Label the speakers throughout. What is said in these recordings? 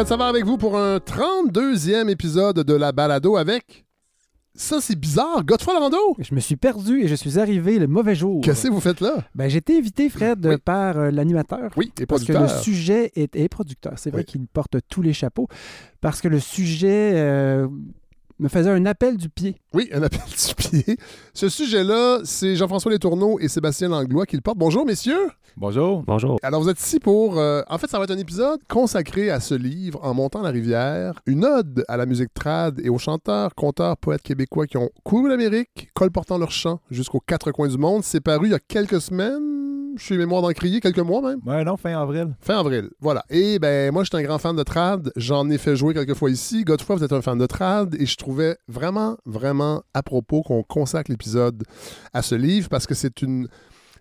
Speaker 1: Fred Savard avec vous pour un 32e épisode de la balado avec. Ça, c'est bizarre. Godefroy Lando!
Speaker 2: Je me suis perdu et je suis arrivé le mauvais jour.
Speaker 1: Qu'est-ce que vous faites là?
Speaker 2: Ben, j'ai été invité, Fred,
Speaker 1: Oui.
Speaker 2: par euh, l'animateur.
Speaker 1: Oui, et
Speaker 2: Parce que
Speaker 1: producteur.
Speaker 2: le sujet est, est producteur. C'est vrai
Speaker 1: Oui.
Speaker 2: qu'il porte tous les chapeaux. Parce que le sujet euh, me faisait un appel du pied.
Speaker 1: Oui, un appel du pied. Ce sujet-là, c'est Jean-François Létourneau et Sébastien Langlois qui le portent. Bonjour, messieurs!
Speaker 3: Bonjour.
Speaker 4: Bonjour.
Speaker 1: Alors, vous êtes ici pour. euh, en fait, ça va être un épisode consacré à ce livre, En montant la rivière, une ode à la musique trad et aux chanteurs, conteurs, poètes québécois qui ont couru l'Amérique, colportant leur chant jusqu'aux quatre coins du monde. C'est paru il y a quelques semaines, suis mémoire d'en crier, quelques mois même.
Speaker 3: Ouais, non, fin avril.
Speaker 1: Fin avril. Voilà. Et ben, moi, je suis un grand fan de trad. J'en ai fait jouer quelques fois ici. Godefroy, vous êtes un fan de trad. Et je trouvais vraiment, vraiment à propos qu'on consacre l'épisode à ce livre parce que c'est une.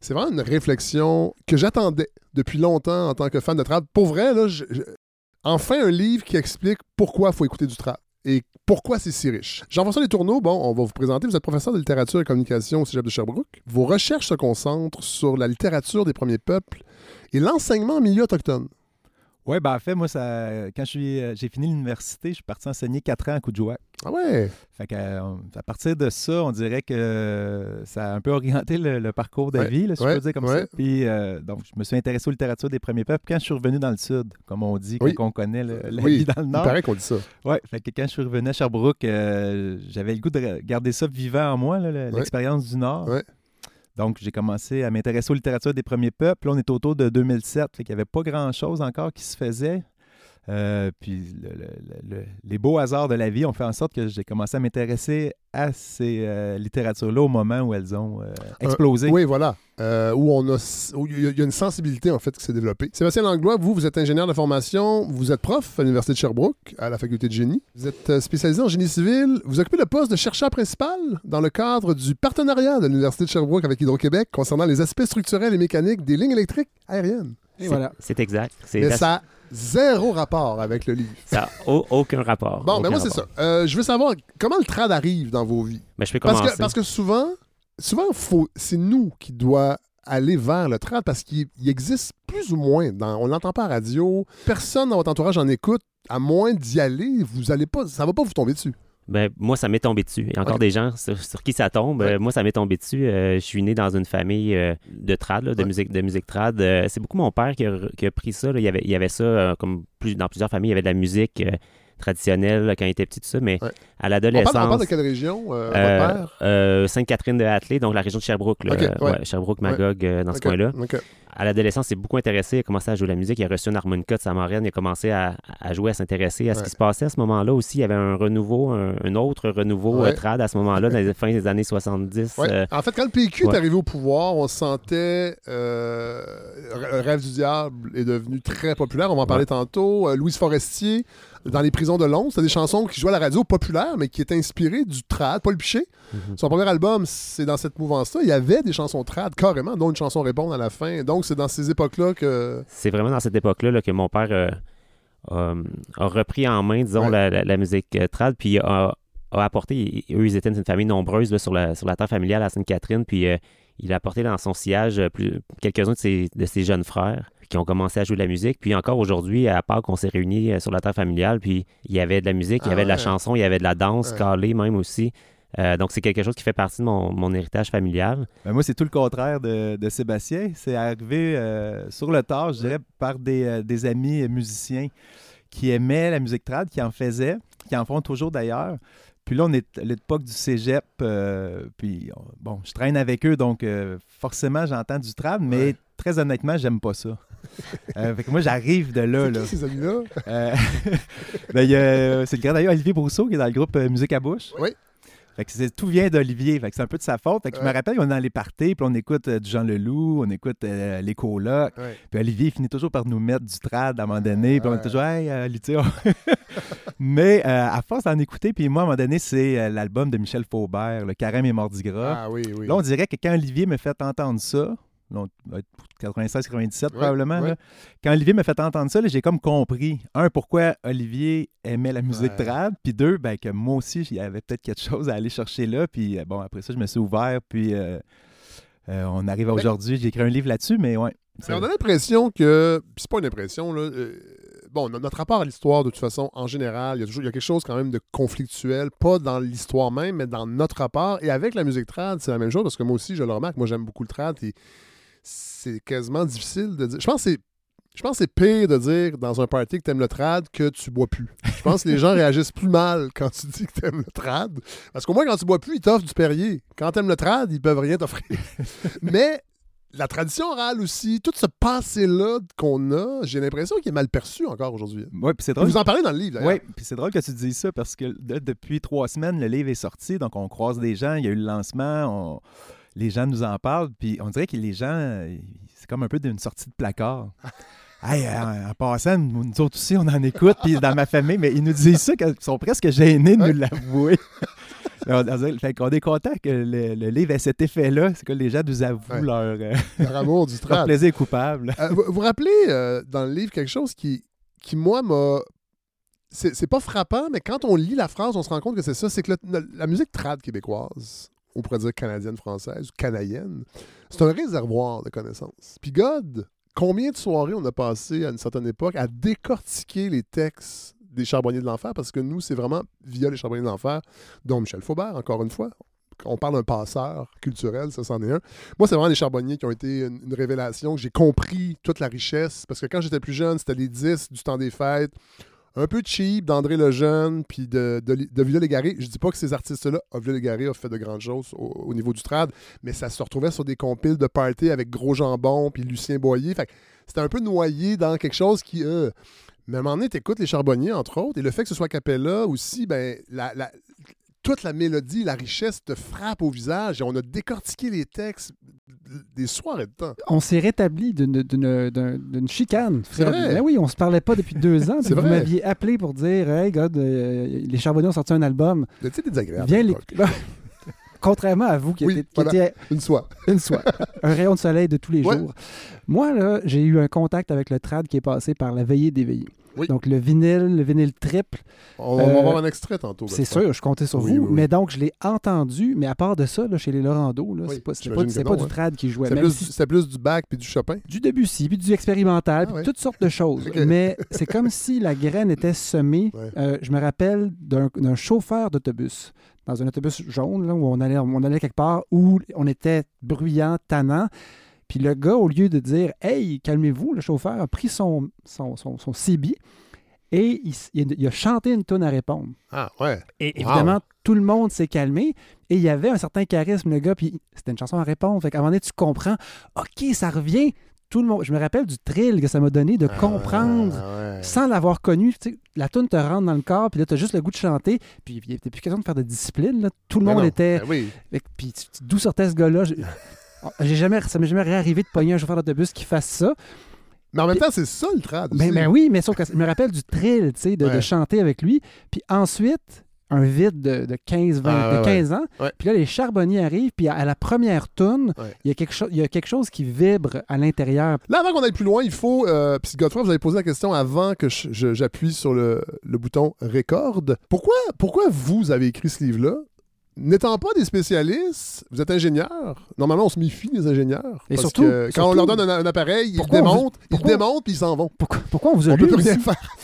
Speaker 1: C'est vraiment une réflexion que j'attendais depuis longtemps en tant que fan de trad. Pour vrai, là, je- je- enfin un livre qui explique pourquoi il faut écouter du trad pourquoi c'est si riche? Jean-François Letourneau, bon, on va vous présenter. Vous êtes professeur de littérature et communication au Cégep de Sherbrooke. Vos recherches se concentrent sur la littérature des premiers peuples et l'enseignement en milieu autochtone.
Speaker 3: Ouais, ben en fait, moi, ça, quand je suis, euh, j'ai fini l'université, je suis parti enseigner quatre ans à Coudjouac.
Speaker 1: Ah ouais?
Speaker 3: Fait que, euh, à partir de ça, on dirait que ça a un peu orienté le, le parcours de
Speaker 1: Ouais,
Speaker 3: vie, là, si
Speaker 1: ouais,
Speaker 3: je peux dire comme
Speaker 1: ouais.
Speaker 3: ça. Puis, euh, donc, je me suis intéressé aux littératures des premiers peuples quand je suis revenu dans le Sud, comme on dit,
Speaker 1: Oui.
Speaker 3: quand on connaît le- la
Speaker 1: Oui,
Speaker 3: vie dans le
Speaker 1: Il
Speaker 3: Nord.
Speaker 1: paraît qu'on dit ça.
Speaker 3: Ouais, fait que quand je suis revenu à Sherbrooke, euh, j'avais le goût de garder ça vivant en moi, l'expérience du Nord. Donc, j'ai commencé à m'intéresser aux littératures des premiers peuples. Là, on est autour de 2007, fait qu'il n'y avait pas grand-chose encore qui se faisait. Euh, puis le- le- le- les beaux hasards de la vie ont fait en sorte que j'ai commencé à m'intéresser à ces euh, littératures-là au moment où elles ont euh, explosé.
Speaker 1: Oui, voilà. Euh, où on a, où il y a- il y a une sensibilité, en fait, qui s'est développée. Sébastien Langlois, vous, vous êtes ingénieur de formation, vous êtes prof à l'Université de Sherbrooke, à la faculté de génie. Vous êtes spécialisé en génie civil. Vous occupez le poste de chercheur principal dans le cadre du partenariat de l'Université de Sherbrooke avec Hydro-Québec concernant les aspects structurels et mécaniques des lignes électriques aériennes.
Speaker 2: Et
Speaker 4: C'est-
Speaker 2: voilà.
Speaker 4: C'est exact. C'est
Speaker 1: Mais
Speaker 4: la-
Speaker 1: ça zéro rapport avec le livre.
Speaker 4: ça aucun rapport.
Speaker 1: Bon, ben
Speaker 4: Aucun
Speaker 1: moi, c'est ça. Euh, je veux savoir comment le trad arrive dans vos vies.
Speaker 4: Ben, je peux
Speaker 1: Parce que, parce que souvent, souvent c'est nous qui doit aller vers le trad parce qu'il il existe plus ou moins. Dans, on l'entend pas à la radio. Personne dans votre entourage en écoute. À moins d'y aller, vous allez pas, ça va pas vous tomber dessus.
Speaker 4: Ben, moi, ça m'est tombé dessus. Il y a encore des gens sur, sur qui ça tombe.
Speaker 1: Ouais.
Speaker 4: Euh, moi, ça m'est tombé dessus. Euh, je suis né dans une famille euh, de trad, là, de,
Speaker 1: Ouais.
Speaker 4: musique, de musique trad. C'est beaucoup mon père qui a, qui a pris ça. là. Il, y avait, il y avait ça, comme plus, dans plusieurs familles, il y avait de la musique traditionnelle quand il était petit, tout ça. Mais
Speaker 1: Ouais.
Speaker 4: à
Speaker 1: On
Speaker 4: l'adolescence.
Speaker 1: parle, on parle de quelle région, euh,
Speaker 4: euh,
Speaker 1: votre père?
Speaker 4: euh, Sainte-Catherine de Hatley, donc la région de Sherbrooke. là.
Speaker 1: Ouais.
Speaker 4: Sherbrooke, Magog, dans ce coin-là. À l'adolescence, il s'est beaucoup intéressé. Il a commencé à jouer de la musique. Il a reçu une harmonica de sa marraine. Il a commencé à, à jouer, à s'intéresser à ce qui se passait à ce moment-là aussi. Il y avait un renouveau, un, un autre renouveau trad à ce moment-là, dans les fins des années 70.
Speaker 1: Ouais.
Speaker 4: euh,
Speaker 1: En fait, quand le PQ est arrivé au pouvoir, on se sentait. Rêve du diable est devenu très populaire. On va en parler tantôt. Louise Forestier, dans Les prisons de Londres, c'était des chansons qui jouaient à la radio populaire, mais qui étaient inspirées du trad. Paul Piché,
Speaker 4: mhm.
Speaker 1: son premier album, c'est dans cette mouvance-là. Il y avait des chansons trad, carrément, dont une chanson répond à la fin. Donc, c'est dans ces époques-là que.
Speaker 4: C'est vraiment dans cette époque-là là, que mon père euh, a, a repris en main, disons,
Speaker 1: Ouais.
Speaker 4: la, la- la musique euh, trad, puis a, a apporté, eux, ils étaient une famille nombreuse là, sur, la, sur la terre familiale à Sainte-Catherine, puis euh, il a apporté dans son sillage euh, quelques-uns de ses, de ses jeunes frères qui ont commencé à jouer de la musique. Puis encore aujourd'hui, à part qu'on s'est réunis euh, sur la terre familiale, puis il y avait de la musique, il y
Speaker 1: Ah
Speaker 4: avait de la
Speaker 1: ouais.
Speaker 4: chanson, il y avait de la danse,
Speaker 1: Ouais.
Speaker 4: calée même aussi. Euh, donc c'est quelque chose qui fait partie de mon, mon héritage familial.
Speaker 3: Ben, moi, c'est tout le contraire de, de Sébastien. C'est arrivé euh, sur le tard, je dirais, par des, euh, des amis musiciens qui aimaient la musique trad, qui en faisaient, qui en font toujours d'ailleurs. Puis là, on est à l'époque du cégep, euh, puis on- bon, je traîne avec eux, donc euh, forcément, j'entends du trad, mais
Speaker 1: Ouais.
Speaker 3: très honnêtement, j'aime pas ça. Euh, fait que moi, j'arrive de là.
Speaker 1: C'est
Speaker 3: là.
Speaker 1: qui ces amis-là?
Speaker 3: Euh, ben, il y a- c'est le grand d'ailleurs Olivier Brousseau qui est dans le groupe euh, Musique à bouche.
Speaker 1: Oui.
Speaker 3: Fait que c'est- tout vient d'Olivier. Fait que c'est un peu de sa faute. Fait que je me
Speaker 1: Ouais.
Speaker 3: rappelle qu'on est dans les parties, puis on écoute euh, du Jean Leloup, on écoute euh, les colocs.
Speaker 1: Ouais.
Speaker 3: Puis Olivier il finit toujours par nous mettre du trad à un moment donné. Puis on est toujours, hey, euh, on- Mais euh, à force d'en écouter, puis moi, à un moment donné, c'est euh, l'album de Michel Faubert, Le Carême et Mardi Gras.
Speaker 1: Ah oui, oui.
Speaker 3: Là, on dirait que quand Olivier me fait entendre ça, là, on doit être 96-97 probablement,
Speaker 1: ouais.
Speaker 3: là, quand Olivier me fait entendre ça, j'ai comme compris, un, pourquoi Olivier aimait la musique
Speaker 1: Ouais.
Speaker 3: trad, puis deux, ben, que moi aussi, il y avait peut-être quelque chose à aller chercher là, puis euh, bon, après ça, je me suis ouvert, puis euh, euh, on arrive à
Speaker 1: Ben-
Speaker 3: aujourd'hui, j'ai écrit un livre là-dessus, mais ouais.
Speaker 1: Mais on a l'impression que. C'est pas une impression, là. euh, bon, no- notre rapport à l'histoire, de toute façon, en général, il y a toujours il y a quelque chose quand même de conflictuel, pas dans l'histoire même, mais dans notre rapport. Et avec la musique trad, c'est la même chose, parce que moi aussi, je le remarque, moi j'aime beaucoup le trad, et c'est quasiment difficile de dire. Je pense que c'est. Je pense que c'est pire de dire dans un party que t'aimes le trad que tu bois plus. Je pense que les gens réagissent plus mal quand tu dis que t'aimes le trad. Parce qu'au moins, quand tu bois plus, ils t'offrent du Perrier. Quand t'aimes le trad, ils peuvent rien t'offrir. Mais la tradition orale aussi, tout ce passé-là qu'on a, j'ai l'impression qu'il est mal perçu encore aujourd'hui.
Speaker 3: Oui, puis c'est drôle.
Speaker 1: Vous en parlez dans le livre.
Speaker 3: Oui, puis c'est drôle que tu dises ça parce que de- depuis trois semaines, le livre est sorti, donc on croise des gens, il y a eu le lancement, on- les gens nous en parlent, puis on dirait que les gens, c'est comme un peu d'une sortie de placard. Hey, en, en passant, nous nous autres aussi, on en écoute, puis dans ma famille, mais ils nous disent ça, qu'ils sont presque gênés de nous l'avouer. on, est content que le, le livre ait cet effet-là, c'est que les gens nous avouent
Speaker 1: Ouais.
Speaker 3: leur, euh,
Speaker 1: Leur amour du
Speaker 3: leur plaisir coupable.
Speaker 1: Euh, vous vous rappelez euh, dans le livre quelque chose qui, qui moi, m'a. C'est c'est pas frappant, mais quand on lit la phrase, on se rend compte que c'est ça. C'est que le- la musique trad québécoise, on pourrait dire canadienne, française ou canadienne, c'est un réservoir de connaissances. Puis God, combien de soirées on a passé à une certaine époque à décortiquer les textes des Charbonniers de l'Enfer, parce que nous, c'est vraiment via les Charbonniers de l'Enfer, dont Michel Faubert, encore une fois. On parle d'un passeur culturel, ça c'en est un. Moi, c'est vraiment les charbonniers qui ont été une, une révélation, j'ai compris toute la richesse. Parce que quand j'étais plus jeune, c'était les 10 du temps des fêtes, un peu cheap d'André Lejeune, puis de, de, de Villa Légaré. Je dis pas que ces artistes-là, ah, Villa Légaré a fait de grandes choses au, au niveau du trad, mais ça se retrouvait sur des compiles de party avec Gros Jambon, puis Lucien Boyer. Fait c'était un peu noyé dans quelque chose qui. euh, mais à un moment donné, t'écoutes les charbonniers, entre autres, et le fait que ce soit Capella aussi, ben, la- toute la mélodie, la richesse te frappe au visage, et on a décortiqué les textes des soirées de temps.
Speaker 2: On s'est rétabli d'une- d'une d'un- d'une chicane.
Speaker 1: C'est vrai.
Speaker 2: Ben oui, on se parlait pas depuis deux ans. Vous m'aviez appelé pour dire Hey, God, euh, les Charbonniers ont sorti un album.
Speaker 1: C'était désagréable.
Speaker 2: Viens. Contrairement à vous qui,
Speaker 1: Oui,
Speaker 2: étiez-
Speaker 1: voilà. Une soie.
Speaker 2: une soie, un rayon de soleil de tous les
Speaker 1: Ouais.
Speaker 2: jours. Moi, là, j'ai eu un contact avec le trad qui est passé par la veillée des veillées.
Speaker 1: Oui.
Speaker 2: Donc, le vinyle, le vinyle triple,
Speaker 1: On, va
Speaker 2: Euh,
Speaker 1: voir un extrait tantôt.
Speaker 2: c'est sûr, je comptais sur
Speaker 1: Oui,
Speaker 2: vous.
Speaker 1: oui.
Speaker 2: Mais donc, je l'ai entendu, mais à part de ça, là, chez les Laurando, c'est pas, pas,
Speaker 1: non,
Speaker 2: du
Speaker 1: hein.
Speaker 2: trad qui jouait.
Speaker 1: C'est plus,
Speaker 2: si-
Speaker 1: du- c'était plus du bac puis du Chopin.
Speaker 2: du Debussy, puis du expérimental,
Speaker 1: Ah
Speaker 2: puis toutes sortes de choses. Mais c'est comme si la graine était semée. Euh, je me rappelle d'un d'un chauffeur d'autobus, dans un autobus jaune, là, où on allait, on allait quelque part, où on était bruyant, tannant. Puis le gars, au lieu de dire Hey, calmez-vous, le chauffeur a pris son, son, son, son CB et il, a- chanté une tonne à répondre.
Speaker 1: Ah, ouais.
Speaker 2: Et
Speaker 1: Wow.
Speaker 2: évidemment, tout le monde s'est calmé et il y avait un certain charisme, le gars, puis c'était une chanson à répondre. Fait qu'à un moment donné, tu comprends, OK, ça revient. Tout le monde. Je me rappelle du thrill que ça m'a donné de comprendre
Speaker 1: Ah, ouais.
Speaker 2: sans l'avoir connu. Tu sais, la tune te rentre dans le corps, puis là, tu as juste le goût de chanter. Puis il n'était plus question de faire de discipline. là. Tout le monde
Speaker 1: non.
Speaker 2: était.
Speaker 1: Ben oui.
Speaker 2: Puis d'où sortait ce gars-là? J'ai- J'ai jamais, ça m'est jamais réarrivé de pogner un chauffeur d'autobus qui fasse ça.
Speaker 1: Mais en même temps, c'est ça le trad.
Speaker 2: Ben, ben oui, mais sauf que je me rappelle du thrill, tu sais, de, chanter avec lui. Puis ensuite, un vide de, de 15, 20,
Speaker 1: Ah, ouais,
Speaker 2: de 15 ans.
Speaker 1: Ouais.
Speaker 2: Puis là, les charbonniers arrivent, puis à, à la première
Speaker 1: Ouais.
Speaker 2: il y, a quelque il y a quelque chose qui vibre à l'intérieur.
Speaker 1: Là, avant qu'on aille plus loin, il faut. Euh, puis Godefroy, vous avez posé la question avant que j'appuie sur le, le bouton record. Pourquoi, pourquoi vous avez écrit ce livre-là? N'étant pas des spécialistes, vous êtes ingénieur. Normalement, on se méfie des ingénieurs.
Speaker 2: Et
Speaker 1: parce
Speaker 2: surtout-
Speaker 1: que quand on leur donne un, un appareil, ils le démontent, ils le démontent, puis ils s'en vont.
Speaker 2: Pourquoi, pourquoi on vous a
Speaker 1: On
Speaker 2: lu
Speaker 1: peut plus
Speaker 2: aussi?
Speaker 1: rien faire.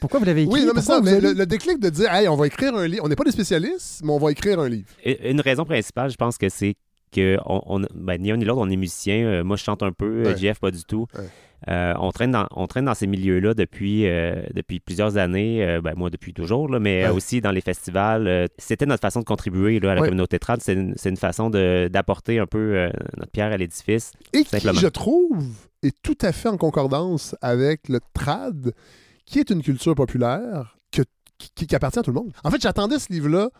Speaker 2: Pourquoi vous l'avez écrit?
Speaker 1: Oui, non, mais ça, le, le déclic de dire, hey, on va écrire un livre. On n'est pas des spécialistes, mais on va écrire un livre.
Speaker 4: Et- Une raison principale, je pense que c'est que on, on- ben, ni un ni l'autre, on est musicien. Euh, moi, je chante un peu,
Speaker 1: Ouais.
Speaker 4: Jeff, pas du tout.
Speaker 1: Ouais.
Speaker 4: Euh, on, traîne dans, on traîne dans ces milieux-là depuis, euh, depuis plusieurs années. Euh, ben, moi, depuis toujours, là, mais
Speaker 1: Ouais.
Speaker 4: euh, aussi dans les festivals. Euh, C'était notre façon de contribuer là, à la communauté trad. C'est une, une façon d'apporter un peu euh, notre pierre à l'édifice.
Speaker 1: Et qui, je trouve, est tout à fait en concordance avec le trad, qui est une culture populaire que- qui, qui appartient à tout le monde. En fait, j'attendais ce livre-là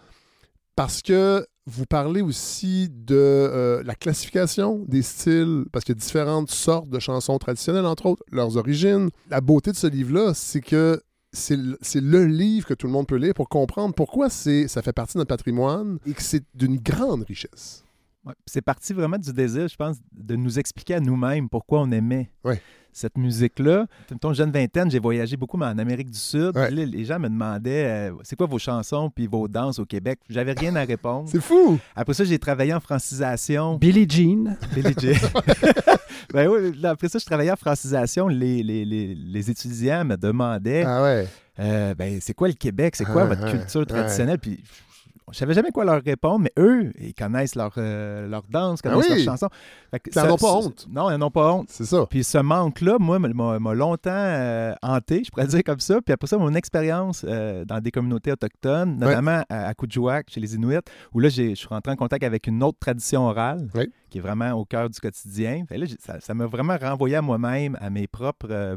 Speaker 1: parce que vous parlez aussi de euh, la classification des styles, parce qu'il y a différentes sortes de chansons traditionnelles, entre autres, leurs origines. La beauté de ce livre-là, c'est que c'est le, livre que tout le monde peut lire pour comprendre pourquoi ça fait partie de notre patrimoine et que c'est d'une grande richesse.
Speaker 3: Ouais. C'est parti vraiment du désir, je pense, de nous expliquer à nous-mêmes pourquoi on aimait
Speaker 1: Ouais.
Speaker 3: cette musique-là. Mettons, jeune vingtaine, j'ai voyagé beaucoup en Amérique du Sud.
Speaker 1: Ouais.
Speaker 3: Puis là, les gens me demandaient euh, c'est quoi vos chansons puis vos danses au Québec? J'avais rien à répondre.
Speaker 1: C'est fou!
Speaker 3: Après ça, j'ai travaillé en francisation.
Speaker 2: Billie Jean.
Speaker 3: Billy J. ben oui, après ça, je travaillais en francisation. Les, les, les, les étudiants me demandaient
Speaker 1: Ah ouais.
Speaker 3: euh, ben, c'est quoi le Québec? C'est quoi
Speaker 1: Ouais,
Speaker 3: votre
Speaker 1: ouais,
Speaker 3: culture
Speaker 1: ouais.
Speaker 3: traditionnelle? Puis je savais jamais quoi leur répondre, mais eux, ils connaissent leur, euh, leur danse, connaissent
Speaker 1: Ah oui.
Speaker 3: leurs chansons. Fait que
Speaker 1: Ils en
Speaker 3: ça-
Speaker 1: ont pas honte.
Speaker 3: Non, ils n'en ont pas honte.
Speaker 1: C'est ça.
Speaker 3: Puis ce manque-là, moi, m'a longtemps euh, hanté, je pourrais dire comme ça. Puis après ça, mon expérience euh, dans des communautés autochtones, notamment à, à chez les Inuits, où là, je suis rentré en contact avec une autre tradition orale qui est vraiment au cœur du quotidien. Fait là, ça ça m'a vraiment renvoyé à moi-même, à mes propres...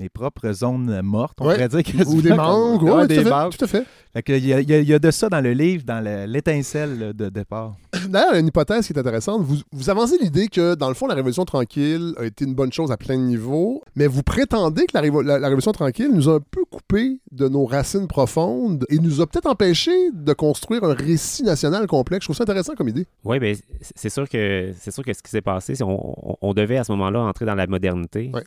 Speaker 3: mes propres zones mortes, on
Speaker 1: Ouais.
Speaker 3: pourrait dire.
Speaker 1: Ou des mangues.
Speaker 3: Ouais, des
Speaker 1: tout, à fait,
Speaker 3: mangues.
Speaker 1: tout à fait.
Speaker 3: Fait que il, y a, il y de ça dans le livre, dans le- l'étincelle de départ.
Speaker 1: D'ailleurs, il y a une hypothèse qui est intéressante. Vous, vous avancez l'idée que, dans le fond, la Révolution tranquille a été une bonne chose à plein de niveaux, mais vous prétendez que la, Révo- la- la Révolution tranquille nous a un peu coupé de nos racines profondes et nous a peut-être empêché de construire un récit national complexe. Je trouve ça intéressant comme idée.
Speaker 4: Oui, bien, c'est sûr que c'est sûr que ce qui s'est passé, c'est on, on- on devait à ce moment-là entrer dans la modernité.
Speaker 1: Ouais.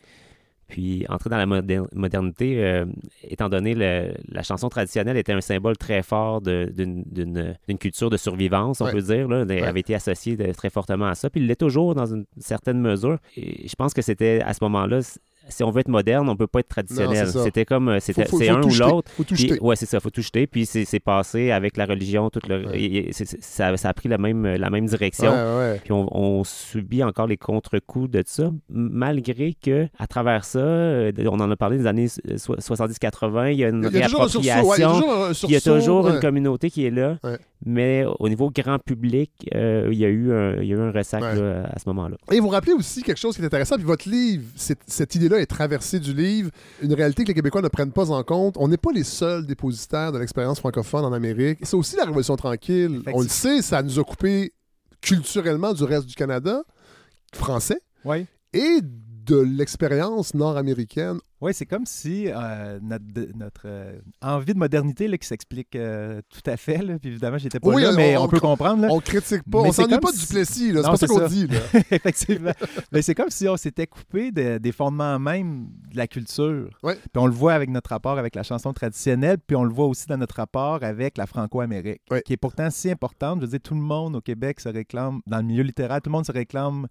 Speaker 4: Puis entrer dans la moder- modernité, euh, étant donné le- la chanson traditionnelle était un symbole très fort d'une culture de survivance, on
Speaker 1: Ouais.
Speaker 4: peut dire, là, Elle
Speaker 1: Ouais.
Speaker 4: avait été associée de- très fortement à ça. Puis il l'est toujours dans une certaine mesure. Et je pense que c'était à ce moment-là, si on veut être moderne, on peut pas être traditionnel. C'était comme, euh, c'était- c'est un ou l'autre.
Speaker 1: Faut tout
Speaker 4: Puis-
Speaker 1: jeter.
Speaker 4: ouais, c'est ça, faut tout jeter. Puis c'est passé avec la religion, tout le,
Speaker 1: Ouais.
Speaker 4: et- et c'est- c'est- ça, ça a pris la même, la même direction.
Speaker 1: Ouais, ouais.
Speaker 4: Puis on, on subit encore les contre-coups de ça, malgré que à travers ça, euh, on en a parlé des années so- 70-80, il y a une
Speaker 1: Il y a toujours un sursaut. il y a toujours
Speaker 4: une communauté qui est là. Mais au niveau grand public, euh, il, y a eu un, il y a eu un ressac
Speaker 1: Ouais.
Speaker 4: là, à ce moment-là.
Speaker 1: Et vous rappelez aussi quelque chose qui est intéressant, puis votre livre, cette, idée-là est traversée du livre, une réalité que les Québécois ne prennent pas en compte. On n'est pas les seuls dépositaires de l'expérience francophone en Amérique. C'est aussi la Révolution tranquille. On le sait, ça nous a coupé culturellement du reste du Canada, français,
Speaker 3: Oui.
Speaker 1: et de l'expérience nord-américaine.
Speaker 3: Oui, c'est comme si euh, notre, euh, envie de modernité là, qui s'explique euh, tout à fait. Là, puis évidemment, j'étais pas
Speaker 1: Oui,
Speaker 3: là,
Speaker 1: on-
Speaker 3: mais on,
Speaker 1: on-
Speaker 3: peut comprendre. là.
Speaker 1: On critique pas,
Speaker 3: Mais
Speaker 1: on s'ennuie pas du
Speaker 3: si-
Speaker 1: Duplessis, là. c'est pas ça qu'on dit. Là.
Speaker 3: Effectivement. Mais c'est comme si on s'était coupé de- des fondements même de la culture.
Speaker 1: Ouais.
Speaker 3: Puis on le voit avec notre rapport avec la chanson traditionnelle, puis on le voit aussi dans notre rapport avec la franco-amérique,
Speaker 1: Ouais.
Speaker 3: qui est pourtant si importante. Je veux dire, tout le monde au Québec se réclame, dans le milieu littéraire, tout le monde se réclame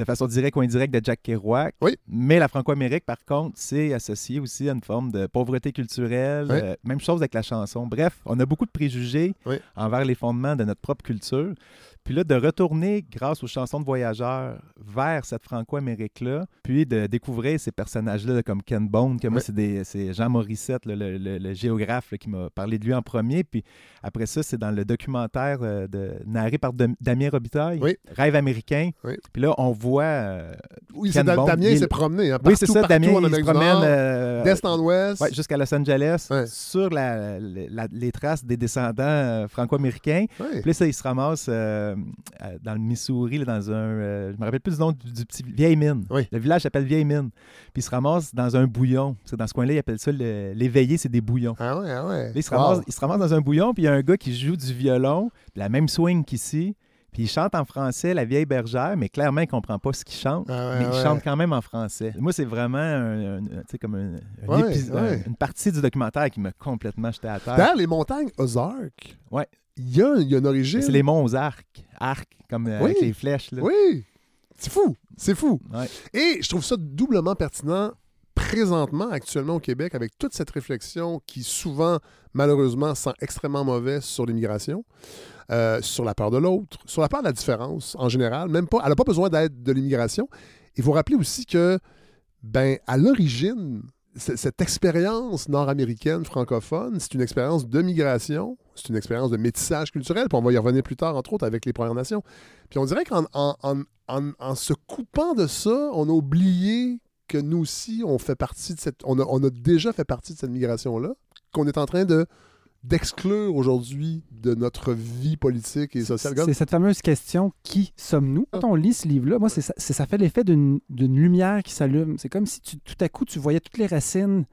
Speaker 3: de façon directe ou indirecte de Jack Kerouac.
Speaker 1: Oui.
Speaker 3: Mais la franco-amérique, par contre, c'est associé aussi à une forme de pauvreté culturelle.
Speaker 1: Oui.
Speaker 3: Euh, même chose avec la chanson. Bref, on a beaucoup de préjugés
Speaker 1: Oui.
Speaker 3: envers les fondements de notre propre culture. Puis là, de retourner, grâce aux chansons de voyageurs, vers cette franco-amérique-là, puis de découvrir ces personnages-là là, comme Ken Bone, que moi, c'est Jean Morissette, là, le, le- le géographe, là, qui m'a parlé de lui en premier. Puis après ça, c'est dans le documentaire euh, de, narré par Dam- Damien Robitaille. Rêve américain. Puis là, on voit... euh,
Speaker 1: Oui,
Speaker 3: Ken
Speaker 1: Damien
Speaker 3: il-
Speaker 1: s'est promené. Hein,
Speaker 3: oui, c'est ça,
Speaker 1: partout
Speaker 3: Damien,
Speaker 1: en
Speaker 3: il se promène euh,
Speaker 1: d'est en ouest.
Speaker 3: ouais, jusqu'à Los Angeles
Speaker 1: Ouais.
Speaker 3: sur la- la- les traces des descendants euh, franco-américains.
Speaker 1: Ouais.
Speaker 3: Puis là, ça, il se ramasse euh, dans le Missouri, là, dans un. je me rappelle plus du nom du, du petit Vieille Mine. Le village s'appelle Vieille Mine. Puis il se ramasse dans un bouillon. Dans ce coin-là, ils appellent ça l'éveillé, c'est des bouillons.
Speaker 1: Ah ouais, ah ouais.
Speaker 3: Là, il, se
Speaker 1: Wow.
Speaker 3: ramasse, il se ramasse dans un bouillon, puis il y a un gars qui joue du violon, la même swing qu'ici. Puis il chante en français La vieille bergère, mais clairement, il ne comprend pas ce qu'il chante.
Speaker 1: Ah ouais,
Speaker 3: mais il
Speaker 1: ouais.
Speaker 3: chante quand même en français. Moi, c'est vraiment un- un- comme un-
Speaker 1: Ouais,
Speaker 3: une partie du documentaire qui m'a complètement jeté à terre.
Speaker 1: D'ailleurs, les montagnes Ozark,
Speaker 3: Ouais.
Speaker 1: il y, y a une origine.
Speaker 3: C'est les monts aux arcs. Arcs, comme euh,
Speaker 1: Oui.
Speaker 3: avec les flèches. Là.
Speaker 1: Oui, c'est fou, c'est fou. Et je trouve ça doublement pertinent présentement, actuellement au Québec, avec toute cette réflexion qui souvent, malheureusement, sent extrêmement mauvais sur l'immigration, euh, sur la peur de l'autre, sur la peur de la différence en général. Même pas, elle n'a pas besoin d'aide de l'immigration. Il faut rappeler aussi que, ben, à l'origine, cette expérience nord-américaine francophone, c'est une expérience de migration, c'est une expérience de métissage culturel, puis on va y revenir plus tard, entre autres, avec les Premières Nations. Puis on dirait qu'en en, en- en- en se coupant de ça, on a oublié que nous aussi, on fait partie de cette. On a, on a déjà fait partie de cette migration-là, qu'on est en train de d'exclure aujourd'hui de notre vie politique et sociale.
Speaker 2: C'est cette fameuse question qui sommes-nous? Quand on lit ce livre-là, moi, c'est ça, ça fait l'effet d'une lumière qui s'allume. C'est comme si tu- tout à coup, tu voyais toutes les racines,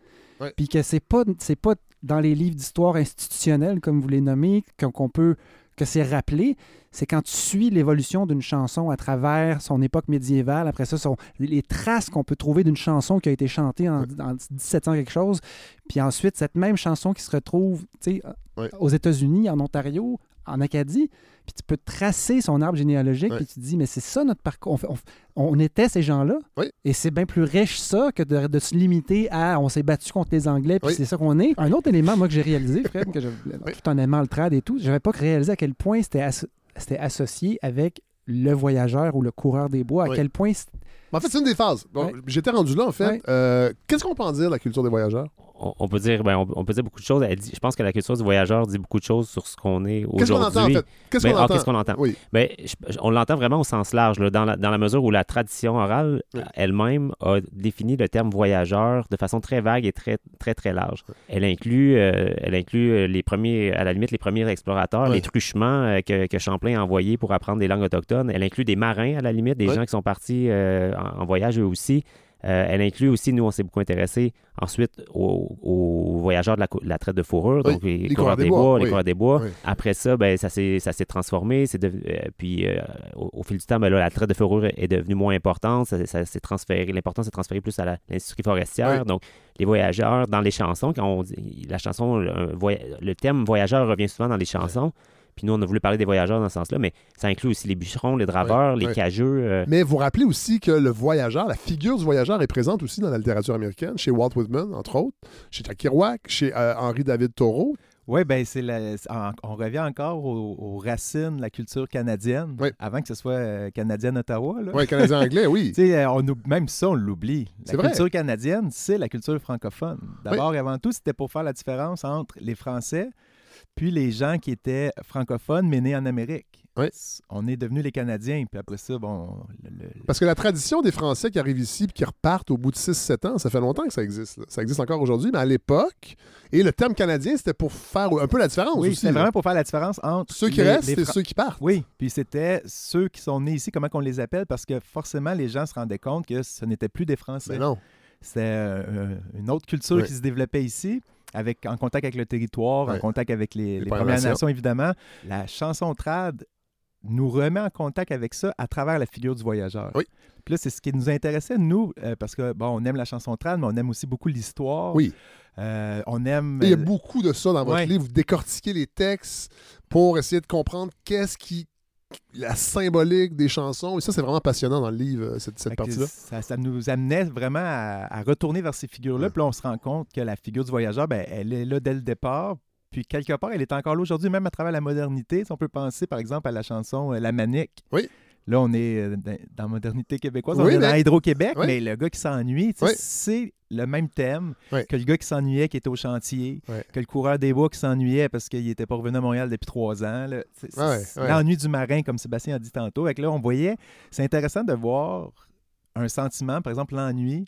Speaker 2: puis que c'est pas, c'est pas dans les livres d'histoire institutionnelle, comme vous les nommez, qu'on peut que c'est rappelé, c'est quand tu suis l'évolution d'une chanson à travers son époque médiévale, après ça, son, les traces qu'on peut trouver d'une chanson qui a été chantée en, en 1700 quelque chose, puis ensuite, cette même chanson qui se retrouve aux États-Unis, en Ontario, en Acadie, puis tu peux tracer son arbre généalogique, puis tu te dis, mais c'est ça notre parcours. On, fait- on f- on était ces gens-là,
Speaker 1: Oui.
Speaker 2: et c'est bien plus riche ça que de, de se limiter à on s'est battu contre les Anglais, puis
Speaker 1: Oui.
Speaker 2: c'est ça qu'on est. Un autre élément, moi, que j'ai réalisé, Fred, que je, tout en aimant le trad et tout, j'avais pas réalisé à quel point c'était asso- c'était associé avec le voyageur ou le coureur des bois, à quel point
Speaker 1: En fait, c'est une des phases. Bon,
Speaker 2: Ouais.
Speaker 1: J'étais rendu là, en fait.
Speaker 2: Ouais.
Speaker 1: Euh, Qu'est-ce qu'on peut en dire de la culture des voyageurs?
Speaker 4: On, on peut dire, ben, on, on peut dire beaucoup de choses. Elle dit- je pense que la culture du voyageur dit beaucoup de choses sur ce qu'on est aujourd'hui.
Speaker 1: Qu'est-ce qu'on entend, en fait? Qu'est-ce
Speaker 4: Ben,
Speaker 1: qu'on
Speaker 4: ah,
Speaker 1: entend?
Speaker 4: qu'est-ce qu'on entend?
Speaker 1: Oui.
Speaker 4: Ben, je- on l'entend vraiment au sens large, là, dans, la, dans la mesure où la tradition orale
Speaker 1: Oui.
Speaker 4: elle-même a défini le terme voyageur de façon très vague et très, très, très large. Elle inclut, euh, elle inclut euh, les premiers, à la limite, les premiers explorateurs,
Speaker 1: Oui.
Speaker 4: les truchements euh, que, que Champlain a envoyés pour apprendre des langues autochtones. Elle inclut des marins, à la limite, des
Speaker 1: Oui.
Speaker 4: gens qui sont partis euh, en, en voyage eux aussi. Euh, elle inclut aussi, nous, on s'est beaucoup intéressé ensuite aux, aux voyageurs de la, traite de fourrure,
Speaker 1: Oui,
Speaker 4: donc les,
Speaker 1: les
Speaker 4: coureurs des bois,
Speaker 1: oui.
Speaker 4: coureurs des bois.
Speaker 1: Oui.
Speaker 4: Après ça, ben, ça s'est transformé. devenu- euh, puis euh, au, au fil du temps, ben, là, la traite de fourrure est devenue moins importante. Ça, ça s'est transféré. L'importance s'est transférée plus à l'industrie forestière. Donc, les voyageurs dans les chansons, quand on dit la chanson, le thème voyageur revient souvent dans les chansons. Puis nous, on a voulu parler des voyageurs dans ce sens-là, mais ça inclut aussi les bûcherons, les draveurs,
Speaker 1: Oui,
Speaker 4: les
Speaker 1: oui.
Speaker 4: cageux. euh,
Speaker 1: Mais vous rappelez aussi que le voyageur, la figure du voyageur est présente aussi dans la littérature américaine, chez Walt Whitman, entre autres, chez Jack Kerouac, chez euh, Henri David Thoreau.
Speaker 3: Oui, ben c'est la- c'est en- on revient encore aux, aux racines de la culture canadienne,
Speaker 1: Oui.
Speaker 3: avant que ce soit euh, canadienne-Ottawa. là.
Speaker 1: Oui, canadien-anglais, oui.
Speaker 3: Tu sais, on même ça, on l'oublie.
Speaker 1: C'est
Speaker 3: La
Speaker 1: vrai.
Speaker 3: culture canadienne, c'est la culture francophone. D'abord et avant tout, c'était pour faire la différence entre les Français puis les gens qui étaient francophones mais nés en Amérique.
Speaker 1: Oui.
Speaker 3: On est devenus les Canadiens, puis après ça, bon... le- le-
Speaker 1: Parce que la tradition des Français qui arrivent ici et qui repartent au bout de 6-7 ans, ça fait longtemps que ça existe. là. Ça existe encore aujourd'hui, mais à l'époque, et le terme canadien, c'était pour faire un peu la différence
Speaker 3: Oui,
Speaker 1: aussi.
Speaker 3: c'était vraiment pour faire la différence entre
Speaker 1: Ceux qui
Speaker 3: les-
Speaker 1: restent
Speaker 3: les
Speaker 1: et ceux qui partent.
Speaker 3: Oui, puis c'était ceux qui sont nés ici, comment qu'on les appelle, parce que forcément, les gens se rendaient compte que ce n'était plus des Français.
Speaker 1: Mais non.
Speaker 3: C'était euh, une autre culture qui se développait ici, avec, en contact avec le territoire, en contact avec les,
Speaker 1: Les
Speaker 3: les
Speaker 1: Premières Nations.
Speaker 3: Nations, évidemment. La chanson trad nous remet en contact avec ça à travers la figure du voyageur.
Speaker 1: Oui.
Speaker 3: Puis là, c'est ce qui nous intéressait, nous, euh, parce que, bon, on aime la chanson trad, mais on aime aussi beaucoup l'histoire.
Speaker 1: Oui.
Speaker 3: Euh, on aime...
Speaker 1: Et il y a beaucoup de ça dans votre
Speaker 3: Ouais.
Speaker 1: livre. Vous décortiquez les textes pour essayer de comprendre qu'est-ce qui. La symbolique des chansons. Et ça, c'est vraiment passionnant dans le livre, euh, cette, cette partie-là.
Speaker 3: Ça, ça nous amenait vraiment à, à retourner vers ces figures-là.
Speaker 1: Ouais.
Speaker 3: Puis là, on se rend compte que la figure du voyageur, ben, elle est là dès le départ. Puis quelque part, elle est encore là aujourd'hui, même à travers la modernité. Si on peut penser, par exemple, à la chanson euh, La Manique.
Speaker 1: Oui.
Speaker 3: Là, on est euh, dans, la modernité québécoise,
Speaker 1: Oui,
Speaker 3: on est
Speaker 1: mais-
Speaker 3: dans Hydro-Québec,
Speaker 1: Oui.
Speaker 3: mais le gars qui s'ennuie,
Speaker 1: Oui.
Speaker 3: c'est le même thème que le gars qui s'ennuyait, qui était au chantier, que le coureur des bois qui s'ennuyait parce qu'il n'était pas revenu à Montréal depuis trois ans. L'ennui du marin, comme Sébastien a dit tantôt. Fait que là, on voyait, c'est intéressant de voir un sentiment, par exemple l'ennui,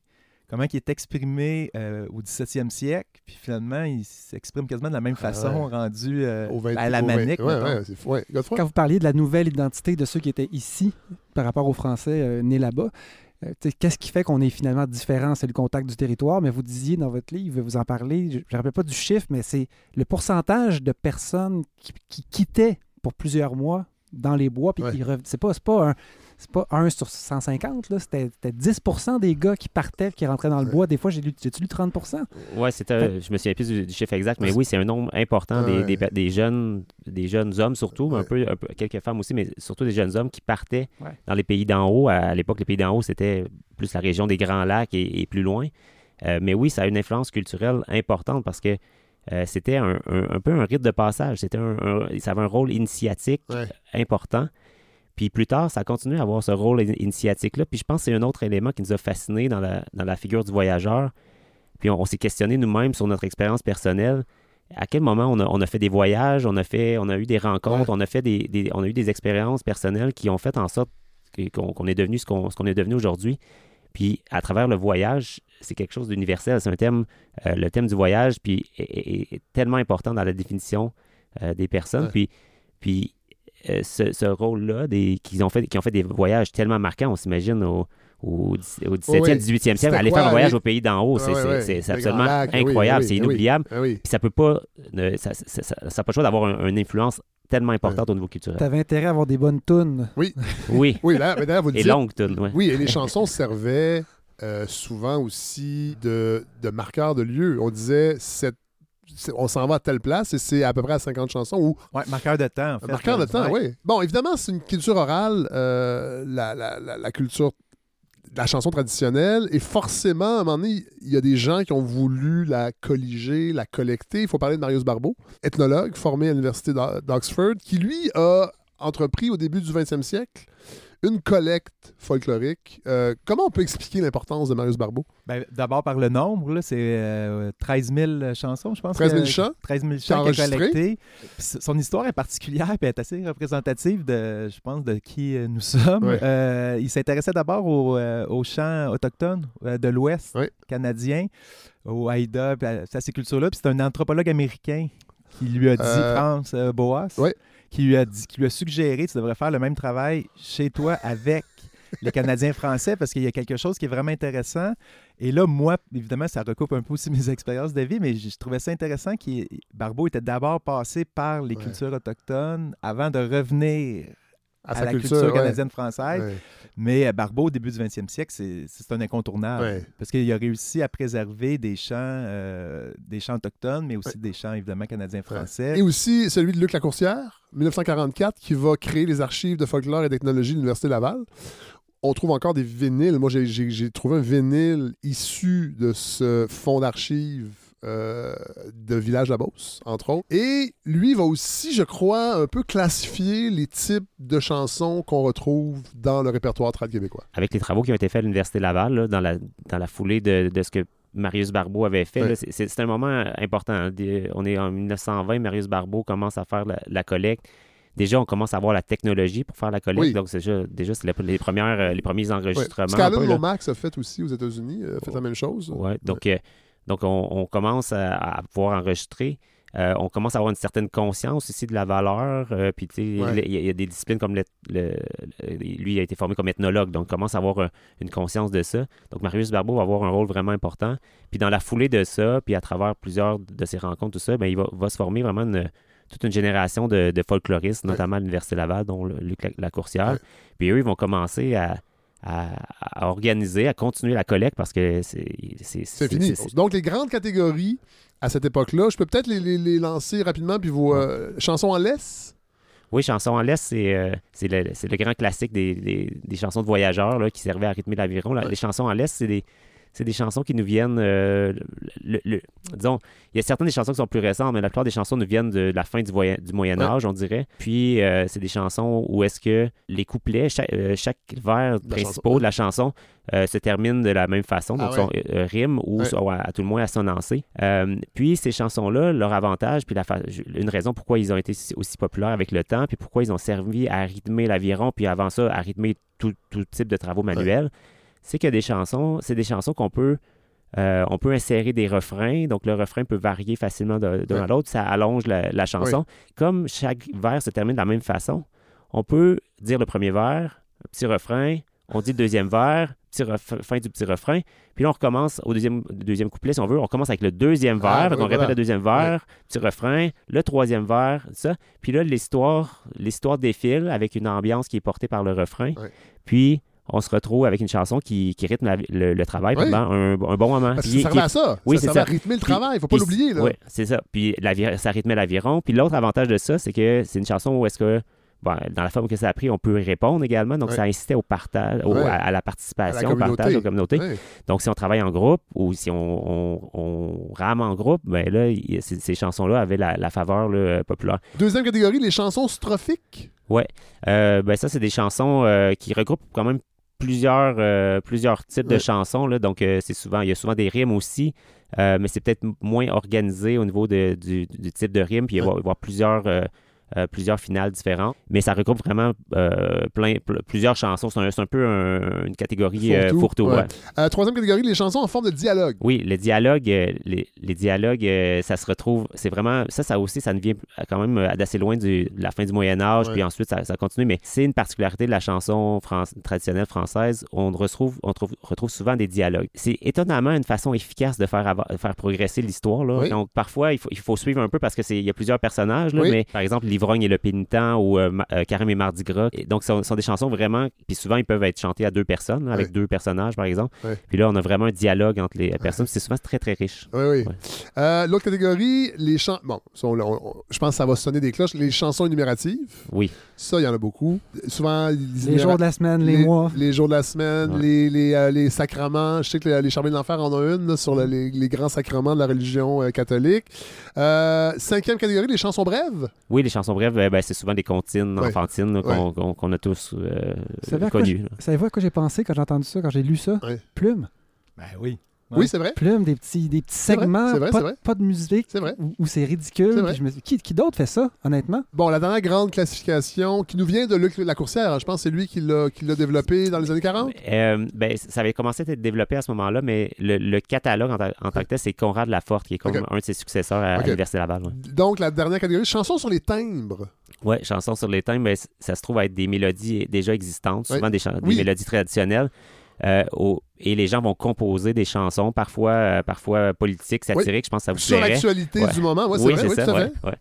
Speaker 3: comment il est exprimé euh, au 17e siècle, puis finalement, il s'exprime quasiment de la même
Speaker 1: Ah
Speaker 3: façon,
Speaker 1: ouais.
Speaker 3: rendu euh,
Speaker 1: Au 20
Speaker 3: à la
Speaker 1: au 20
Speaker 3: manique.
Speaker 1: Ouais,
Speaker 3: mettons.
Speaker 1: ouais, c'est fou. Ouais. Godefroy?
Speaker 2: Quand vous parliez de la nouvelle identité de ceux qui étaient ici par rapport aux Français euh, nés là-bas, euh, qu'est-ce qui fait qu'on est finalement différent? C'est le contact du territoire, mais vous disiez dans votre livre, vous en parlez, je ne me rappelle pas du chiffre, mais c'est le pourcentage de personnes qui, qui quittaient pour plusieurs mois dans les bois, puis
Speaker 1: Ouais.
Speaker 2: qui revenaient. C'est pas, c'est pas un. C'est pas 1 sur 150, là. C'était, c'était 10% des gars qui partaient qui rentraient dans le bois. Des fois, j'ai lu, lu 30
Speaker 4: Ouais, c'était, je me souviens plus du, du chiffre exact, mais oui, c'est un nombre important des,
Speaker 1: Ouais.
Speaker 4: des, pe- des jeunes, des jeunes hommes surtout, mais un,
Speaker 1: Ouais.
Speaker 4: peu, un peu- quelques femmes aussi, mais surtout des jeunes hommes qui partaient
Speaker 2: Ouais.
Speaker 4: dans les pays d'en haut. À, à l'époque, les pays d'en haut, c'était plus la région des Grands Lacs et, et plus loin. Euh, mais oui, ça a une influence culturelle importante parce que euh, c'était un, un- un peu un rite de passage. C'était un, un- ça avait un rôle initiatique
Speaker 1: Ouais.
Speaker 4: important. Puis plus tard, ça a continué à avoir ce rôle in- initiatique-là. Puis je pense que c'est un autre élément qui nous a fascinés dans la, dans la figure du voyageur. Puis on, on s'est questionné nous-mêmes sur notre expérience personnelle. À quel moment on a, on a fait des voyages, on a, fait, on a eu des rencontres, on, a fait des, des- on a eu des expériences personnelles qui ont fait en sorte qu'on est devenu ce qu'on est devenu aujourd'hui. Puis à travers le voyage, c'est quelque chose d'universel. C'est un thème, euh, le thème du voyage, puis est, est- est tellement important dans la définition euh, des personnes.
Speaker 1: Ouais.
Speaker 4: Puis, puis euh, ce, ce rôle-là, des, qui, ont fait, qui ont fait des voyages tellement marquants, on s'imagine au, au, au 17e,
Speaker 1: Oui.
Speaker 4: 18e siècle, aller faire un voyage
Speaker 1: oui.
Speaker 4: au pays d'en haut. C'est absolument
Speaker 1: Lacs, oui,
Speaker 4: incroyable,
Speaker 1: oui,
Speaker 4: c'est
Speaker 1: oui.
Speaker 4: inoubliable.
Speaker 1: Ah oui.
Speaker 4: Puis ça peut pas, ne- ça ça- ça- ça n'a pas le choix d'avoir un- une influence tellement importante au niveau culturel.
Speaker 2: T'avais intérêt à avoir des bonnes tunes.
Speaker 4: Oui,
Speaker 1: Oui, là, mais d'ailleurs, vous le
Speaker 4: et
Speaker 1: dites.
Speaker 4: longue tune, ouais.
Speaker 1: Oui, et les chansons servaient euh, souvent aussi de, de marqueurs de lieu. On disait, cette- on s'en va à telle place et c'est à peu près à 50 chansons ou
Speaker 3: Ouais, marqueur de temps, en fait.
Speaker 1: marqueur de temps, oui. Bon, évidemment, c'est une culture orale, euh, la, la- la- la culture la chanson traditionnelle, et forcément, à un moment donné, il y a des gens qui ont voulu la colliger, la collecter. Il faut parler de Marius Barbeau, ethnologue formé à l'Université d'O- d'Oxford, qui, lui, a entrepris au début du 20e siècle une collecte folklorique. Euh, comment on peut expliquer l'importance de Marius Barbeau?
Speaker 3: Ben, D'abord par le nombre, là, c'est euh, 13 000 chansons, je pense.
Speaker 1: 13 000
Speaker 3: que-
Speaker 1: chants?
Speaker 3: 13 000
Speaker 1: Qui a
Speaker 3: chants qu'il a
Speaker 1: enregistré?
Speaker 3: collectés. Son histoire est particulière et est assez représentative de, je pense, de qui euh, nous sommes. Euh, il s'intéressait d'abord aux, aux chants autochtones de l'Ouest
Speaker 1: Ouais.
Speaker 3: canadien, au Haïda, puis à, à ces cultures-là. Puis c'est un anthropologue américain qui lui a dit, France Boas. Qui, lui a dit, qui lui a suggéré, tu devrais faire le même travail chez toi avec les Canadiens français parce qu'il y a quelque chose qui est vraiment intéressant. Et là, moi, évidemment, ça recoupe un peu aussi mes expériences de vie, mais je je trouvais ça intéressant que Barbeau était d'abord passé par les
Speaker 1: Ouais.
Speaker 3: cultures autochtones avant de revenir à,
Speaker 1: sa
Speaker 3: la
Speaker 1: culture,
Speaker 3: canadienne-française.
Speaker 1: Ouais.
Speaker 3: Mais euh, Barbeau, au début du 20e siècle, c'est un incontournable.
Speaker 1: Ouais.
Speaker 3: Parce qu'il a réussi à préserver des chants, euh, des chants autochtones, mais aussi des chants, évidemment, canadiens-français.
Speaker 1: Et aussi celui de Luc Lacourcière, 1944, qui va créer les archives de folklore et d'ethnologie de l'Université Laval. On trouve encore des vinyles. Moi, j'ai trouvé un vinyle issu de ce fonds d'archives euh, de Village Labos, entre autres. Et lui va aussi, je crois, un peu classifier les types de chansons qu'on retrouve dans le répertoire trad québécois.
Speaker 4: avec les travaux qui ont été faits à l'Université Laval, là, dans, la, dans la foulée de, de ce que Marius Barbeau avait fait, c'est- un moment important. hein. On est en 1920, Marius Barbeau commence à faire la, la collecte. Déjà, on commence à avoir la technologie pour faire la collecte.
Speaker 1: Oui.
Speaker 4: Donc, déjà, déjà c'est la- les, premières, euh, les premiers enregistrements. Peu, là.
Speaker 1: Lomax a fait aussi aux États-Unis, a fait la même chose.
Speaker 4: Ouais, donc, euh, donc on, on commence à, à pouvoir enregistrer. Euh, on commence à avoir une certaine conscience aussi de la valeur. euh, puis, tu sais,
Speaker 1: Ouais.
Speaker 4: il y, a- il y a des disciplines comme le, lui, il a été formé comme ethnologue, donc commence à avoir une conscience de ça. Donc, Marius Barbeau va avoir un rôle vraiment important. Puis, dans la foulée de ça, puis à travers plusieurs de ses rencontres, tout ça, ben, il va, va se former vraiment une- toute une génération de, de folkloristes,
Speaker 1: Ouais.
Speaker 4: notamment à l'Université Laval, dont Luc La- Lacourcière.
Speaker 1: Ouais.
Speaker 4: Puis, eux, ils vont commencer à, à- à organiser, à continuer la collecte parce que c'est
Speaker 1: fini. Donc, les grandes catégories à cette époque-là, je peux peut-être les, les- les lancer rapidement, puis vos euh, chansons en laisse?
Speaker 4: Oui, Chanson en laisse, c'est euh, c'est le, grand classique des, des- des chansons de voyageurs là, qui servaient à rythmer l'aviron. Les chansons en laisse, c'est des, c'est des chansons qui nous viennent. euh, le- le- disons, il y a certaines des chansons qui sont plus récentes, mais la plupart des chansons nous viennent de la fin du, du Moyen
Speaker 1: Ouais.
Speaker 4: Âge, on dirait. Puis, euh, c'est des chansons où est-ce que les couplets, chaque, euh, chaque vers
Speaker 1: La chanson,
Speaker 4: de la chanson se terminent de la même façon,
Speaker 1: Ah
Speaker 4: donc
Speaker 1: ouais.
Speaker 4: sont rimes ou
Speaker 1: Ouais.
Speaker 4: sont à, à tout le moins assonancés. Euh, puis, ces chansons-là, leur avantage, puis la une raison pourquoi ils ont été si- aussi populaires avec le temps, puis pourquoi ils ont servi à rythmer l'aviron, puis avant ça, à rythmer tout, tout type de travaux manuels, c'est que des chansons, c'est des chansons qu'on peut euh, on peut insérer des refrains, donc le refrain peut varier facilement d'un
Speaker 1: Ouais.
Speaker 4: à l'autre, ça allonge la, la chanson. Comme chaque vers se termine de la même façon, on peut dire le premier vers, un petit refrain, on dit le deuxième vers, petit fin du petit refrain, puis là on recommence au deuxième, deuxième couplet si on veut, on commence avec le deuxième vers,
Speaker 1: Ah,
Speaker 4: donc
Speaker 1: oui,
Speaker 4: on répète
Speaker 1: voilà.
Speaker 4: le deuxième vers, petit refrain, le troisième vers, ça, puis là l'histoire, l'histoire défile avec une ambiance qui est portée par le refrain, puis on se retrouve avec une chanson qui, qui rythme la- le, le travail
Speaker 1: Oui.
Speaker 4: pendant un, un bon moment.
Speaker 1: Parce que ça servait à ça.
Speaker 4: Oui,
Speaker 1: ça
Speaker 4: c'est
Speaker 1: servait
Speaker 4: ça.
Speaker 1: à rythmer le
Speaker 4: Puis-
Speaker 1: travail. Il faut pas l'oublier.
Speaker 4: Oui, c'est ça. Puis ça rythmait l'aviron. Puis l'autre avantage de ça, c'est que c'est une chanson où est-ce que, bon, dans la forme que ça a pris, on peut y répondre également. Donc ça incitait au partage, au- à, à la
Speaker 1: À la
Speaker 4: participation, au partage, aux communautés. Donc si on travaille en groupe ou si on, on- on rame en groupe, ben là, il- ces, ces chansons-là avaient la, la faveur là, populaire.
Speaker 1: Deuxième catégorie, les chansons strophiques.
Speaker 4: Euh, ben ça, c'est des chansons euh, qui regroupent quand même plusieurs, euh, plusieurs types de
Speaker 1: Ouais.
Speaker 4: chansons. Là. Donc, euh, c'est souvent, il y a souvent des rimes aussi, euh, mais c'est peut-être moins organisé au niveau de- du, du type de rime. Puis il va y avoir plusieurs euh, plusieurs finales différentes. Mais ça regroupe vraiment euh, plein, pl- plusieurs chansons. C'est un, peu un- une catégorie euh,
Speaker 1: Fourre-tout, ouais. troisième catégorie, les chansons en forme de dialogue.
Speaker 4: Oui, le dialogue, les, les dialogues, ça se retrouve, c'est vraiment, ça, ça aussi, ça ne vient quand même d'assez loin du- de la fin du Moyen Âge,
Speaker 1: Ouais.
Speaker 4: puis ensuite, ça, ça continue, mais c'est une particularité de la chanson traditionnelle française. On retrouve, on trouve- retrouve souvent des dialogues. C'est étonnamment une façon efficace de faire, faire progresser l'histoire.
Speaker 1: Oui.
Speaker 4: Donc, parfois, il faut, il faut suivre un peu parce qu'il y a plusieurs personnages, là,
Speaker 1: Oui.
Speaker 4: mais par exemple, L'Ivrogne et le Pénitent ou euh, Ma- euh, Carême et Mardi Gras. Et donc, ce sont, sont des chansons vraiment, puis souvent, ils peuvent être chantés à deux personnes, là, avec
Speaker 1: Oui.
Speaker 4: deux personnages, par exemple.
Speaker 1: Oui.
Speaker 4: Puis là, on a vraiment un dialogue entre les personnes. C'est souvent très, très riche.
Speaker 1: Oui, oui.
Speaker 4: Ouais.
Speaker 1: Euh, L'autre catégorie, les chansons. Bon, ça, on- on- je pense que ça va sonner des cloches. Les chansons énumératives.
Speaker 4: Oui.
Speaker 1: Ça, il y en a beaucoup. Souvent,
Speaker 2: Les jours de la semaine, les, mois.
Speaker 1: Les jours de la semaine,
Speaker 4: Ouais.
Speaker 1: les, les, euh, les sacrements. Je sais que les, les Charmés de l'Enfer en ont une là, sur le- les, les grands sacrements de la religion euh, catholique. Euh, cinquième catégorie, les chansons brèves.
Speaker 4: Oui, les chansons brèves, euh, ben, c'est souvent des comptines
Speaker 1: Ouais.
Speaker 4: enfantines là, qu'on qu'on- qu'on a tous euh,
Speaker 2: savez
Speaker 4: connues.
Speaker 2: Savez-vous à quoi j'ai pensé quand j'ai entendu ça, quand j'ai lu ça?
Speaker 1: Ouais.
Speaker 2: Plume.
Speaker 3: Ben oui.
Speaker 1: Oui, c'est vrai.
Speaker 2: Plume, des petits, des petits segments,
Speaker 1: c'est vrai,
Speaker 2: pas,
Speaker 1: c'est vrai.
Speaker 2: pas de musique,
Speaker 1: C'est vrai.
Speaker 2: où, où c'est ridicule.
Speaker 1: C'est vrai.
Speaker 2: je me qui, qui d'autre fait ça, honnêtement?
Speaker 1: Bon, la dernière grande classification qui nous vient de Luc Lacourcière. hein, Je pense que c'est lui qui l'a qui l'a développé dans les années 40.
Speaker 4: Euh, ben, ça avait commencé à être développé à ce moment-là, mais le, le catalogue en, ta- en tant que tel, c'est Conrad Laforte, qui est comme
Speaker 1: Ok.
Speaker 4: un de ses successeurs à, à
Speaker 1: Ok.
Speaker 4: l'Université Laval. Ouais.
Speaker 1: Donc, la dernière catégorie, chansons sur les timbres.
Speaker 4: Ouais, chansons sur les thèmes, ben, ça se trouve à être des mélodies déjà existantes,
Speaker 1: Ouais.
Speaker 4: souvent des, des
Speaker 1: Oui.
Speaker 4: mélodies traditionnelles. Euh, au- et les gens vont composer des chansons, parfois, euh, parfois politiques, satiriques, je pense que ça vous
Speaker 1: Sur
Speaker 4: plairait.
Speaker 1: l'actualité
Speaker 4: Ouais.
Speaker 1: du moment. Ouais, c'est
Speaker 4: oui,
Speaker 1: vrai,
Speaker 4: c'est
Speaker 1: oui,
Speaker 4: ça.
Speaker 1: tout à fait.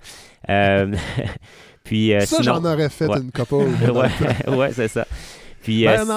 Speaker 4: Euh, puis,
Speaker 1: Ça,
Speaker 4: sinon-
Speaker 1: j'en aurais fait une couple.
Speaker 4: ouais, ouais, c'est ça. Puis,
Speaker 1: Davis.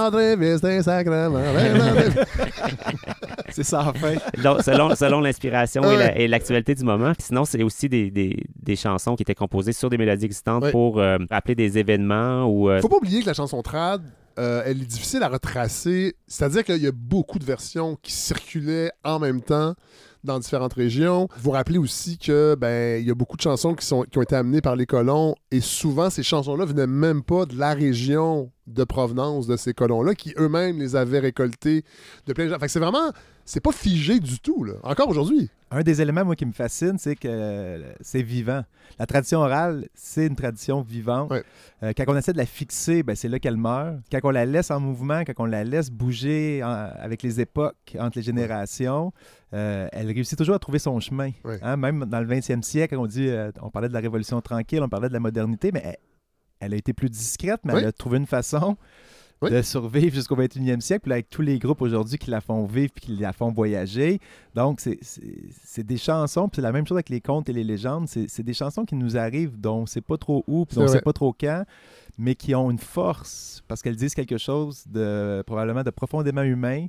Speaker 3: C'est sans fin.
Speaker 4: Donc, selon selon l'inspiration et
Speaker 1: Ouais.
Speaker 4: la- et l'actualité du moment. Puis sinon, c'est aussi des, des, des chansons qui étaient composées sur des mélodies existantes
Speaker 1: Ouais.
Speaker 4: pour euh, rappeler des événements ou. euh,
Speaker 1: Faut pas oublier que la chanson trad, euh, elle est difficile à retracer. C'est-à-dire qu'il y a beaucoup de versions qui circulaient en même temps dans différentes régions. Vous rappelez aussi que ben il y a beaucoup de chansons qui, qui ont été amenées par les colons et souvent ces chansons-là venaient même pas de la région de provenance de ces colons-là qui eux-mêmes les avaient récoltées de plein de gens. Fait que c'est vraiment c'est pas figé du tout là. Encore aujourd'hui.
Speaker 3: Un des éléments, moi, qui me fascine, c'est que c'est vivant. La tradition orale, c'est une tradition vivante.
Speaker 1: Ouais.
Speaker 3: Euh, quand on essaie de la fixer, ben, c'est là qu'elle meurt. Quand on la laisse en mouvement, quand on la laisse bouger en- avec les époques, entre les générations, euh, elle réussit toujours à trouver son chemin.
Speaker 1: Ouais.
Speaker 3: Hein, Même dans le 20e siècle, on dit, euh, on parlait de la révolution tranquille, on parlait de la modernité, mais elle, elle a été plus discrète, mais
Speaker 1: Oui.
Speaker 3: elle a trouvé une façon
Speaker 1: Oui.
Speaker 3: de survivre jusqu'au 21e siècle, puis avec tous les groupes aujourd'hui qui la font vivre puis qui la font voyager. Donc, c'est- des chansons, puis c'est la même chose avec les contes et les légendes. C'est des chansons qui nous arrivent, dont on ne sait pas trop où, puis
Speaker 1: C'est
Speaker 3: dont on ne sait pas trop quand, mais qui ont une force, parce qu'elles disent quelque chose de probablement de profondément humain.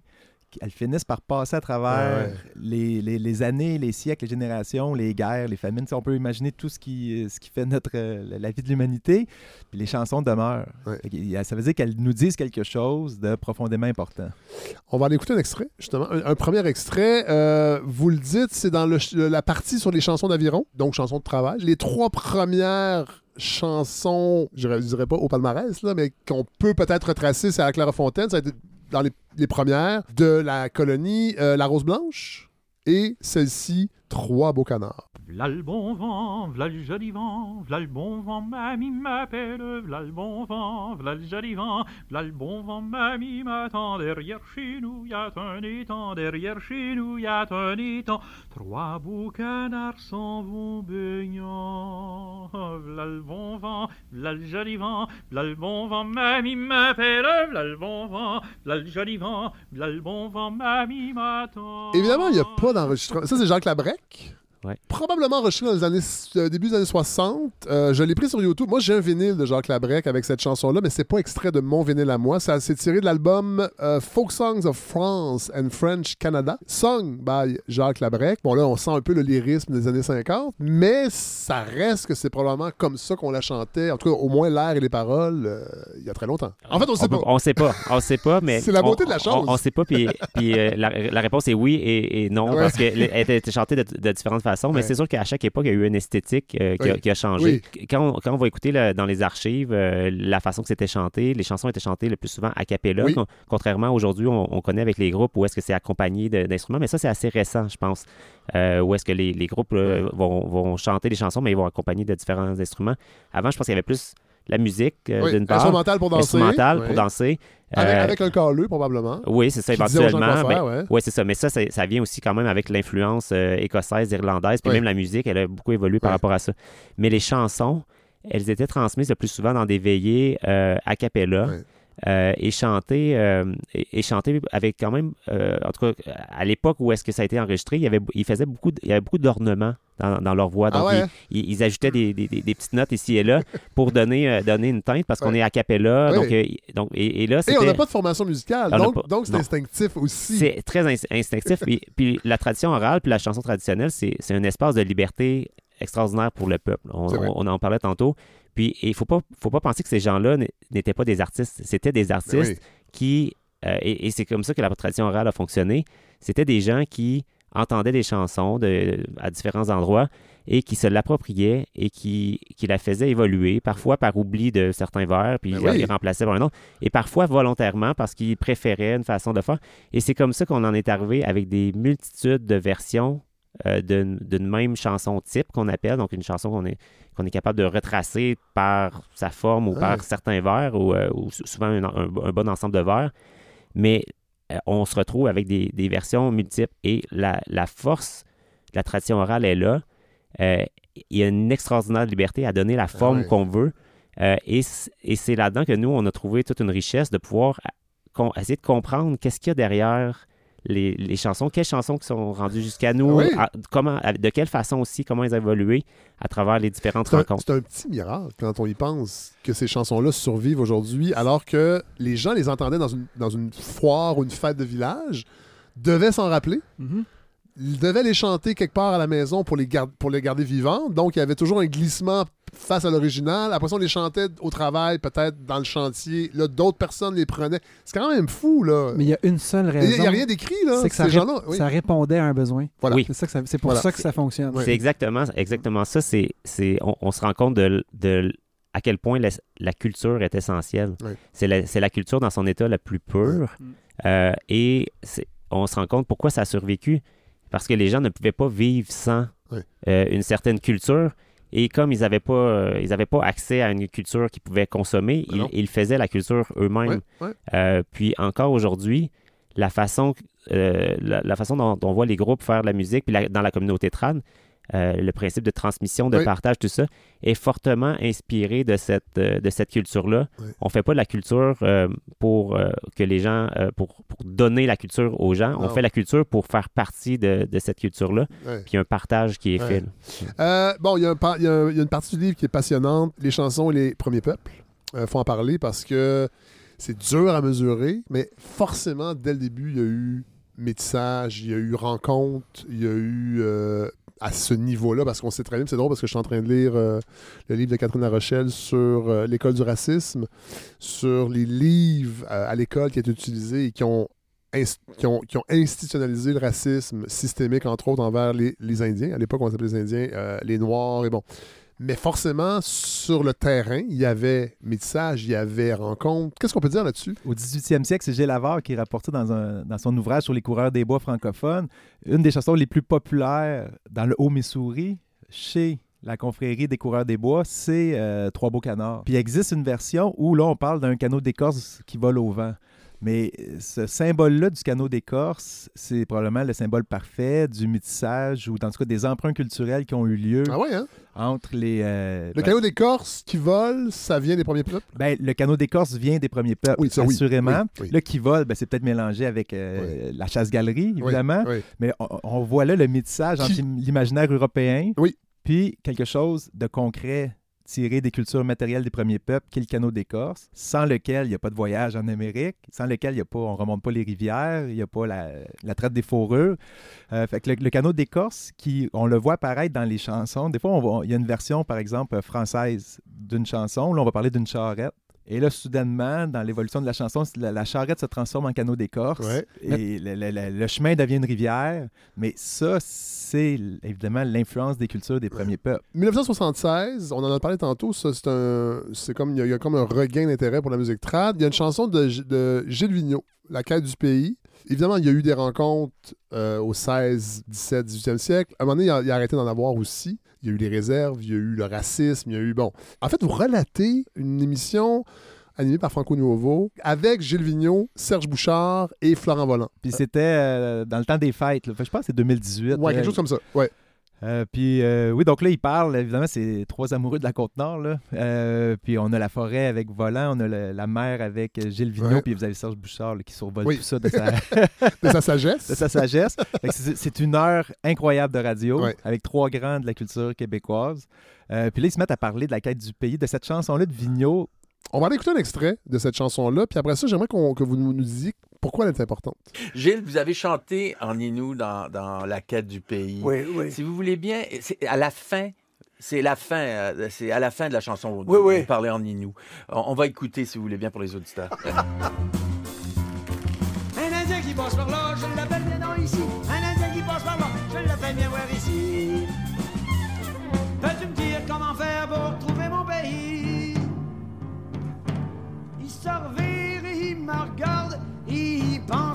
Speaker 3: Elles finissent par passer à travers
Speaker 1: Ah ouais.
Speaker 3: les, les- les années, les siècles, les générations, les guerres, les famines. Tu sais, on peut imaginer tout ce qui, ce qui fait notre, euh, la- vie de l'humanité. Puis les chansons demeurent.
Speaker 1: Ouais.
Speaker 3: Ça veut dire qu'elles nous disent quelque chose de profondément important.
Speaker 1: On va aller écouter un extrait, justement. Un, un premier extrait. euh, vous le dites, c'est dans le la partie sur les chansons d'aviron, donc chansons de travail. Les trois premières chansons, je je dirais pas au palmarès, là, mais qu'on peut peut-être retracer, c'est à Clairefontaine. Ça a été dans les, premières de la colonie euh, La Rose Blanche et celle-ci, Trois beaux canards.
Speaker 5: V'là le bon vent, v'là le joli vent, v'là le bon vent, mamie m'appelle, v'là le bon vent, v'là le joli vent, v'là le bon vent, mamie m'attend, derrière chez nous y a un étang, derrière chez nous y a un étang, trois beaux canards s'en vont baignant, v'là le bon vent, v'là le joli vent, v'là le bon vent, mamie m'appelle, v'là le bon vent, v'là le joli vent, v'là le bon vent, mamie m'attend.
Speaker 1: Évidemment, il n'y a pas d'enregistrement. Ça, c'est Jacques Labrec. Tack.
Speaker 4: Ouais.
Speaker 1: Probablement enregistré dans les années, euh, début des années 60. Euh, je l'ai pris sur YouTube. Moi, j'ai un vinyle de Jacques Labrec avec cette chanson-là, mais c'est pas extrait de mon vinyle à moi. Ça c'est tiré de l'album euh, Folk Songs of France and French Canada, sung by Jacques Labrec. Bon, là, on sent un peu le lyrisme des années 50, mais ça reste que c'est probablement comme ça qu'on la chantait, en tout cas, au moins l'air et les paroles, il y a très longtemps. En fait, on sait
Speaker 4: peut-
Speaker 1: pas.
Speaker 4: On sait pas. On sait pas, mais.
Speaker 1: C'est la beauté
Speaker 4: on-
Speaker 1: de la
Speaker 4: on-
Speaker 1: chose.
Speaker 4: On, sait pas, puis, la, la réponse est oui et, et non,
Speaker 1: Ouais.
Speaker 4: parce qu'elle était chantée de, de différentes façons. Façon, mais
Speaker 1: Ouais.
Speaker 4: c'est sûr qu'à chaque époque, il y a eu une esthétique euh, qui, a,
Speaker 1: Oui.
Speaker 4: qui a changé. Quand, on, quand on va écouter le- dans les archives euh, la façon que c'était chanté, les chansons étaient chantées le plus souvent a cappella,
Speaker 1: Oui.
Speaker 4: con- contrairement aujourd'hui, on, on connaît avec les groupes où est-ce que c'est accompagné d'instruments, mais ça, c'est assez récent, je pense, euh, où est-ce que les, les groupes vont, vont chanter des chansons, mais ils vont accompagner de différents instruments. Avant, je pense qu'il y avait plus la musique, euh,
Speaker 1: Oui,
Speaker 4: d'une part,
Speaker 1: instrumental pour danser.
Speaker 4: instrumentale
Speaker 1: Oui.
Speaker 4: pour danser.
Speaker 1: Avec,
Speaker 4: Euh,
Speaker 1: avec un calleux, probablement.
Speaker 4: oui, c'est ça, éventuellement. ben,
Speaker 1: ouais.
Speaker 4: oui, c'est ça. Mais ça, ça vient aussi quand même avec l'influence euh, écossaise, irlandaise, puis
Speaker 1: Ouais.
Speaker 4: même la musique, elle a beaucoup évolué par
Speaker 1: Ouais.
Speaker 4: rapport à ça. Mais les chansons, elles étaient transmises le plus souvent dans des veillées a cappella. Euh, et chantées euh, et, avec quand même euh, en tout cas à l'époque où est-ce que ça a été enregistré il y avait ils faisaient beaucoup de- il y avait beaucoup d'ornements dans, dans leur voix
Speaker 1: Ah
Speaker 4: donc
Speaker 1: ouais,
Speaker 4: ils-
Speaker 1: hein?
Speaker 4: ils, ajoutaient des, des- des- petites notes ici et là pour donner donner une teinte parce qu'on est a cappella donc, donc et, et là
Speaker 1: Et on n'a pas de formation musicale, donc
Speaker 4: pas-
Speaker 1: donc c'est instinctif aussi.
Speaker 4: c'est très ins- instinctif. puis, puis la tradition orale, puis la chanson traditionnelle, c'est un espace de liberté extraordinaire pour le peuple. On en parlait tantôt. Puis il ne faut pas, faut pas penser que ces gens-là n'étaient pas des artistes. C'était des
Speaker 1: Ben
Speaker 4: artistes
Speaker 1: oui.
Speaker 4: qui... euh, et et c'est comme ça que la tradition orale a fonctionné. C'était des gens qui entendaient des chansons de, à différents endroits et qui se l'appropriaient et qui, qui la faisaient évoluer, parfois par oubli de certains vers, puis
Speaker 1: Ben
Speaker 4: ils
Speaker 1: oui.
Speaker 4: les remplaçaient par un autre, et parfois volontairement parce qu'ils préféraient une façon de faire. Et c'est comme ça qu'on en est arrivé avec des multitudes de versions euh, d'une même chanson type qu'on appelle, donc une chanson qu'on est, qu'on est capable de retracer par sa forme ou
Speaker 1: Ah.
Speaker 4: par certains vers ou, euh, ou sou- souvent un, un- un bon ensemble de vers. Mais euh, on se retrouve avec des, des versions multiples et la, la force de la tradition orale est là. Il y a une extraordinaire liberté à donner la forme
Speaker 1: ouais.
Speaker 4: qu'on veut. Et et c'est là-dedans que nous, on a trouvé toute une richesse de pouvoir essayer de comprendre qu'est-ce qu'il y a derrière les, les chansons, quelles chansons qui sont rendues jusqu'à nous,
Speaker 1: Oui.
Speaker 4: à- comment, à- de quelle façon aussi, comment elles ont évolué à travers les différentes
Speaker 1: C'est un,
Speaker 4: rencontres.
Speaker 1: c'est un petit miracle quand on y pense que ces chansons-là survivent aujourd'hui, alors que les gens les entendaient dans une, dans une foire ou une fête de village, devaient s'en rappeler.
Speaker 2: Mhm.
Speaker 1: Ils devaient les chanter quelque part à la maison pour les, gar- pour les garder vivants. Donc, il y avait toujours un glissement face à l'original. Après ça, on les chantait au travail, peut-être dans le chantier. Là, d'autres personnes les prenaient. C'est quand même fou, là.
Speaker 2: Mais il y a une seule
Speaker 1: Il
Speaker 2: raison.
Speaker 1: n'y a rien d'écrit, là.
Speaker 2: C'est que ça,
Speaker 1: Ces
Speaker 2: ré-
Speaker 1: gens-là, oui.
Speaker 2: ça répondait à un besoin.
Speaker 1: Voilà.
Speaker 4: Oui.
Speaker 2: C'est pour
Speaker 1: Voilà.
Speaker 2: ça que ça fonctionne.
Speaker 4: C'est exactement, exactement ça. C'est, c'est, on, on se rend compte de, de à quel point la, la culture est essentielle. C'est, la, c'est la culture dans son état le plus pur.
Speaker 2: Mm.
Speaker 4: Euh, et on se rend compte pourquoi ça a survécu. Parce que les gens ne pouvaient pas vivre sans euh, une certaine culture. Et comme ils n'avaient pas, euh, ils avaient pas accès à une culture qu'ils pouvaient consommer,
Speaker 1: Ben
Speaker 4: ils, faisaient la culture eux-mêmes.
Speaker 1: Ouais, ouais.
Speaker 4: Euh, puis encore aujourd'hui, la façon, euh, la, la façon dont, dont on voit les groupes faire de la musique, puis la- dans la communauté trad, euh, le principe de transmission, de
Speaker 1: Oui.
Speaker 4: partage, tout ça, est fortement inspiré de cette, euh, de cette culture-là.
Speaker 1: Oui.
Speaker 4: On fait pas de la culture euh, pour euh, que les gens, pour, pour donner la culture aux gens. On fait la culture pour faire partie de, de cette culture-là. Puis il y a un partage qui est fait.
Speaker 1: bon, il y, y a une partie du livre qui est passionnante. Les chansons et les premiers peuples. Il faut en parler parce que c'est dur à mesurer, mais forcément, dès le début, il y a eu métissage, il y a eu rencontre, il y a eu euh, à ce niveau-là, parce qu'on sait très bien, c'est drôle parce que je suis en train de lire euh, le livre de Catherine La Rochelle sur euh, l'école du racisme, sur les livres à l'école qui étaient utilisés et qui ont, institutionnalisé le racisme systémique, entre autres, envers les, les Indiens. À l'époque, on s'appelait les Indiens, les Noirs, et bon. Mais forcément, sur le terrain, il y avait métissage, il y avait rencontre. Qu'est-ce qu'on peut dire là-dessus?
Speaker 3: Au 18e siècle, c'est Gilles Lavard qui rapportait dans, son ouvrage sur les coureurs des bois francophones une des chansons les plus populaires dans le Haut-Missouri, chez la confrérie des coureurs des bois, c'est euh, Trois beaux canards. Puis il existe une version où là, on parle d'un canot d'écorce qui vole au vent. Mais euh, ce symbole-là du canot d'écorce, c'est probablement le symbole parfait du métissage ou, en tout cas, des emprunts culturels qui ont eu lieu
Speaker 1: Ah ouais, hein?
Speaker 3: entre les... euh,
Speaker 1: Le
Speaker 3: ben-
Speaker 1: canot des Corses qui vole, ça vient des premiers peuples?
Speaker 3: ben, le canot d'écorce vient des premiers peuples,
Speaker 1: Oui, ça,
Speaker 3: assurément.
Speaker 1: Oui, oui.
Speaker 3: Là, qui vole, ben, c'est peut-être mélangé avec euh, la chasse-galerie, évidemment. Mais on, on voit là le métissage entre
Speaker 1: Qui-
Speaker 3: l'imaginaire européen,
Speaker 1: Oui.
Speaker 3: puis quelque chose de concret tiré des cultures matérielles des premiers peuples, qui est le canot d'écorce, sans lequel il n'y a pas de voyage en Amérique, sans lequel il y a pas, on remonte pas les rivières, il n'y a pas la, traite des fourrures. Euh, fait que le, canot d'écorce, qui, on le voit apparaître dans les chansons. Des fois, il y a une version, par exemple, française d'une chanson. Là, on va parler d'une charrette. Et là, soudainement, dans l'évolution de la chanson, la, la charrette se transforme en canot d'écorce.
Speaker 1: Ouais.
Speaker 3: Et le, le- le- le chemin devient une rivière. Mais ça, c'est évidemment l'influence des cultures des premiers peuples.
Speaker 1: 1976, on en a parlé tantôt, ça c'est un c'est comme il y, a- il y a comme un regain d'intérêt pour la musique trad. Il y a une chanson de, de Gilles Vigneault, La quête du pays. Évidemment, il y a eu des rencontres euh, au 16, 17, 18e siècle. À un moment donné, il a, il a arrêté d'en avoir aussi. Il y a eu les réserves, il y a eu le racisme, il y a eu bon. En fait, vous relatez une émission animée par Franco Nuovo avec Gilles Vigneault, Serge Bouchard et Florent Volant.
Speaker 3: Puis c'était euh, dans le temps des fêtes. là. Fait que Je pense que c'est 2018.
Speaker 1: Ouais, quelque chose comme ça. Ouais.
Speaker 3: Euh, puis euh, oui, donc là, il parle, évidemment, c'est trois amoureux de la Côte-Nord. là. Euh, puis on a la forêt avec Volant, on a le- la mer avec Gilles Vigneault,
Speaker 1: Ouais.
Speaker 3: puis vous avez Serge Bouchard là, qui survole
Speaker 1: Oui.
Speaker 3: tout ça de sa,
Speaker 1: De sa sagesse.
Speaker 3: de sa sagesse. C'est une heure incroyable de radio
Speaker 1: Ouais.
Speaker 3: avec trois grands de la culture québécoise. Puis là, ils se mettent à parler de la quête du pays, de cette chanson-là de Vigneault.
Speaker 1: On va aller écouter un extrait de cette chanson-là, puis après ça, j'aimerais qu'on- que vous nous, nous disiez pourquoi elle est importante.
Speaker 6: Gilles, vous avez chanté en Inou dans, dans La quête du pays.
Speaker 7: Oui, oui.
Speaker 6: Si vous voulez bien, c'est à la fin. C'est la fin, euh, c'est à la fin de la chanson.
Speaker 7: Oui,
Speaker 6: vous
Speaker 7: oui.
Speaker 6: parlez en Inou. On, on va écouter si vous voulez bien pour les auditeurs.
Speaker 8: Un Indien qui passe par là,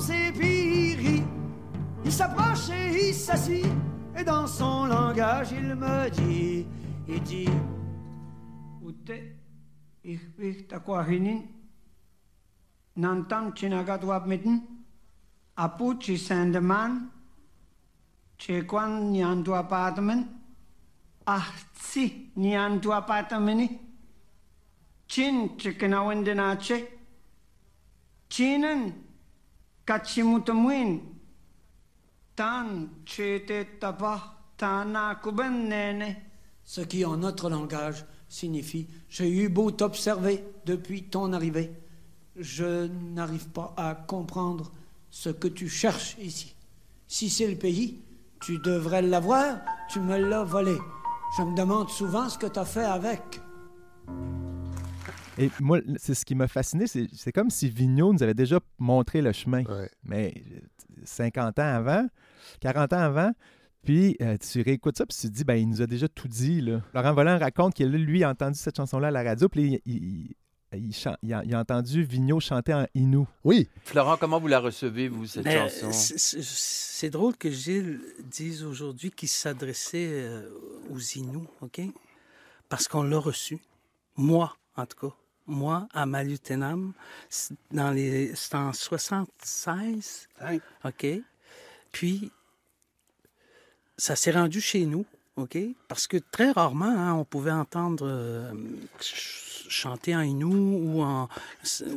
Speaker 8: et puis il. Il s'approche et il s'assit, et dans son langage il me dit, il dit, Ute, ich takwahinin. Nantam chinagatwap mitten. Apuchi Sandeman. Chekwan nyantu apartment. Ahti nyantu apartmeni. Chin chikinawindinache. Chinen Ce qui en notre langage signifie J'ai eu beau t'observer depuis ton arrivée. Je n'arrive pas à comprendre ce que tu cherches ici. Si c'est le pays, tu devrais l'avoir, tu me l'as volé. Je me demande souvent ce que tu as fait avec.
Speaker 3: Et moi, c'est ce qui m'a fasciné, c'est comme si Vigneault nous avait déjà montré le chemin.
Speaker 1: Ouais.
Speaker 3: mais euh, 50 ans avant, 40 ans avant. Puis euh, tu réécoutes ça, puis tu te dis, ben, il nous a déjà tout dit. Là. Laurent Volant raconte qu'il a, lui, entendu cette chanson-là à la radio, puis il, il- il chan- il a, il a entendu Vigneault chanter en Inou.
Speaker 1: Oui,
Speaker 6: Florent, comment vous la recevez, vous, cette
Speaker 7: Ben,
Speaker 6: chanson?
Speaker 7: c'est- drôle que Gilles dise aujourd'hui qu'il s'adressait euh, aux Inuits, OK? Parce qu'on l'a reçu. Moi, en tout cas. Moi, à Malutenam, c'est dans les... c'est en 76, OK? Puis, ça s'est rendu chez nous, OK? Parce que très rarement, hein, on pouvait entendre euh, ch- chanter en Inou ou, en,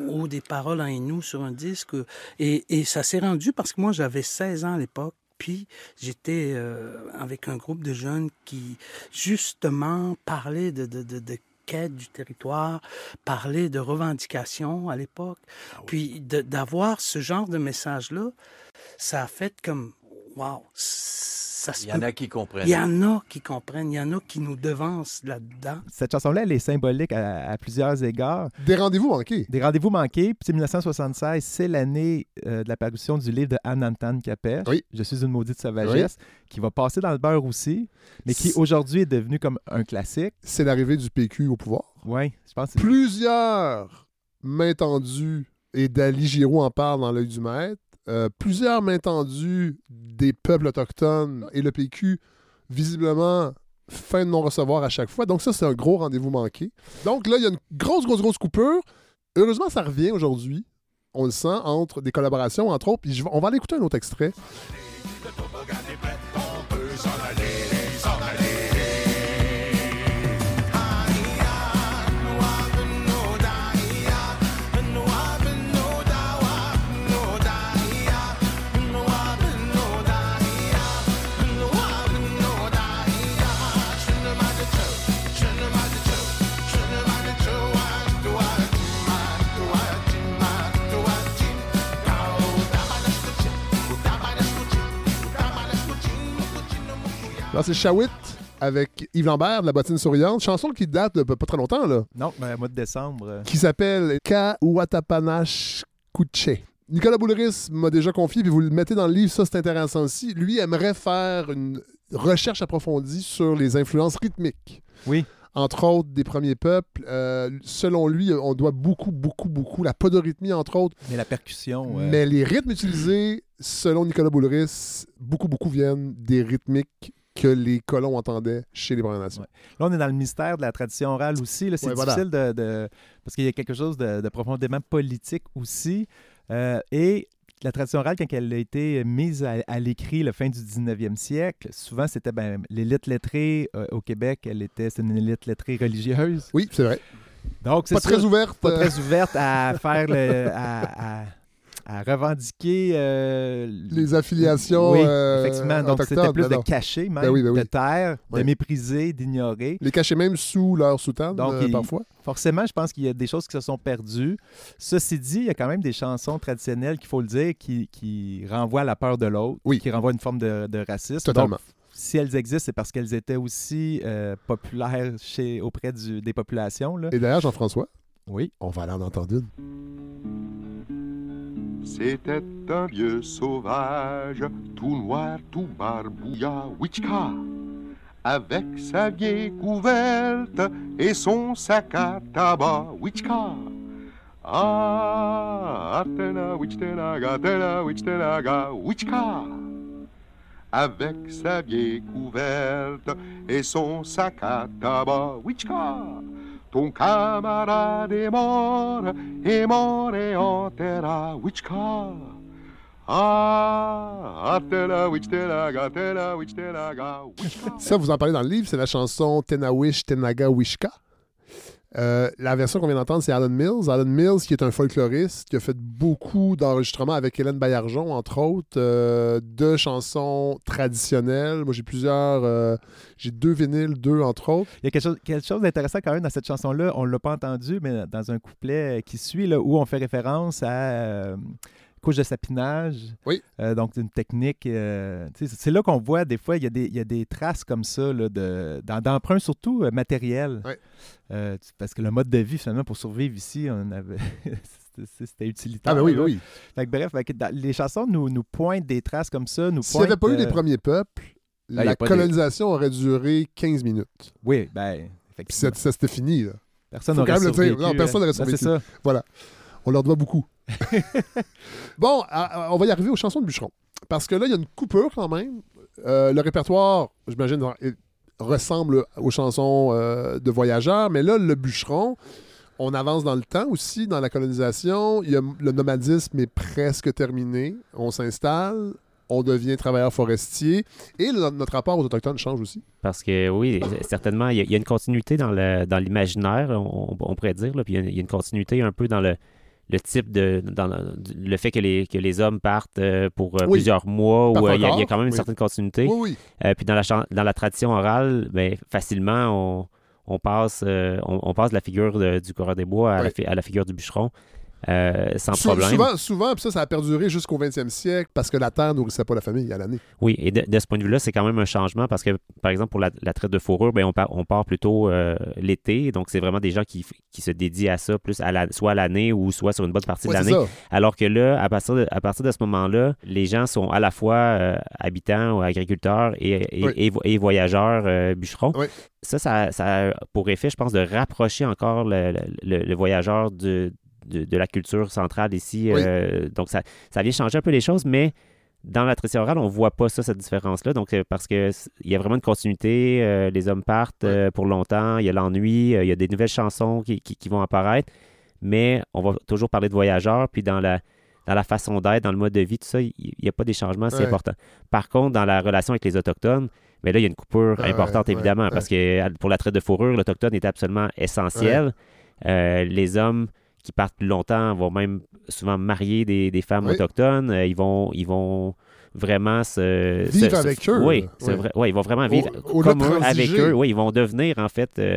Speaker 7: ou des paroles en Inou sur un disque. Et, et ça s'est rendu parce que moi, j'avais 16 ans à l'époque. Puis j'étais euh, avec un groupe de jeunes qui, justement, parlaient de, de, de, de quête du territoire, parlaient de revendications à l'époque. Puis de- d'avoir ce genre de message-là, ça a fait comme, wow, ça se
Speaker 6: Il y en a qui comprennent.
Speaker 7: il y en a qui comprennent, il y en a qui nous devancent là-dedans.
Speaker 3: Cette chanson-là, elle est symbolique à, à plusieurs égards.
Speaker 1: des rendez-vous manqués.
Speaker 3: Des rendez-vous manqués, puis c'est 1976, c'est l'année euh, de la parution du livre de Anantan Capet,
Speaker 1: Oui.
Speaker 3: Je suis une maudite sauvagesse, qui va passer dans le beurre aussi, mais qui aujourd'hui est devenu comme un classique.
Speaker 1: C'est l'arrivée du PQ au pouvoir.
Speaker 3: Oui, je pense que c'est
Speaker 1: Plusieurs mains tendues, et Dali Giroux en parle dans l'œil du maître, euh, plusieurs mains tendues des peuples autochtones et le PQ, visiblement, fin de non-recevoir à chaque fois. Donc ça, c'est un gros rendez-vous manqué. Donc là, il y a une grosse, grosse, grosse coupure. Heureusement, ça revient aujourd'hui. On le sent entre des collaborations, entre autres. Puis on va aller écouter un autre extrait. Là, c'est Shawit avec Yves Lambert de la bottine souriante, chanson qui date de pas très longtemps, là,
Speaker 3: Non, mais mois de décembre. euh,
Speaker 1: qui s'appelle Kawatapanash Kuche. Nicolas Boulris m'a déjà confié, puis vous le mettez dans le livre, ça c'est intéressant aussi. Lui aimerait faire une recherche approfondie sur les influences rythmiques.
Speaker 3: Oui.
Speaker 1: Entre autres, des premiers peuples. Euh, selon lui, on doit beaucoup, beaucoup, beaucoup, la podorythmie, entre autres,
Speaker 3: Mais la percussion. euh,
Speaker 1: mais les rythmes utilisés, selon Nicolas Boulris, beaucoup, beaucoup viennent des rythmiques que les colons entendaient chez les Premières Nations.
Speaker 3: Là, on est dans le mystère de la tradition orale aussi. C'est
Speaker 1: Ouais, voilà.
Speaker 3: difficile de, de- Parce qu'il y a quelque chose de, de profondément politique aussi. Euh, et la tradition orale, quand elle a été mise à, à l'écrit la fin du 19e siècle, souvent, c'était ben, l'élite lettrée euh, au Québec, elle était c'est une élite lettrée religieuse.
Speaker 1: Oui, c'est vrai.
Speaker 3: Donc, c'est
Speaker 1: Pas très ouverte.
Speaker 3: pas
Speaker 1: euh,
Speaker 3: très ouverte à faire le. à, à- à revendiquer euh,
Speaker 1: les affiliations
Speaker 3: Oui,
Speaker 1: euh,
Speaker 3: effectivement. Donc, c'était plus
Speaker 1: ben
Speaker 3: de cacher, même,
Speaker 1: Ben oui, ben oui.
Speaker 3: de taire, de mépriser, d'ignorer.
Speaker 1: Les cacher même sous leur soutane,
Speaker 3: Donc,
Speaker 1: euh,
Speaker 3: il-
Speaker 1: parfois.
Speaker 3: Forcément, je pense qu'il y a des choses qui se sont perdues. Ceci dit, il y a quand même des chansons traditionnelles, qu'il faut le dire, qui, qui renvoient à la peur de l'autre,
Speaker 1: Oui.
Speaker 3: qui renvoient à une forme de, de racisme.
Speaker 1: Totalement.
Speaker 3: Donc, si elles existent, c'est parce qu'elles étaient aussi populaires chez, auprès du- des populations. Là.
Speaker 1: Et d'ailleurs, Jean-François,
Speaker 3: Oui.
Speaker 1: on va aller en entendre une.
Speaker 9: C'était un vieux sauvage, tout noir, tout barbouillard, Wichka, avec sa vieille couverte et son sac à tabac, Wichka. Ah, Atena, Wichtenaga, Atena, Wichtenaga, Wichka. Avec sa vieille couverte et son sac à tabac, Wichka. Ton camarade est mort, est mort et. Ah, Wichtelaga, Atena, Wichtelaga, Wichka.
Speaker 1: Ça, vous en parlez dans le livre, c'est la chanson Tenawish Tenaga Wishka? Euh, la version qu'on vient d'entendre, c'est Alan Mills. Alan Mills, qui est un folkloriste, qui a fait beaucoup d'enregistrements avec Hélène Baillargeon, entre autres, euh, de chansons traditionnelles. Moi, j'ai plusieurs. euh, j'ai deux vinyles, deux, entre autres.
Speaker 3: Il y a quelque chose, d'intéressant quand même dans cette chanson-là. On ne l'a pas entendu, mais dans un couplet qui suit, là, où on fait référence à euh, couche de sapinage.
Speaker 1: Oui.
Speaker 3: Euh, donc, une technique. euh, c'est là qu'on voit des fois, il y, a des- il y a des traces comme ça, là, de, surtout euh, matériel.
Speaker 1: Ouais.
Speaker 3: Euh, parce que le mode de vie, finalement, pour survivre ici, on avait. c'était- utilitaire.
Speaker 1: Ah, ben oui,
Speaker 3: là.
Speaker 1: oui.
Speaker 3: Fait que bref, fait que dans- les chansons nous, nous pointent des traces comme ça.
Speaker 1: S'il n'y avait pas eu les premiers peuples,
Speaker 3: a
Speaker 1: la colonisation aurait duré 15 minutes.
Speaker 3: Oui, ben,
Speaker 1: Puis
Speaker 3: effectivement.
Speaker 1: ça, ça, c'était fini. là.
Speaker 3: Personne
Speaker 1: faut
Speaker 3: n'aurait
Speaker 1: dire.
Speaker 3: survécu.
Speaker 1: Non, personne n'aurait
Speaker 3: Ben, C'est
Speaker 1: survécu. On leur doit beaucoup. bon, à- à- on va y arriver aux chansons de Bûcheron. Parce que là, il y a une coupure quand même. Euh, le répertoire, j'imagine, ressemble aux chansons euh, de voyageurs, mais là, le Bûcheron, on avance dans le temps aussi, dans la colonisation. Le nomadisme est presque terminé. On s'installe, on devient travailleur forestier, et notre rapport aux Autochtones change aussi.
Speaker 4: Parce que oui, certainement, il y, a- une continuité dans l'imaginaire, on, on pourrait dire. Là, puis il y a une continuité un peu dans le, le type de. dans le, fait que les, que les hommes partent euh, pour euh,
Speaker 1: Oui.
Speaker 4: plusieurs mois, où euh, il y, a- y quand même une
Speaker 1: oui.
Speaker 4: certaine continuité.
Speaker 1: Oui, oui.
Speaker 4: Puis dans la, dans la tradition orale, ben, facilement, on, on passe, on, on passe de la figure de- du coureur des bois la, à la figure du bûcheron euh, sans
Speaker 1: Sou-
Speaker 4: problème.
Speaker 1: Souvent, souvent puis ça, ça a perduré jusqu'au 20e siècle parce que la terre nourrissait pas la famille à l'année.
Speaker 4: Oui, et de, de ce point de vue-là, c'est quand même un changement parce que, par exemple, pour la, la traite de fourrure, ben, on, part, on part plutôt euh, l'été. Donc, c'est vraiment des gens qui, se dédient à ça, plus à la, soit à l'année ou soit sur une bonne partie
Speaker 1: Ouais,
Speaker 4: de l'année. Alors que là, à partir de, à partir de ce moment-là, les gens sont à la fois euh, habitants ou agriculteurs et, et,
Speaker 1: Oui.
Speaker 4: et vo- et voyageurs bûcherons.
Speaker 1: Oui.
Speaker 4: Ça, ça, ça a pour effet, je pense, de rapprocher encore le, le- le voyageur de, de, de la culture centrale ici.
Speaker 1: Oui.
Speaker 4: Euh, donc, ça, ça vient changer un peu les choses, mais dans la tradition orale, on voit pas ça, cette différence-là. Donc, euh, parce que c- il y a vraiment une continuité. euh, les hommes partent
Speaker 1: Ouais.
Speaker 4: pour longtemps. Il y a l'ennui. il y a des nouvelles chansons qui, qui- qui vont apparaître. Mais on va toujours parler de voyageurs. Puis dans la, dans la façon d'être, dans le mode de vie, tout ça, il n'y a pas des changements, c'est
Speaker 1: Ouais.
Speaker 4: important. Par contre, dans la relation avec les Autochtones, mais là, il y a une coupure importante,
Speaker 1: ouais,
Speaker 4: évidemment, parce que pour la traite de fourrure, l'Autochtone est absolument essentiel. Euh, les hommes qui partent plus longtemps vont même souvent marier des, des femmes
Speaker 1: Oui.
Speaker 4: autochtones. Euh, ils, vont, ils vont vraiment se...
Speaker 1: Vivre
Speaker 4: se- se-
Speaker 1: avec eux,
Speaker 4: Oui, vrai. Ouais, ils vont vraiment vivre
Speaker 1: au
Speaker 4: comme eux, avec eux. Oui, ils vont devenir, en fait, euh,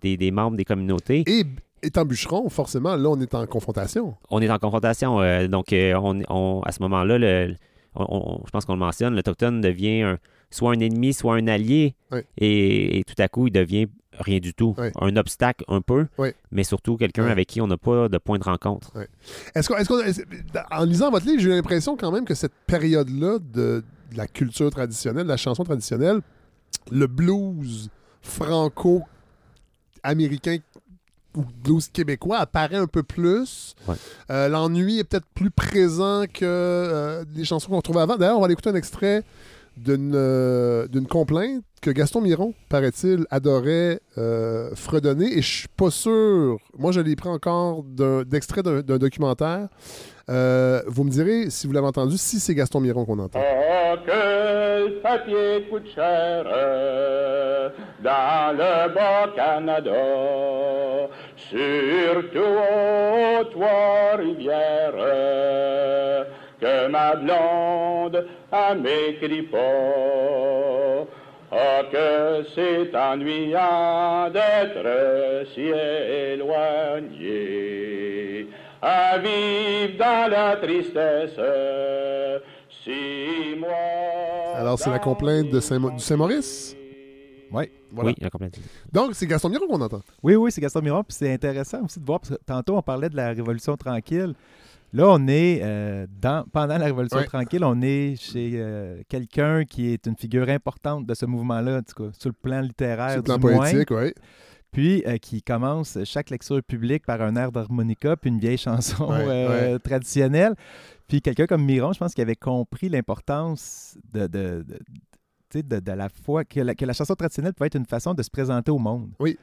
Speaker 4: des, des membres des communautés.
Speaker 1: Et étant bûcheron, forcément, là, on est en confrontation.
Speaker 4: On est en confrontation. euh, donc, euh, on, on- à ce moment-là, le- on- je pense qu'on le mentionne, l'Autochtone devient un- soit un ennemi, soit un allié. Et tout à coup, il devient rien du tout. Un obstacle un peu, mais surtout quelqu'un avec qui on n'a pas de point de rencontre.
Speaker 1: Est-ce qu'on, en lisant votre livre, j'ai eu l'impression quand même que cette période-là de, de la culture traditionnelle, de la chanson traditionnelle, le blues franco-américain ou blues québécois apparaît un peu plus. Euh, l'ennui est peut-être plus présent que euh, les chansons qu'on trouvait avant. D'ailleurs, on va aller écouter un extrait d'une, euh, d'une complainte que Gaston Miron, paraît-il, adorait euh, fredonner. Et je suis pas sûr. Moi, je l'ai pris encore d'extrait d'un, documentaire. Euh, vous me direz, si vous l'avez entendu, si c'est Gaston Miron qu'on entend.
Speaker 10: Oh, coûte cher dans le Bas-Canada, surtout aux Trois-Rivières, que ma blonde a m'écrit pas. Oh, que c'est ennuyant d'être si éloigné, à vivre dans la tristesse, six mois.
Speaker 1: Alors, c'est la complainte de Saint- du Saint-Maurice?
Speaker 3: Oui.
Speaker 1: Voilà.
Speaker 4: Oui, la complète.
Speaker 1: Donc, c'est Gaston Miron qu'on entend.
Speaker 3: Oui, oui, c'est Gaston Miron. Puis c'est intéressant aussi de voir, parce que tantôt, on parlait de la Révolution tranquille. Là, on est euh, dans, pendant la Révolution
Speaker 1: Ouais.
Speaker 3: tranquille, on est chez euh, quelqu'un qui est une figure importante de ce mouvement-là, en tout cas, sur le plan littéraire.
Speaker 1: Sur le plan
Speaker 3: du
Speaker 1: poétique, oui.
Speaker 3: Puis euh, qui commence chaque lecture publique par un air d'harmonica, puis une vieille chanson
Speaker 1: Ouais,
Speaker 3: traditionnelle. Puis quelqu'un comme Miron, je pense qu'il avait compris l'importance de, de, de la foi, que la, que la chanson traditionnelle pouvait être une façon de se présenter au monde.
Speaker 1: Oui.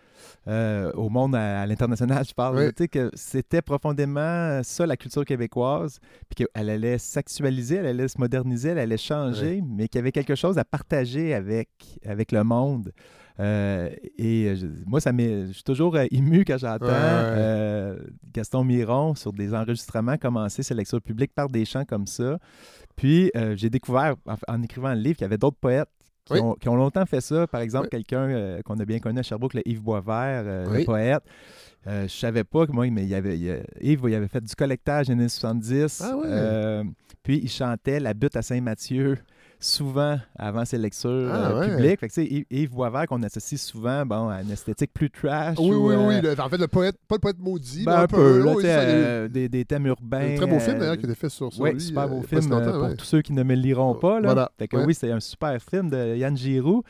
Speaker 3: Euh, au monde à, à l'international, je parle.
Speaker 1: Oui.
Speaker 3: Tu sais, que c'était profondément ça, la culture québécoise, puis qu'elle allait s'actualiser, elle allait se moderniser, elle allait changer, mais qu'il y avait quelque chose à partager avec, avec le monde. Euh, et euh, je- moi, ça m'est, je suis toujours ému quand j'entends
Speaker 1: Ouais, ouais.
Speaker 3: euh, Gaston Miron sur des enregistrements commencer ses lectures publiques par des chants comme ça. Puis euh, j'ai découvert, en, en écrivant le livre, qu'il y avait d'autres poètes qui,
Speaker 1: Oui.
Speaker 3: ont, qui ont longtemps fait ça. Par exemple,
Speaker 1: Oui.
Speaker 3: quelqu'un euh, qu'on a bien connu à Sherbrooke, le Yves Boisvert, euh,
Speaker 1: Oui.
Speaker 3: le poète. Euh, je savais pas que moi, mais il y avait, il a- Yves, il avait fait du collectage les années 70.
Speaker 1: Ah.
Speaker 3: Euh, puis il chantait La butte à Saint-Mathieu souvent avant ses lectures
Speaker 1: Ah
Speaker 3: euh,
Speaker 1: ouais.
Speaker 3: publiques. Fait que, Yves, Yves Boisvert, qu'on associe souvent bon, à une esthétique plus trash.
Speaker 1: Oui,
Speaker 3: ou,
Speaker 1: oui,
Speaker 3: euh,
Speaker 1: oui. le- en fait, le poète, pas le poète maudit,
Speaker 3: ben,
Speaker 1: mais
Speaker 3: un peu, là,
Speaker 1: oui, ça,
Speaker 3: euh, des, des thèmes urbains.
Speaker 1: un très beau film
Speaker 3: euh,
Speaker 1: d'ailleurs qui a été fait sur, sur
Speaker 3: oui,
Speaker 1: lui.
Speaker 3: super
Speaker 1: euh,
Speaker 3: beau film euh, pour tous ceux qui ne me liront pas. Là.
Speaker 1: Voilà,
Speaker 3: Fait que oui, c'est un super film de Yann Giroux.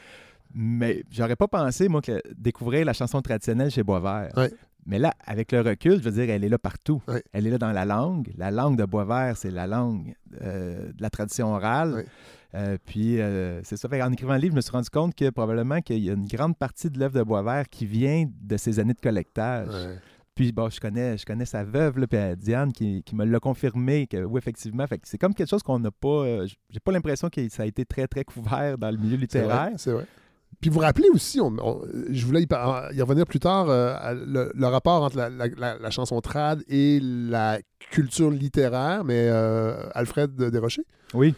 Speaker 3: Mais j'aurais pas pensé, moi, que découvrir la chanson traditionnelle chez Boisvert.
Speaker 1: Ouais.
Speaker 3: Mais là, avec le recul, je veux dire, elle est là partout. Elle est là dans la langue. La langue de Boisvert, c'est la langue euh, de la tradition orale. Euh, puis, euh, c'est ça. Fait en écrivant le livre, je me suis rendu compte que probablement qu'il y a une grande partie de l'œuvre de Boisvert qui vient de ses années de collectage. Puis bon, je connais, je connais sa veuve, là, puis Diane, qui, qui me l'a confirmé, que oui, effectivement, fait que c'est comme quelque chose qu'on n'a pas. J'ai pas l'impression que ça a été très, très couvert dans le milieu littéraire.
Speaker 1: c'est vrai. Puis vous vous rappelez aussi, on- on- je voulais y, revenir plus tard, euh, le, le rapport entre la, la- la- la chanson trad et la culture littéraire, mais euh, Alfred Desrochers,
Speaker 3: Oui,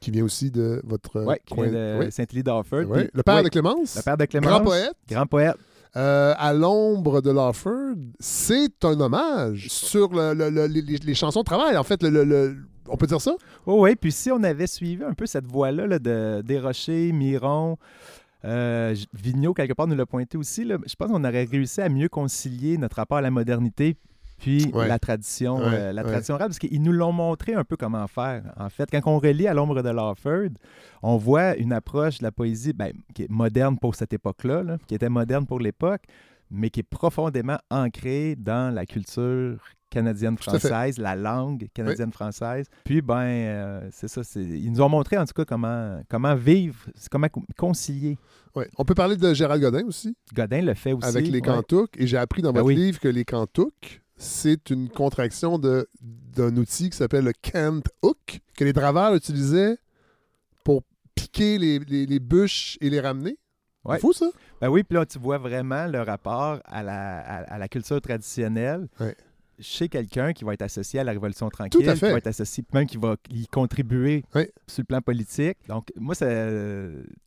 Speaker 1: qui vient aussi de votre
Speaker 3: ouais, qui
Speaker 1: coin.
Speaker 3: vient de
Speaker 1: oui,
Speaker 3: Saint-Élie. Puis-
Speaker 1: Le père de Clémence,
Speaker 3: le père de Clémence.
Speaker 1: grand poète,
Speaker 3: Grand poète.
Speaker 1: euh, à l'ombre de Lawford, c'est un hommage sur le- le- le- les, les chansons de travail. En fait, le- on peut dire ça?
Speaker 3: Oh, oui, puis si on avait suivi un peu cette voie-là là, de Desrochers, Miron, euh, Vigneault, quelque part, nous l'a pointé aussi, là, je pense qu'on aurait réussi à mieux concilier notre rapport à la modernité puis
Speaker 1: Ouais.
Speaker 3: la tradition,
Speaker 1: Ouais,
Speaker 3: euh, la
Speaker 1: ouais.
Speaker 3: tradition orale, parce qu'ils nous l'ont montré un peu comment faire. En fait, quand on relit à l'ombre de Lawford, on voit une approche de la poésie ben, qui est moderne pour cette époque-là, là, qui était moderne pour l'époque, mais qui est profondément ancrée dans la culture canadienne-française, la langue canadienne-française. Puis, ben, euh, c'est ça. Ils nous ont montré, en tout cas, comment, comment vivre, comment co- concilier.
Speaker 1: Ouais. On peut parler de Gérald Godin aussi,
Speaker 3: Godin le fait aussi.
Speaker 1: avec les
Speaker 3: ouais.
Speaker 1: cantouks. Et j'ai appris dans
Speaker 3: Ben
Speaker 1: votre
Speaker 3: oui.
Speaker 1: livre que les cantouks, c'est une contraction d'un outil qui s'appelle le cant hook, que les draveurs utilisaient pour piquer les, les- les bûches et les ramener.
Speaker 3: Ouais.
Speaker 1: C'est fou, ça?
Speaker 3: Ben oui, puis là, tu vois vraiment le rapport à la, à, à la culture traditionnelle.
Speaker 1: Ouais.
Speaker 3: Chez quelqu'un qui va être associé à la Révolution tranquille, qui va être associé, même qui va y contribuer
Speaker 1: Ouais.
Speaker 3: sur le plan politique. Donc, moi, ça,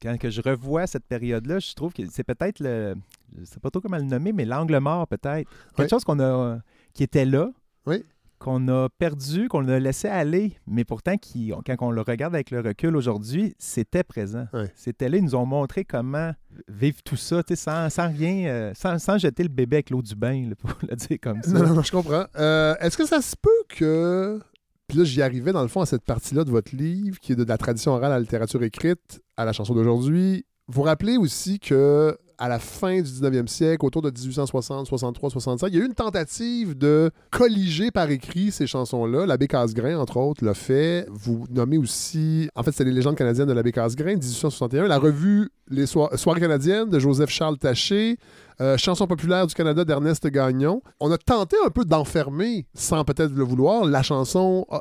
Speaker 3: quand que je revois cette période-là, je trouve que c'est peut-être le. Je sais pas trop comment le nommer, mais l'angle mort, peut-être. Quelque chose qu'on a. qui était là,
Speaker 1: Oui.
Speaker 3: Qu'on a perdu, qu'on a laissé aller, mais pourtant, qui, quand on le regarde avec le recul aujourd'hui, c'était présent. C'était là, ils nous ont montré comment vivre tout ça, tu sais, sans, sans rien, euh, sans, sans jeter le bébé avec l'eau du bain, là, pour le dire comme ça.
Speaker 1: Non, non, non, je comprends. Euh, Est-ce que ça se peut que. Puis là, j'y arrivais dans le fond à cette partie-là de votre livre, qui est de la tradition orale à la littérature écrite, à la chanson d'aujourd'hui. Vous rappelez aussi que à la fin du 19e siècle, autour de 1860, 63, 65, il y a eu une tentative de colliger par écrit ces chansons-là. L'abbé Casgrain, entre autres, l'a fait. Vous nommez aussi, en fait, c'est les légendes canadiennes de l'abbé Casgrain, 1861. La revue Les Soi- Soirées canadiennes de Joseph-Charles Taché. Euh, Chanson populaire du Canada d'Ernest Gagnon. On a tenté un peu d'enfermer, sans peut-être le vouloir, la chanson, euh,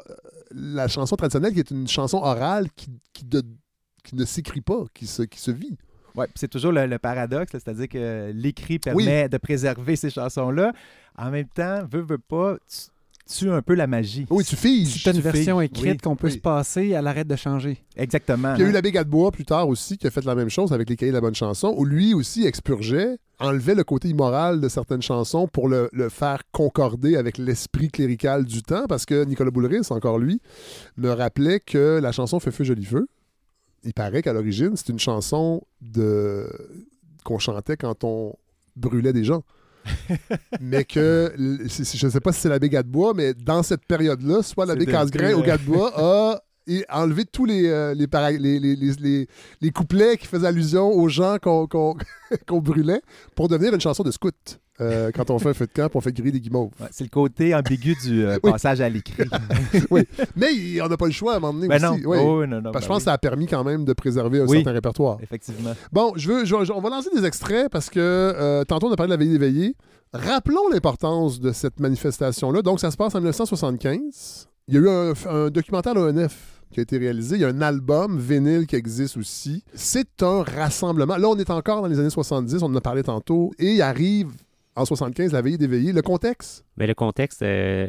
Speaker 1: la chanson traditionnelle qui est une chanson orale qui, ne s'écrit pas, qui se vit.
Speaker 3: Ouais, puis c'est toujours le, le paradoxe, c'est-à-dire que l'écrit permet de préserver ces chansons-là. En même temps, veut, veut pas, tu un peu la magie.
Speaker 1: Oui, tu figes.
Speaker 2: Si tu as une
Speaker 3: Tu
Speaker 2: version
Speaker 3: figes,
Speaker 2: écrite
Speaker 3: oui.
Speaker 2: qu'on peut
Speaker 1: Oui.
Speaker 2: se passer, elle arrête de changer.
Speaker 3: Exactement.
Speaker 1: Puis il y a eu l'abbé Gadebois plus tard aussi qui a fait la même chose avec les cahiers de la bonne chanson, où lui aussi expurgeait, enlevait le côté immoral de certaines chansons pour le, le faire concorder avec l'esprit clérical du temps, parce que Nicolas Boulris, encore lui, me rappelait que la chanson Feu feu joli feu, il paraît qu'à l'origine, c'est une chanson de qu'on chantait quand on brûlait des gens. mais que, je ne sais pas si c'est l'abbé Gadebois, mais dans cette période-là, soit l'abbé Casgrain ou Gadebois a et enlevé tous les, euh, les, les, les, les, les- couplets qui faisaient allusion aux gens qu'on qu'on- qu'on brûlait pour devenir une chanson de scout. Euh, quand on fait un feu de camp, on fait griller des guimauves.
Speaker 3: Ouais, c'est le côté ambigu du euh,
Speaker 1: Oui.
Speaker 3: passage à l'écrit.
Speaker 1: Mais on n'a pas le choix à un moment donné
Speaker 3: ben non.
Speaker 1: aussi. Oui.
Speaker 3: Oh, oui, non, non,
Speaker 1: Parce que je
Speaker 3: ben
Speaker 1: pense que ça a permis quand même de préserver un certain répertoire.
Speaker 3: Effectivement.
Speaker 1: Bon, je veux, je- je- on va lancer des extraits parce que euh, tantôt on a parlé de la veillée des veillées. Rappelons l'importance de cette manifestation-là. Donc, ça se passe en 1975. Il y a eu un, un documentaire de l'ONF qui a été réalisé. Il y a un album vinyle qui existe aussi. C'est un rassemblement. Là, on est encore dans les années 70, on en a parlé tantôt. Et il arrive en 75 la veillée des veillées. Le contexte,
Speaker 4: Mais le contexte, euh,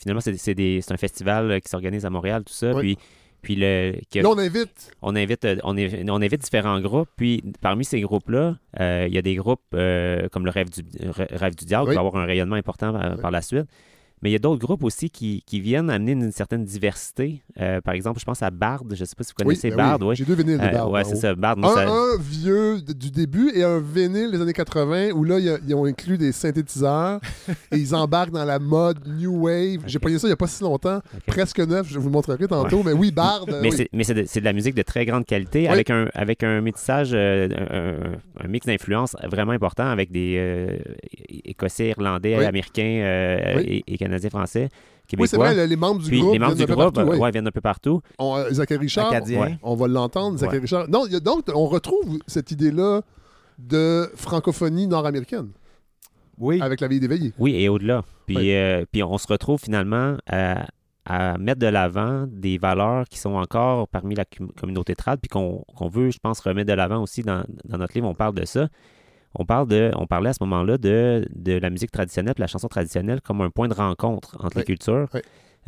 Speaker 4: finalement, c'est un festival euh, qui s'organise à Montréal, tout ça.
Speaker 1: Oui.
Speaker 4: Puis, puis le, que-
Speaker 1: là, on invite.
Speaker 4: on, invite, euh, on, invi- on invite différents groupes. Puis parmi ces groupes-là, euh, il y a des groupes euh, comme le Rêve du, Rê- Rêve du Diable
Speaker 1: Oui.
Speaker 4: qui va avoir un rayonnement important
Speaker 1: Oui.
Speaker 4: par la suite. Mais il y a d'autres groupes aussi qui, qui viennent amener une, certaine diversité. Euh, par exemple, je pense à Bard. Je ne sais pas si vous connaissez
Speaker 1: ben
Speaker 4: Bard.
Speaker 1: oui.
Speaker 4: oui.
Speaker 1: J'ai deux vinyles de
Speaker 4: Euh,
Speaker 1: Bard.
Speaker 4: ouais,
Speaker 1: en
Speaker 4: c'est ça. Bard,
Speaker 1: Un,
Speaker 4: ça-
Speaker 1: un vieux du début et un vinyle des années 80 où là, ils ont inclus des synthétiseurs et ils embarquent dans la mode New Wave. J'ai
Speaker 4: Ok.
Speaker 1: pogné ça il n'y a pas si longtemps, presque neuf, je vous le montrerai tantôt. Mais oui, Bard. euh,
Speaker 4: Mais
Speaker 1: oui.
Speaker 4: c'est- de, de la musique de très grande qualité, avec, un, avec un métissage, euh, un, mix d'influences vraiment important avec des Écossais, Irlandais. Américains et, et Canadiens, Français, Québécois.
Speaker 1: Oui, c'est vrai, le- les membres du
Speaker 4: Puis
Speaker 1: groupe
Speaker 4: les membres
Speaker 1: viennent
Speaker 4: du
Speaker 1: d'un peu
Speaker 4: groupe
Speaker 1: partout,
Speaker 4: euh,
Speaker 1: oui.
Speaker 4: ouais, viennent d'un peu partout.
Speaker 1: On, euh, Zachary Richard.
Speaker 4: Ouais.
Speaker 1: on va l'entendre, Zachary. Richard. Non, a- donc, on retrouve cette idée-là de francophonie nord-américaine
Speaker 3: Oui.
Speaker 1: avec la vie des veillées.
Speaker 4: Oui, et au-delà. Puis, euh, puis on se retrouve finalement à, à mettre de l'avant des valeurs qui sont encore parmi la com- communauté trad, puis qu'on veut, je pense, remettre de l'avant aussi dans, dans notre livre. On parle de ça. On, parle de, on parlait à ce moment-là de, de la musique traditionnelle, puis la chanson traditionnelle comme un point de rencontre entre
Speaker 1: Oui.
Speaker 4: les cultures.
Speaker 1: Oui.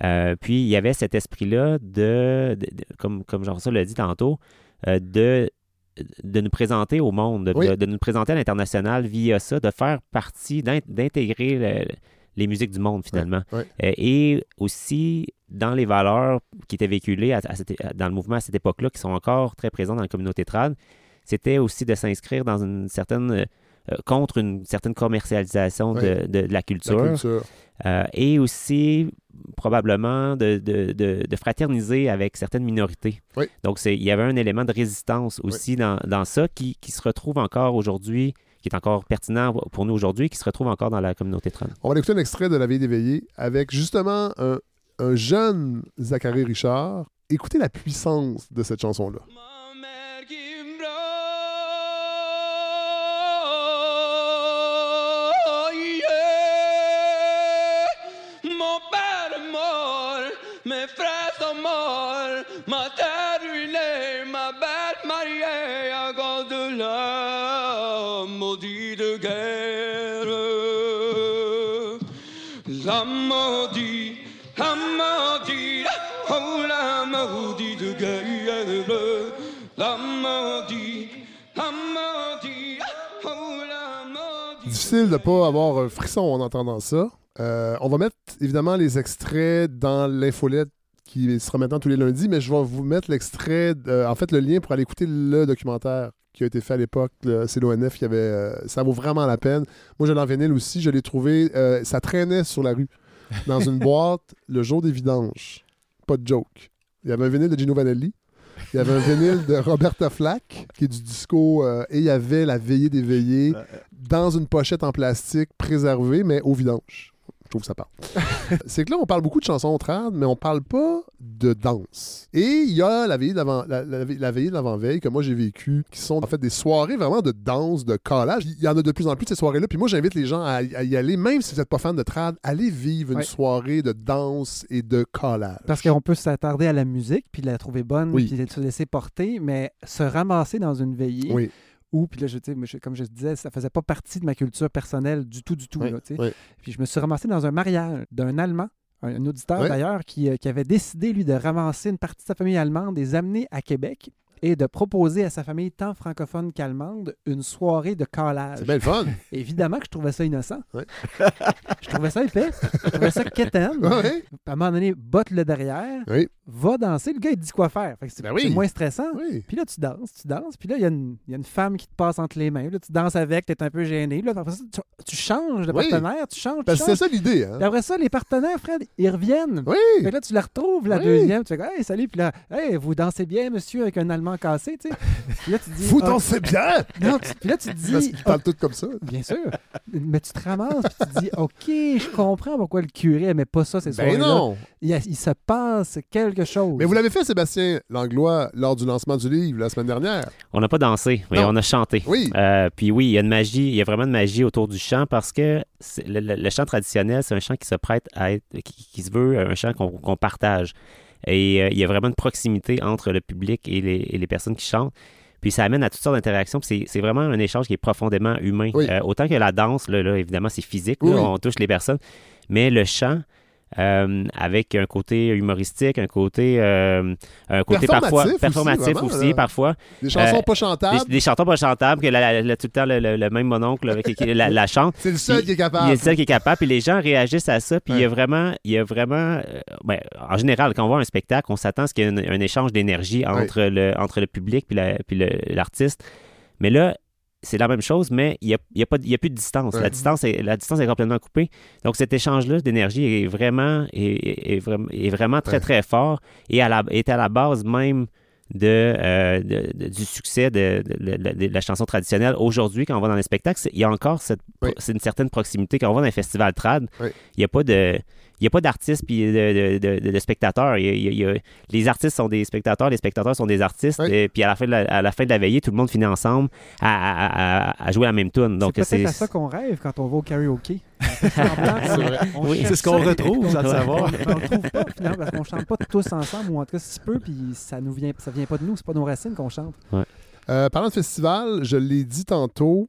Speaker 4: Euh, puis il y avait cet esprit-là de, de- de- comme, comme Jean-François l'a dit tantôt, euh, de, de nous présenter au monde, de,
Speaker 1: Oui.
Speaker 4: de- de nous présenter à l'international via ça, de faire partie, d'in- d'intégrer le- les musiques du monde finalement. Euh, et aussi dans les valeurs qui étaient véhiculées à- à cette- à- dans le mouvement à cette époque-là, qui sont encore très présentes dans la communauté trad, c'était aussi de s'inscrire dans une certaine euh, euh, contre une certaine commercialisation de,
Speaker 1: Oui.
Speaker 4: de- de la
Speaker 1: La
Speaker 4: culture.
Speaker 1: culture.
Speaker 4: Euh, et aussi probablement de, de- de- de fraterniser avec certaines minorités.
Speaker 1: Oui.
Speaker 4: Donc, c'est- il y avait un élément de résistance aussi dans, dans ça qui, qui se retrouve encore aujourd'hui, qui est encore pertinent pour nous aujourd'hui, qui se retrouve encore dans la communauté trans.
Speaker 1: On va écouter un extrait de La Veille des veillées avec justement un, un jeune Zachary Richard. Écoutez la puissance de cette chanson-là. Difficile de pas avoir un frisson en entendant ça. Euh, on va mettre évidemment les extraits dans l'infolette qui sera maintenant tous les lundis, mais je vais vous mettre l'extrait, en fait le lien pour aller écouter le documentaire qui a été fait à l'époque. C'est l'ONF qui avait. euh, ça vaut vraiment la peine. Moi, je l'ai en vinyle aussi. Je l'ai trouvé. euh, ça traînait sur la rue, dans une boîte, le jour des vidanges. Pas de joke. Il y avait un vinyle de Gino Vanelli. Il y avait un vinyle de Roberta Flack, qui est du disco, euh, et il y avait La Veillée des Veillées dans une pochette en plastique préservée, mais au vidange. Je trouve que ça parle. c'est que là, on parle beaucoup de chansons trad, mais on parle pas de danse. Et il y a la veillée de l'avant- la, la- la veillée de l'avant-veille que moi j'ai vécu, qui sont en fait des soirées vraiment de danse, de collage. Il y en a de plus en plus de ces soirées-là. Puis moi, j'invite les gens à, à y aller, même si vous n'êtes pas fan de trad, allez vivre une
Speaker 2: Ouais.
Speaker 1: soirée de danse et de collage.
Speaker 2: Parce qu'on peut s'attarder à la musique, puis la trouver bonne,
Speaker 1: Oui.
Speaker 2: puis se laisser porter, mais se ramasser dans une veillée,
Speaker 1: Oui.
Speaker 2: Où, puis là, je, comme je disais, ça faisait pas partie de ma culture personnelle du tout, du tout.
Speaker 1: Oui,
Speaker 2: là, tu sais.
Speaker 1: oui.
Speaker 2: Puis je me suis ramassé dans un mariage d'un Allemand, un, un auditeur
Speaker 1: Oui.
Speaker 2: d'ailleurs, qui, euh, qui avait décidé, lui, de ramasser une partie de sa famille allemande, les amener à Québec et de proposer à sa famille tant francophone qu'allemande une soirée de collage.
Speaker 1: C'est bien le fun.
Speaker 2: Évidemment que je trouvais ça innocent. Je trouvais ça épais. Je trouvais ça quétaine. À un moment donné, botte-le derrière,
Speaker 1: Oui.
Speaker 2: Va danser. Le gars, il te dit quoi faire. C'est
Speaker 1: Ben oui.
Speaker 2: c'est moins stressant.
Speaker 1: Oui.
Speaker 2: Puis là, tu danses, tu danses. Puis là, il y, a une- il y a une femme qui te passe entre les mains. Là, tu danses avec, tu es un peu gêné. Là, après ça, tu, tu changes de
Speaker 1: Oui.
Speaker 2: partenaire, tu changes,
Speaker 1: Parce que c'est ça l'idée. Hein?
Speaker 2: Après ça, les partenaires, Fred, ils reviennent.
Speaker 1: Oui.
Speaker 2: Fait que là, tu la retrouves, la deuxième. Tu fais Hey, salut. Puis là, Hey, vous dansez bien, monsieur, avec un Allemand cassé. Tu sais. Puis là, tu dis
Speaker 1: Vous
Speaker 2: Ah,
Speaker 1: dansez bien!
Speaker 2: non, tu- puis là, tu te dis
Speaker 1: Parce qu'ils parlent tous comme ça.
Speaker 2: Bien sûr. Mais tu te ramasses puis tu te dis OK, je comprends pourquoi le curé aimait pas ça ces
Speaker 1: Ben
Speaker 2: soirées-là.
Speaker 1: non!
Speaker 2: Il, y a- il se passe quelque chose.
Speaker 1: Mais vous l'avez fait, Sébastien Langlois, lors du lancement du livre la semaine dernière.
Speaker 4: On n'a pas dansé, mais
Speaker 1: Non.
Speaker 4: on a chanté.
Speaker 1: Oui.
Speaker 4: Euh, puis oui, il y a une magie, il y a vraiment de magie autour du chant parce que le, le- le chant traditionnel, c'est un chant qui se prête à être, qui, qui se veut un chant qu'on partage. Et euh, il y a vraiment une proximité entre le public et les, et les personnes qui chantent. Puis ça amène à toutes sortes d'interactions. Puis c'est vraiment un échange qui est profondément humain.
Speaker 1: Oui.
Speaker 4: Euh, autant que la danse, là, là, évidemment, c'est physique,
Speaker 1: Oui,
Speaker 4: là,
Speaker 1: oui.
Speaker 4: on touche les personnes. Mais le chant, euh, avec un côté humoristique, un côté, euh, un côté parfois
Speaker 1: Performatif aussi,
Speaker 4: performatif aussi, parfois.
Speaker 1: Des chansons
Speaker 4: Euh,
Speaker 1: pas chantables.
Speaker 4: Des, des chanteurs pas chantables, que la- la- la- tout le temps le, le- le même mononcle là, qui, la, chante.
Speaker 1: C'est le seul qui est capable.
Speaker 4: Il est le seul qui est capable, puis les gens réagissent à ça, puis il y a vraiment, il y a vraiment ben, en général, quand on voit un spectacle, on s'attend à ce qu'il y ait un, un échange d'énergie entre, le, entre le public puis la- puis le- l'artiste. Mais là, c'est la même chose, mais il n'y a, y a, pas y a plus de distance.
Speaker 1: Ouais.
Speaker 4: La, distance est, la distance est complètement coupée. Donc, cet échange-là d'énergie est vraiment, est, est- est vraiment, est vraiment très,
Speaker 1: Ouais.
Speaker 4: très fort et à la, est à la base même de, euh, de- de- du succès de, la chanson traditionnelle. Aujourd'hui, quand on va dans les spectacles, il y a encore cette,
Speaker 1: Oui.
Speaker 4: une certaine proximité. Quand on va dans un festival trad,
Speaker 1: Oui.
Speaker 4: il n'y a pas de... Il n'y a pas d'artistes puis de, de- de- de spectateurs. Il y a- il y a- il y a- les artistes sont des spectateurs, les spectateurs sont des artistes.
Speaker 1: Oui.
Speaker 4: Et puis à la, fin de la, à la fin de la veillée, tout le monde finit ensemble à, à- à- à jouer la même tune. Donc
Speaker 2: c'est à ça qu'on rêve quand on va au karaoké.
Speaker 4: Oui.
Speaker 3: C'est ce qu'on retrouve, sans le
Speaker 4: Ouais.
Speaker 3: savoir.
Speaker 2: on trouve pas finalement parce qu'on chante pas tous ensemble ou en tout cas si peu puis ça nous vient ça vient pas de nous, c'est pas nos racines qu'on chante.
Speaker 1: Euh, parlant de festival, je l'ai dit tantôt,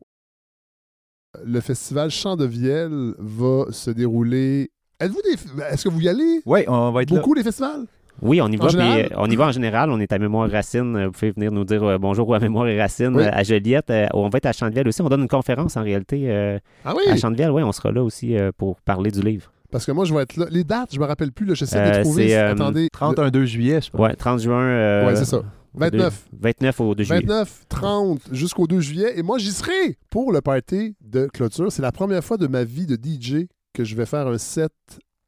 Speaker 1: le festival Chant de Vielle va se dérouler. Êtes-vous des... Est-ce que vous y allez?
Speaker 3: Oui, on va être là.
Speaker 1: Beaucoup les festivals?
Speaker 4: Oui, on y va. puis, euh, on y va en général. On est à Mémoire Racine. Vous pouvez venir nous dire euh, bonjour à Mémoire et Racine
Speaker 1: Oui.
Speaker 4: euh, à Joliette. Euh, on va être à Chantevielle aussi. On donne une conférence en réalité euh,
Speaker 1: Ah oui?
Speaker 4: à Chantevielle. Oui, on sera là aussi euh, pour parler du livre.
Speaker 1: Parce que moi, je vais être là. Les dates, je me rappelle plus. là, J'essaie de
Speaker 4: Euh,
Speaker 1: les trouver.
Speaker 4: c'est, euh,
Speaker 1: Attendez.
Speaker 3: 31 2 juillet, je pense.
Speaker 4: Ouais, 30 juin. euh,
Speaker 1: Ouais, c'est ça. 29.
Speaker 4: 29 au 2 juillet.
Speaker 1: 29, 30 jusqu'au 2 juillet. Et moi, j'y serai pour le party de clôture. C'est la première fois de ma vie de DJ que je vais faire un set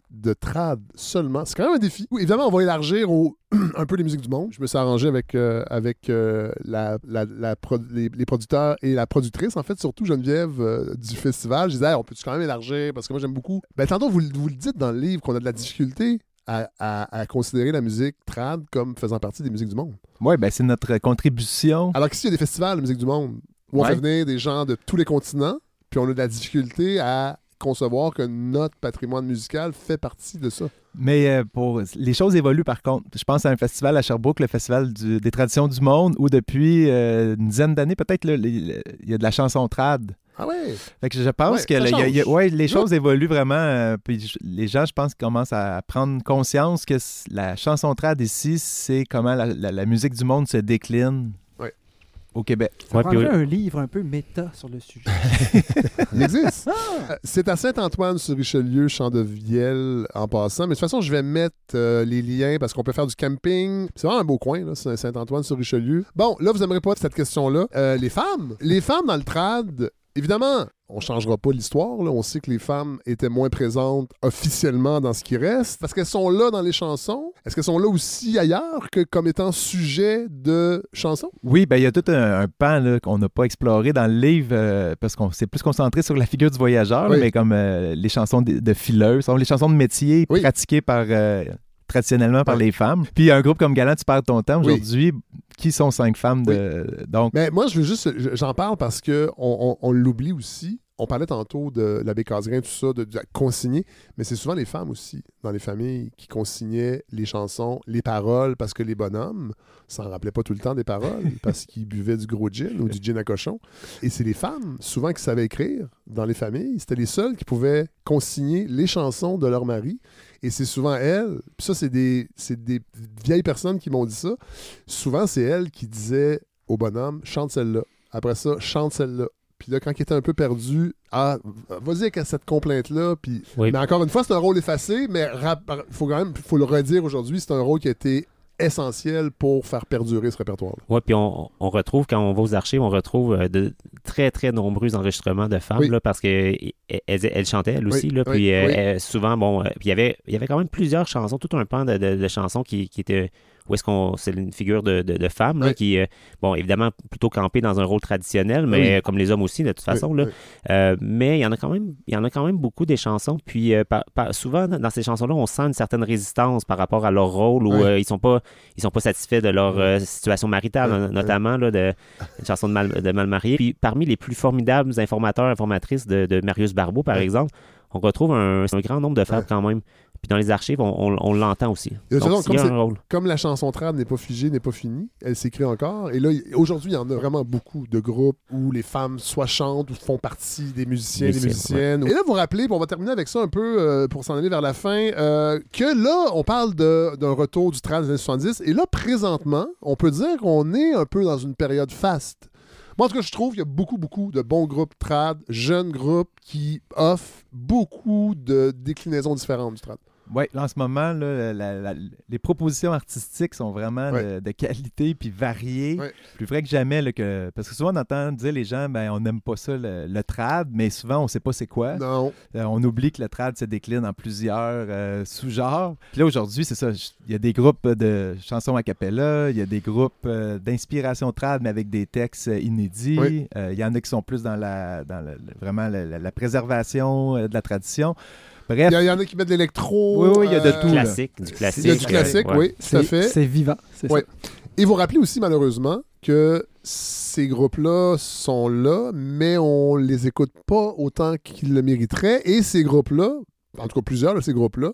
Speaker 1: de trad seulement. C'est quand même un défi. Oui, évidemment, on va élargir au- un peu les musiques du monde. Je me suis arrangé avec, euh, avec euh, la, la- la pro- les, les producteurs et la productrice, en fait, surtout Geneviève euh, du festival. Je disais, Hey, on peut-tu quand même élargir? Parce que moi, j'aime beaucoup. Ben, tantôt, vous, le- vous le dites dans le livre qu'on a de la difficulté à, à- à considérer la musique trad comme faisant partie des musiques du monde.
Speaker 3: Oui, ben, c'est notre contribution.
Speaker 1: Alors qu'ici, il y a des festivals de musique du monde où on
Speaker 3: Ouais.
Speaker 1: fait venir des gens de tous les continents, puis on a de la difficulté à concevoir que notre patrimoine musical fait partie de ça.
Speaker 3: Mais euh, pour les choses évoluent par contre. Je pense à un festival à Sherbrooke, le festival du- des traditions du monde, où depuis euh, une dizaine d'années, peut-être, il y a de la chanson trad.
Speaker 1: Ah ouais?
Speaker 3: Fait que je pense
Speaker 1: Ouais,
Speaker 3: que y a- y a- ouais, les choses évoluent vraiment. euh, puis je- les gens, je pense, commencent à prendre conscience que la chanson trad ici, c'est comment la, la- la musique du monde se décline. Au Québec.
Speaker 2: Ça
Speaker 4: Ouais,
Speaker 2: prendrait un livre un peu méta sur le sujet.
Speaker 1: Il existe. Euh, C'est à Saint-Antoine sur Richelieu, Champ de Vielle en passant. Mais de toute façon, je vais mettre euh, les liens parce qu'on peut faire du camping. C'est vraiment un beau coin, Saint-Antoine sur Richelieu. Bon, là, vous n'aimerez pas cette question-là. Euh, les femmes. Les femmes dans le trad, évidemment, on changera pas l'histoire. On sait que les femmes étaient moins présentes officiellement dans ce qui reste. Parce qu'elles sont là dans les chansons. Est-ce qu'elles sont là aussi ailleurs que comme étant sujet de chansons?
Speaker 3: Oui, ben il y a tout un, un pan qu'on n'a pas exploré dans le livre euh, parce qu'on s'est plus concentré sur la figure du voyageur,
Speaker 1: Oui.
Speaker 3: mais comme euh, les chansons de, de fileuses, sont les chansons de métier
Speaker 1: Oui.
Speaker 3: pratiquées par euh, traditionnellement par
Speaker 1: Ouais.
Speaker 3: les femmes. Puis un groupe comme Galant, tu perds ton temps
Speaker 1: Oui.
Speaker 3: aujourd'hui. Qui sont cinq femmes de donc?
Speaker 1: Mais moi, je veux juste, je- j'en parle parce que on, on- on l'oublie aussi. On parlait tantôt de l'abbé Casgrain, tout ça, de, de consigner, mais c'est souvent les femmes aussi, dans les familles, qui consignaient les chansons, les paroles, parce que les bonhommes s'en rappelaient pas tout le temps des paroles, parce qu'ils buvaient du gros gin ou du gin à cochon. Et c'est les femmes, souvent, qui savaient écrire dans les familles. C'était les seules qui pouvaient consigner les chansons de leur mari. Et c'est souvent elles, puis ça, c'est des, c'est des vieilles personnes qui m'ont dit ça. Souvent, c'est elles qui disaient au bonhomme chante celle-là. Après ça, chante celle-là. Puis là, quand il était un peu perdu, ah, vas-y avec cette complainte-là. Puis...
Speaker 4: Oui.
Speaker 1: Mais encore une fois, c'est un rôle effacé, mais il faut quand même faut le redire aujourd'hui, c'est un rôle qui a été essentiel pour faire perdurer ce répertoire-là.
Speaker 4: Oui, puis on, on retrouve, quand on va aux archives, on retrouve euh, de très, très nombreux enregistrements de femmes,
Speaker 1: Oui.
Speaker 4: là, parce qu'elles elles, elles chantaient, elles aussi.
Speaker 1: Oui,
Speaker 4: là,
Speaker 1: oui,
Speaker 4: puis euh, elles- souvent, bon, euh, puis il y avait, il y avait quand même plusieurs chansons, tout un pan de, de- de chansons qui, qui étaient. Où est-ce qu'on. C'est une figure de, de, de femme, là,
Speaker 1: Oui.
Speaker 4: qui, euh, bon, évidemment, plutôt campée dans un rôle traditionnel, mais
Speaker 1: Oui.
Speaker 4: comme les hommes aussi, de toute façon.
Speaker 1: Oui,
Speaker 4: là. Euh, mais il y en a quand même, il y en a quand même beaucoup des chansons. Puis euh, par- par- souvent dans ces chansons-là, on sent une certaine résistance par rapport à leur rôle où ils sont pas, ils sont pas satisfaits de leur situation maritale, notamment là, de une chanson de mal, de mal marié. Puis parmi les plus formidables informateurs, informatrices de, de Marius Barbeau, par exemple, on retrouve un, un grand nombre de femmes quand même. Puis dans les archives, on, on- on l'entend aussi. Donc,
Speaker 1: façon, comme
Speaker 4: un rôle.
Speaker 1: Comme la chanson trad n'est pas figée, n'est pas finie, elle s'écrit encore. Et là, aujourd'hui, il y en a vraiment beaucoup de groupes où les femmes soit chantent ou font partie des musiciens, des
Speaker 4: Musiciennes.
Speaker 1: Et là, vous rappelez, puis on va terminer avec ça un peu euh, pour s'en aller vers la fin, euh, que là, on parle d'un retour du trad des années 70. Et là, présentement, on peut dire qu'on est un peu dans une période faste. Moi, en tout cas, je trouve qu'il y a beaucoup, beaucoup de bons groupes trad, jeunes groupes qui offrent beaucoup de déclinaisons différentes du trad.
Speaker 3: Oui, là, en ce moment, là, la- la- les propositions artistiques sont vraiment
Speaker 1: Ouais.
Speaker 3: de, de qualité puis variées.
Speaker 1: Ouais.
Speaker 3: Plus vrai que jamais. là, que, parce que souvent, on entend dire les gens, ben, on n'aime pas ça, le, le trad, mais souvent, on ne sait pas c'est quoi.
Speaker 1: Non.
Speaker 3: Euh, on oublie que le trad se décline en plusieurs euh, sous-genres. Puis là, aujourd'hui, c'est ça. Il y a des groupes de chansons a cappella, il y a des groupes euh, d'inspiration trad, mais avec des textes inédits.
Speaker 1: Oui.
Speaker 3: Il y en a qui sont plus dans la, dans le- le- vraiment la, la- la préservation de la tradition. Bref.
Speaker 1: Il y, en a qui mettent de l'électro.
Speaker 3: Oui, oui, il y a de
Speaker 1: euh,
Speaker 3: tout.
Speaker 4: Classique, du classique.
Speaker 1: Il y a du classique,
Speaker 4: euh, ouais.
Speaker 1: oui, tout à
Speaker 2: C'est-
Speaker 1: fait.
Speaker 2: C'est vivant, c'est
Speaker 1: Ouais.
Speaker 2: ça.
Speaker 1: Et vous rappelez aussi, malheureusement, que ces groupes-là sont là, mais on les écoute pas autant qu'ils le mériteraient. Et ces groupes-là, en tout cas plusieurs de ces groupes-là,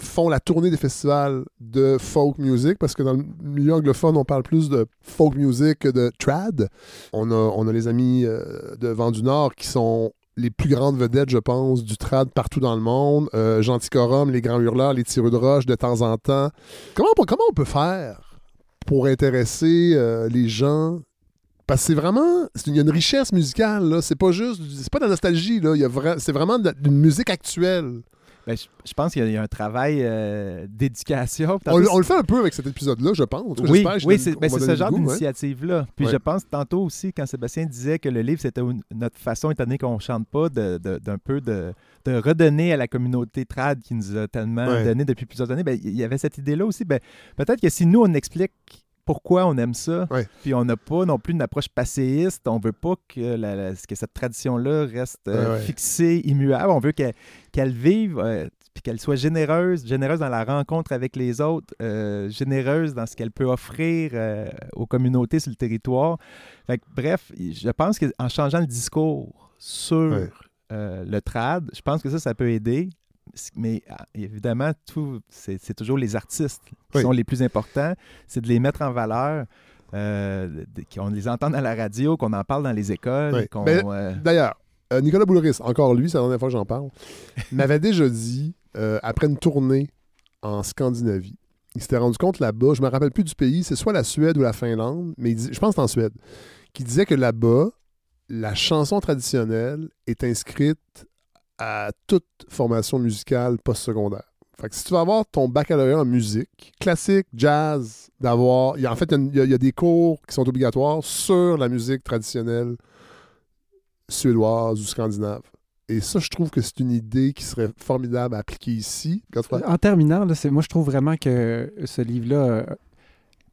Speaker 1: font la tournée des festivals de folk music, parce que dans le milieu anglophone, on parle plus de folk music que de trad. On a, on a les amis euh, de Vent du Nord qui sont les plus grandes vedettes, je pense, du trad partout dans le monde. Euh, Gentil Corum, les Grands Hurleurs, les Tireux de Roche de temps en temps. Comment, on peut- faire pour intéresser euh, les gens? Parce que c'est vraiment. Il y a une richesse musicale, là. C'est pas juste. C'est pas de la nostalgie, là. C'est vraiment de- musique actuelle.
Speaker 3: Ben, je, je pense qu'il y a- il y, a un travail euh, d'éducation.
Speaker 1: On, le- on le fait un peu avec cet épisode-là, je pense.
Speaker 3: Oui, c'est ben, ce genre
Speaker 1: ouais.
Speaker 3: d'initiative-là. Puis
Speaker 1: Ouais.
Speaker 3: je pense tantôt aussi, quand Sébastien disait que le livre, c'était notre façon, étant donné qu'on ne chante pas, de- de- d'un peu de, de redonner à la communauté trad qui nous a tellement
Speaker 1: Ouais.
Speaker 3: donné depuis plusieurs années, ben, il y avait cette idée-là aussi. Peut-être que si nous, on explique pourquoi on aime ça,
Speaker 1: Ouais.
Speaker 3: puis on n'a pas non plus une approche passéiste, on veut pas que, la- la- que cette tradition-là reste euh,
Speaker 1: Ouais,
Speaker 3: fixée, immuable, on veut qu'elle qu'elle vive, euh, puis qu'elle soit généreuse, généreuse dans la rencontre avec les autres, euh, généreuse dans ce qu'elle peut offrir euh, aux communautés sur le territoire. Fait que, bref, je pense qu'en changeant le discours sur
Speaker 1: Ouais.
Speaker 3: le trad, je pense que ça, ça peut aider. Mais ah, évidemment, tout, c'est c'est toujours les artistes qui
Speaker 1: Oui.
Speaker 3: sont les plus importants. C'est de les mettre en valeur, euh, qu'on les entende à la radio, qu'on en parle dans les écoles. Euh,
Speaker 1: D'ailleurs, euh, Nicolas Boulris, encore lui, c'est la dernière fois que j'en parle, m'avait déjà dit, après une tournée en Scandinavie, il s'était rendu compte là-bas, je me rappelle plus du pays, c'est soit la Suède ou la Finlande, mais il dit- je pense que c'est en Suède, qui disait que là-bas, la chanson traditionnelle est inscrite à toute formation musicale postsecondaire. Fait que si tu vas avoir ton baccalauréat en musique, classique, jazz, d'avoir. il y a- En fait, il y a- il y, a des cours qui sont obligatoires sur la musique traditionnelle suédoise ou scandinave. Et ça, je trouve que c'est une idée qui serait formidable à appliquer ici.
Speaker 2: En terminant, là, moi, je trouve vraiment que ce livre-là euh,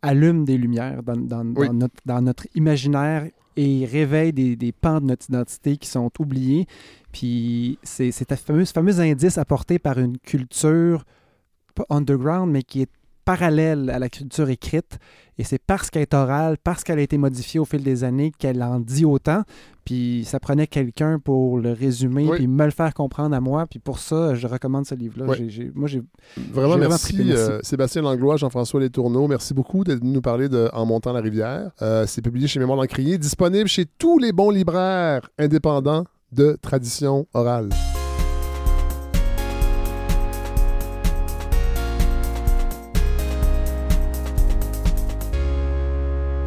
Speaker 2: allume des lumières dans, dans- dans
Speaker 1: Oui.
Speaker 2: notre, dans notre imaginaire et réveille des, des pans de notre identité qui sont oubliés. Puis c'est ce fameux indice apporté par une culture, pas underground, mais qui est parallèle à la culture écrite. Et c'est parce qu'elle est orale, parce qu'elle a été modifiée au fil des années qu'elle en dit autant. Puis ça prenait quelqu'un pour le résumer,
Speaker 1: Oui.
Speaker 2: puis me le faire comprendre à moi. Puis pour ça, je recommande ce livre-là.
Speaker 1: Oui.
Speaker 2: J'ai- j'ai- moi, j'ai
Speaker 1: Vraiment,
Speaker 2: j'ai
Speaker 1: merci,
Speaker 2: trippé, merci.
Speaker 1: euh, Sébastien Langlois, Jean-François Letourneau. Merci beaucoup d'être venu nous parler de En montant la rivière. Euh, c'est publié chez Mémoire d'Encrier, disponible chez tous les bons libraires indépendants de tradition orale.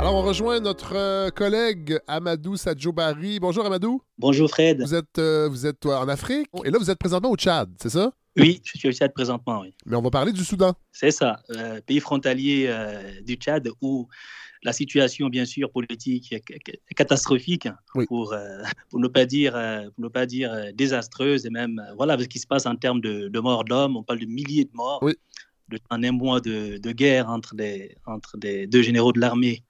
Speaker 1: Alors, on rejoint notre euh, collègue Amadou Sadjobari. Bonjour, Amadou.
Speaker 11: Bonjour Fred.
Speaker 1: Vous êtes, euh, vous êtes euh, en Afrique et là, vous êtes présentement au Tchad, c'est ça?
Speaker 11: Oui, je suis au Tchad présentement, oui.
Speaker 1: Mais on va parler du Soudan.
Speaker 11: C'est ça, euh, pays frontalier euh, du Tchad où la situation, bien sûr, politique est catastrophique, pour, euh, pour ne pas dire, pour ne pas dire désastreuse, et même, voilà, ce qui se passe en termes de, de morts d'hommes, on parle de milliers de morts, de, en un mois de, de guerre entre, les, entre les deux généraux de l'armée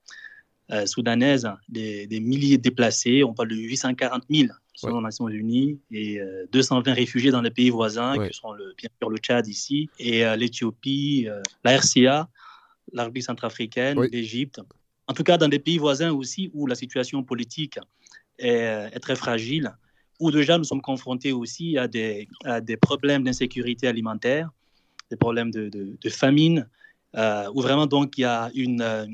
Speaker 11: euh, soudanaise, des, des milliers de déplacés, on parle de 840 000 selon les Nations Unies, et euh, 220 réfugiés dans les pays voisins,
Speaker 1: Ouais.
Speaker 11: qui sont le, bien sûr le Tchad ici, et euh, l'Éthiopie, euh, la RCA, la République centrafricaine, l'Égypte. En tout cas, dans des pays voisins aussi où la situation politique est, est très fragile, où déjà nous sommes confrontés aussi à des, à des problèmes d'insécurité alimentaire, des problèmes de, de- de famine, euh, où vraiment donc il y a une, euh,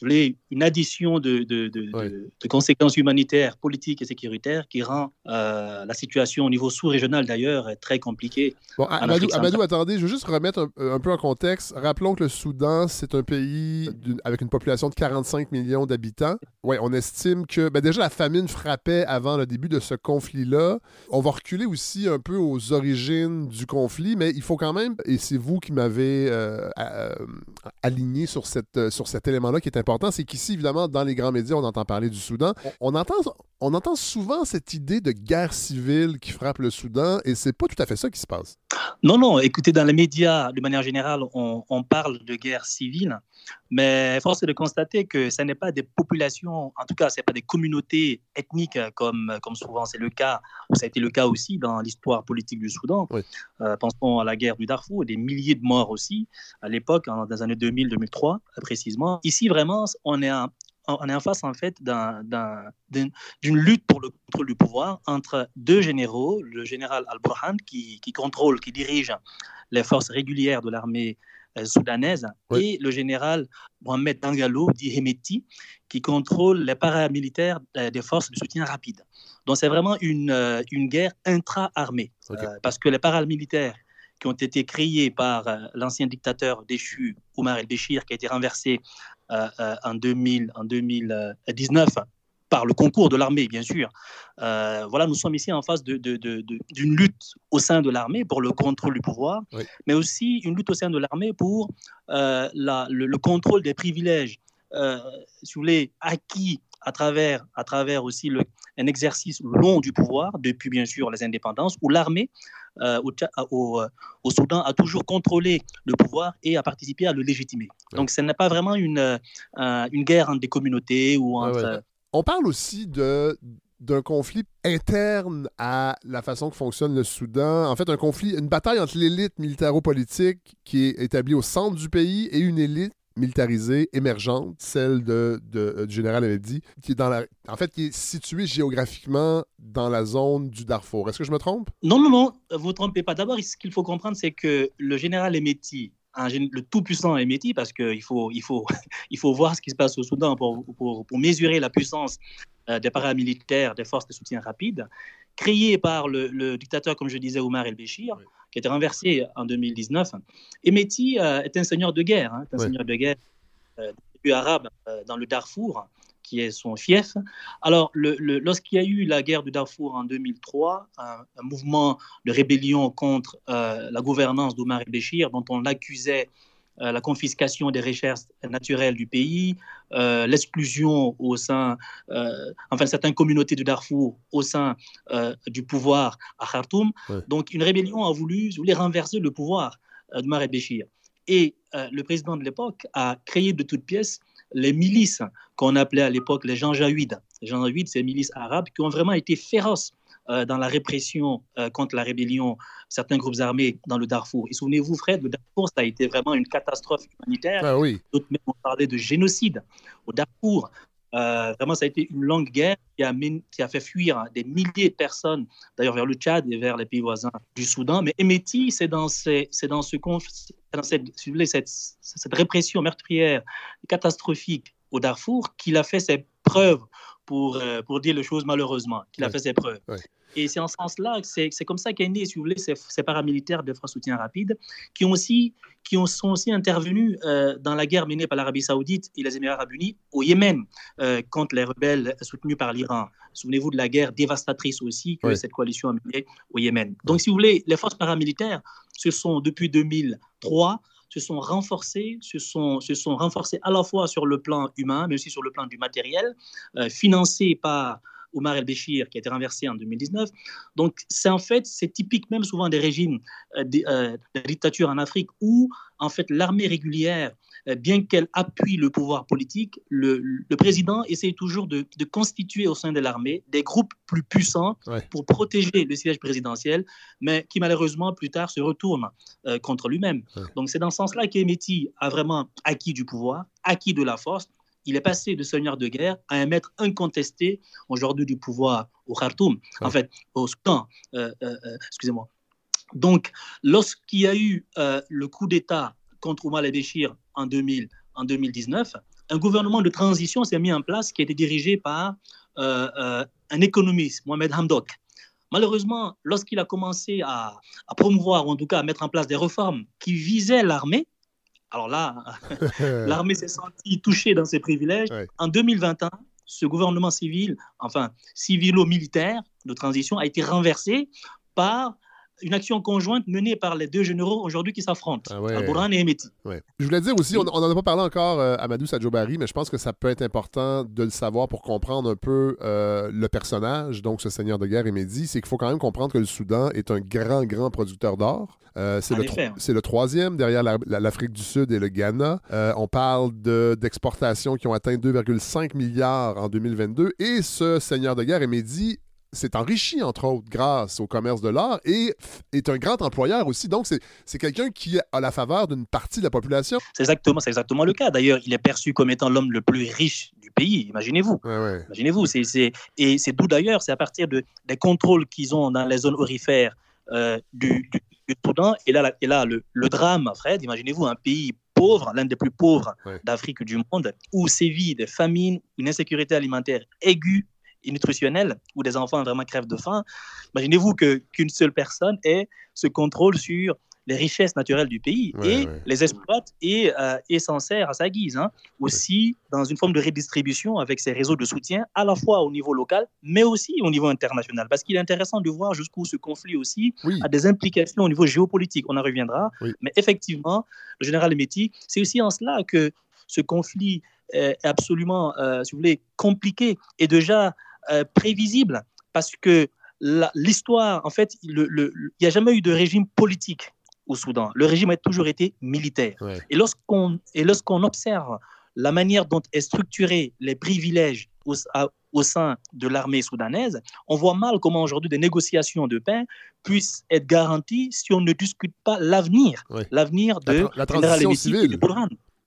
Speaker 11: voulais, une addition de, de- de- de- de conséquences humanitaires, politiques et sécuritaires qui rend euh, la situation au niveau sous-régional d'ailleurs très compliquée.
Speaker 1: Bon,
Speaker 11: en
Speaker 1: Amadou, attendez, je veux juste remettre un, un peu en contexte. Rappelons que le Soudan, c'est un pays avec une population de 45 millions d'habitants. Ouais, on estime que ben déjà la famine frappait avant le début de ce conflit-là. On va reculer aussi un peu aux origines du conflit, mais il faut quand même, et c'est vous qui m'avez euh, euh, aligné sur, cette, euh, sur cet élément-là qui est important, c'est qu'ici, évidemment, dans les grands médias, on entend parler du Soudan. On, on entend, on entend souvent cette idée de guerre civile qui frappe le Soudan, et c'est pas tout à fait ça qui se passe.
Speaker 11: Non, non, écoutez, dans les médias, de manière générale, on, on parle de guerre civile, mais force est de constater que ce n'est pas des populations, en tout cas, ce n'est pas des communautés ethniques euh, comme, comme souvent c'est le cas, ou ça a été le cas aussi dans l'histoire politique du Soudan. Euh, pensons à la guerre du Darfour, des milliers de morts aussi, à l'époque, dans les années 2000-2003 précisément. Ici, vraiment, on est en, on est en face en fait d'un- d'un- d'un- d'une lutte pour le contrôle du pouvoir entre deux généraux, le général Al-Burhan qui, qui contrôle, qui dirige les forces régulières de l'armée euh, soudanaise, et le général Mohamed Dangalo, dit Hemeti, qui contrôle les paramilitaires euh, des forces de soutien rapide. Donc c'est vraiment une, euh, une guerre intra-armée, parce que les paramilitaires qui ont été créés par l'ancien dictateur déchu Omar el-Béchir, qui a été renversé en, 2000, en 2019 par le concours de l'armée, bien sûr. Euh, voilà, nous sommes ici en face de- de- de- de- d'une lutte au sein de l'armée pour le contrôle du pouvoir, mais aussi une lutte au sein de l'armée pour euh, la- le, le contrôle des privilèges, euh, si vous voulez, acquis à travers, à travers aussi le, un exercice long du pouvoir, depuis bien sûr les indépendances, où l'armée euh, au, Tcha- au, au Soudan a toujours contrôlé le pouvoir et a participé à le légitimer. Donc ce n'est pas vraiment une, euh, une guerre entre des communautés ou
Speaker 1: Ouais,
Speaker 11: entre...
Speaker 1: ouais. On parle aussi d'un conflit interne à la façon que fonctionne le Soudan. En fait, un conflit, une bataille entre l'élite militaro-politique qui est établie au centre du pays et une élite militarisée émergente, celle de, euh, du général Abedi, qui est dans la, en fait, qui est située géographiquement dans la zone du Darfour. Est-ce que je me trompe?
Speaker 11: Non, non, non, vous ne trompez pas. D'abord, ce qu'il faut comprendre, c'est que le général Emeti, un le tout-puissant Emeti, parce qu'il faut, il faut, il faut voir ce qui se passe au Soudan pour, pour, pour mesurer la puissance euh, des paramilitaires, des forces de soutien rapide, créé par le, le dictateur, comme je disais, Omar el-Béchir, qui a été renversé en 2019. Emeti euh, est un seigneur de guerre, hein, est un seigneur de guerre euh, arabe euh, dans le Darfour, qui est son fief. Alors, le- le- lorsqu'il y a eu la guerre du Darfour en 2003, un, un mouvement de rébellion contre euh, la gouvernance d'Omar el-Béchir, dont on accusait euh, la confiscation des richesses naturelles du pays, euh, l'exclusion au sein, euh, enfin, certaines communautés du Darfour au sein du pouvoir à Khartoum.
Speaker 1: Ouais.
Speaker 11: Donc, une rébellion a voulu, voulait renverser le pouvoir euh, d'Omar el-Béchir. Et le président de l'époque a créé de toutes pièces les milices qu'on appelait à l'époque les Janjaouides. Les Janjaouides, c'est les milices arabes qui ont vraiment été féroces euh, dans la répression euh, contre la rébellion, certains groupes armés dans le Darfour. Et souvenez-vous, Fred, le Darfour, ça a été vraiment une catastrophe humanitaire.
Speaker 1: Ah oui.
Speaker 11: D'autres même ont parlé de génocide au Darfour. Euh, vraiment, ça a été une longue guerre qui a, men- qui a fait fuir des milliers de personnes, d'ailleurs vers le Tchad et vers les pays voisins du Soudan. Mais Emeti, c'est dans, ces- c'est dans, ce conf- c'est cette, cette répression meurtrière catastrophique au Darfour qu'il a fait ses preuves, pour, euh, pour dire les choses malheureusement, qu'il a
Speaker 1: Ouais.
Speaker 11: fait ses preuves.
Speaker 1: Ouais.
Speaker 11: Et c'est en ce sens-là, c'est c'est comme ça qu'est né, si vous voulez, ces, ces paramilitaires de France Soutien Rapide, qui, ont aussi, qui ont, sont aussi intervenus euh, dans la guerre menée par l'Arabie Saoudite et les Émirats Arabes Unis au Yémen euh, contre les rebelles soutenus par l'Iran. Souvenez-vous de la guerre dévastatrice aussi que cette coalition a menée au Yémen. Donc, si vous voulez, les forces paramilitaires se sont, depuis 2003, se sont renforcées, se sont, se sont renforcées à la fois sur le plan humain, mais aussi sur le plan du matériel, euh, financées par Omar el-Béchir, qui a été renversé en 2019. Donc, c'est en fait, c'est typique même souvent des régimes euh, des, euh, de dictature en Afrique où, en fait, l'armée régulière, bien qu'elle appuie le pouvoir politique, le, le président essaie toujours de, de constituer au sein de l'armée des groupes plus puissants
Speaker 1: Ouais.
Speaker 11: pour protéger le siège présidentiel, mais qui malheureusement plus tard se retournent euh, contre lui-même.
Speaker 1: Ouais.
Speaker 11: Donc, c'est dans ce sens-là qu'Emeti a vraiment acquis du pouvoir, acquis de la force. Il est passé de seigneur de guerre à un maître incontesté aujourd'hui du pouvoir au Khartoum, en fait, au Soudan. Euh, euh, euh, Excusez-moi. Donc, lorsqu'il y a eu euh, le coup d'État contre Omar el-Béchir en, 2000, en 2019, un gouvernement de transition s'est mis en place qui a été dirigé par euh, euh, un économiste, Mohamed Hamdok. Malheureusement, lorsqu'il a commencé à, à promouvoir, ou en tout cas à mettre en place des réformes qui visaient l'armée, alors là, l'armée s'est sentie touchée dans ses privilèges.
Speaker 1: Ouais.
Speaker 11: En 2021, ce gouvernement civil, enfin civilo-militaire de transition, a été renversé par une action conjointe menée par les deux généraux aujourd'hui qui s'affrontent,
Speaker 1: Ah ouais.
Speaker 11: Al-Bourhan et Emeti.
Speaker 1: Ouais. Je voulais dire aussi, on n'en a pas parlé encore, euh, Amadou Sadjobari, mais je pense que ça peut être important de le savoir pour comprendre un peu euh, le personnage, donc ce seigneur de guerre Emédi. C'est qu'il faut quand même comprendre que le Soudan est un grand, grand producteur d'or. Euh, c'est le, tro- c'est le troisième derrière la- la- l'Afrique du Sud et le Ghana. Euh, on parle de- d'exportations qui ont atteint 2,5 milliards en 2022. Et ce seigneur de guerre Emédi s'est enrichi, entre autres, grâce au commerce de l'or et est un grand employeur aussi. Donc, c'est quelqu'un qui a la faveur d'une partie de la population.
Speaker 11: C'est exactement, exactement le cas. D'ailleurs, il est perçu comme étant l'homme le plus riche du pays, imaginez-vous.
Speaker 1: Ouais, ouais.
Speaker 11: Imaginez-vous, c'est, c'est- et c'est d'où d'ailleurs, c'est à partir de, des contrôles qu'ils ont dans les zones orifères euh, du, du- du Soudan. Et là, et là le, le drame, Fred, imaginez-vous un pays pauvre, l'un des plus pauvres
Speaker 1: Ouais.
Speaker 11: d'Afrique du monde, où sévit des famines, une insécurité alimentaire aiguë nutritionnelle, où des enfants vraiment crèvent de faim. Imaginez-vous que, qu'une seule personne ait ce contrôle sur les richesses naturelles du pays
Speaker 1: Ouais,
Speaker 11: et
Speaker 1: ouais.
Speaker 11: les exploite et, euh, et s'en sert à sa guise. hein. Aussi dans une forme de redistribution avec ses réseaux de soutien, à la fois au niveau local, mais aussi au niveau international. Parce qu'il est intéressant de voir jusqu'où ce conflit aussi
Speaker 1: Oui.
Speaker 11: a des implications au niveau géopolitique. On en reviendra.
Speaker 1: Oui.
Speaker 11: Mais effectivement, le général Emeti, c'est aussi en cela que ce conflit euh, est absolument, euh, si vous voulez, compliqué et déjà euh, prévisible. Parce que la- l'histoire, en fait, il n'y a jamais eu de régime politique au Soudan. Le régime a toujours été militaire.
Speaker 1: Ouais.
Speaker 11: Et lorsqu'on observe la manière dont est structuré les privilèges au, à- au sein de l'armée soudanaise, on voit mal comment aujourd'hui des négociations de paix puissent être garanties si on ne discute pas l'avenir,
Speaker 1: Ouais.
Speaker 11: l'avenir
Speaker 1: La
Speaker 11: de
Speaker 1: tra- la transition civile.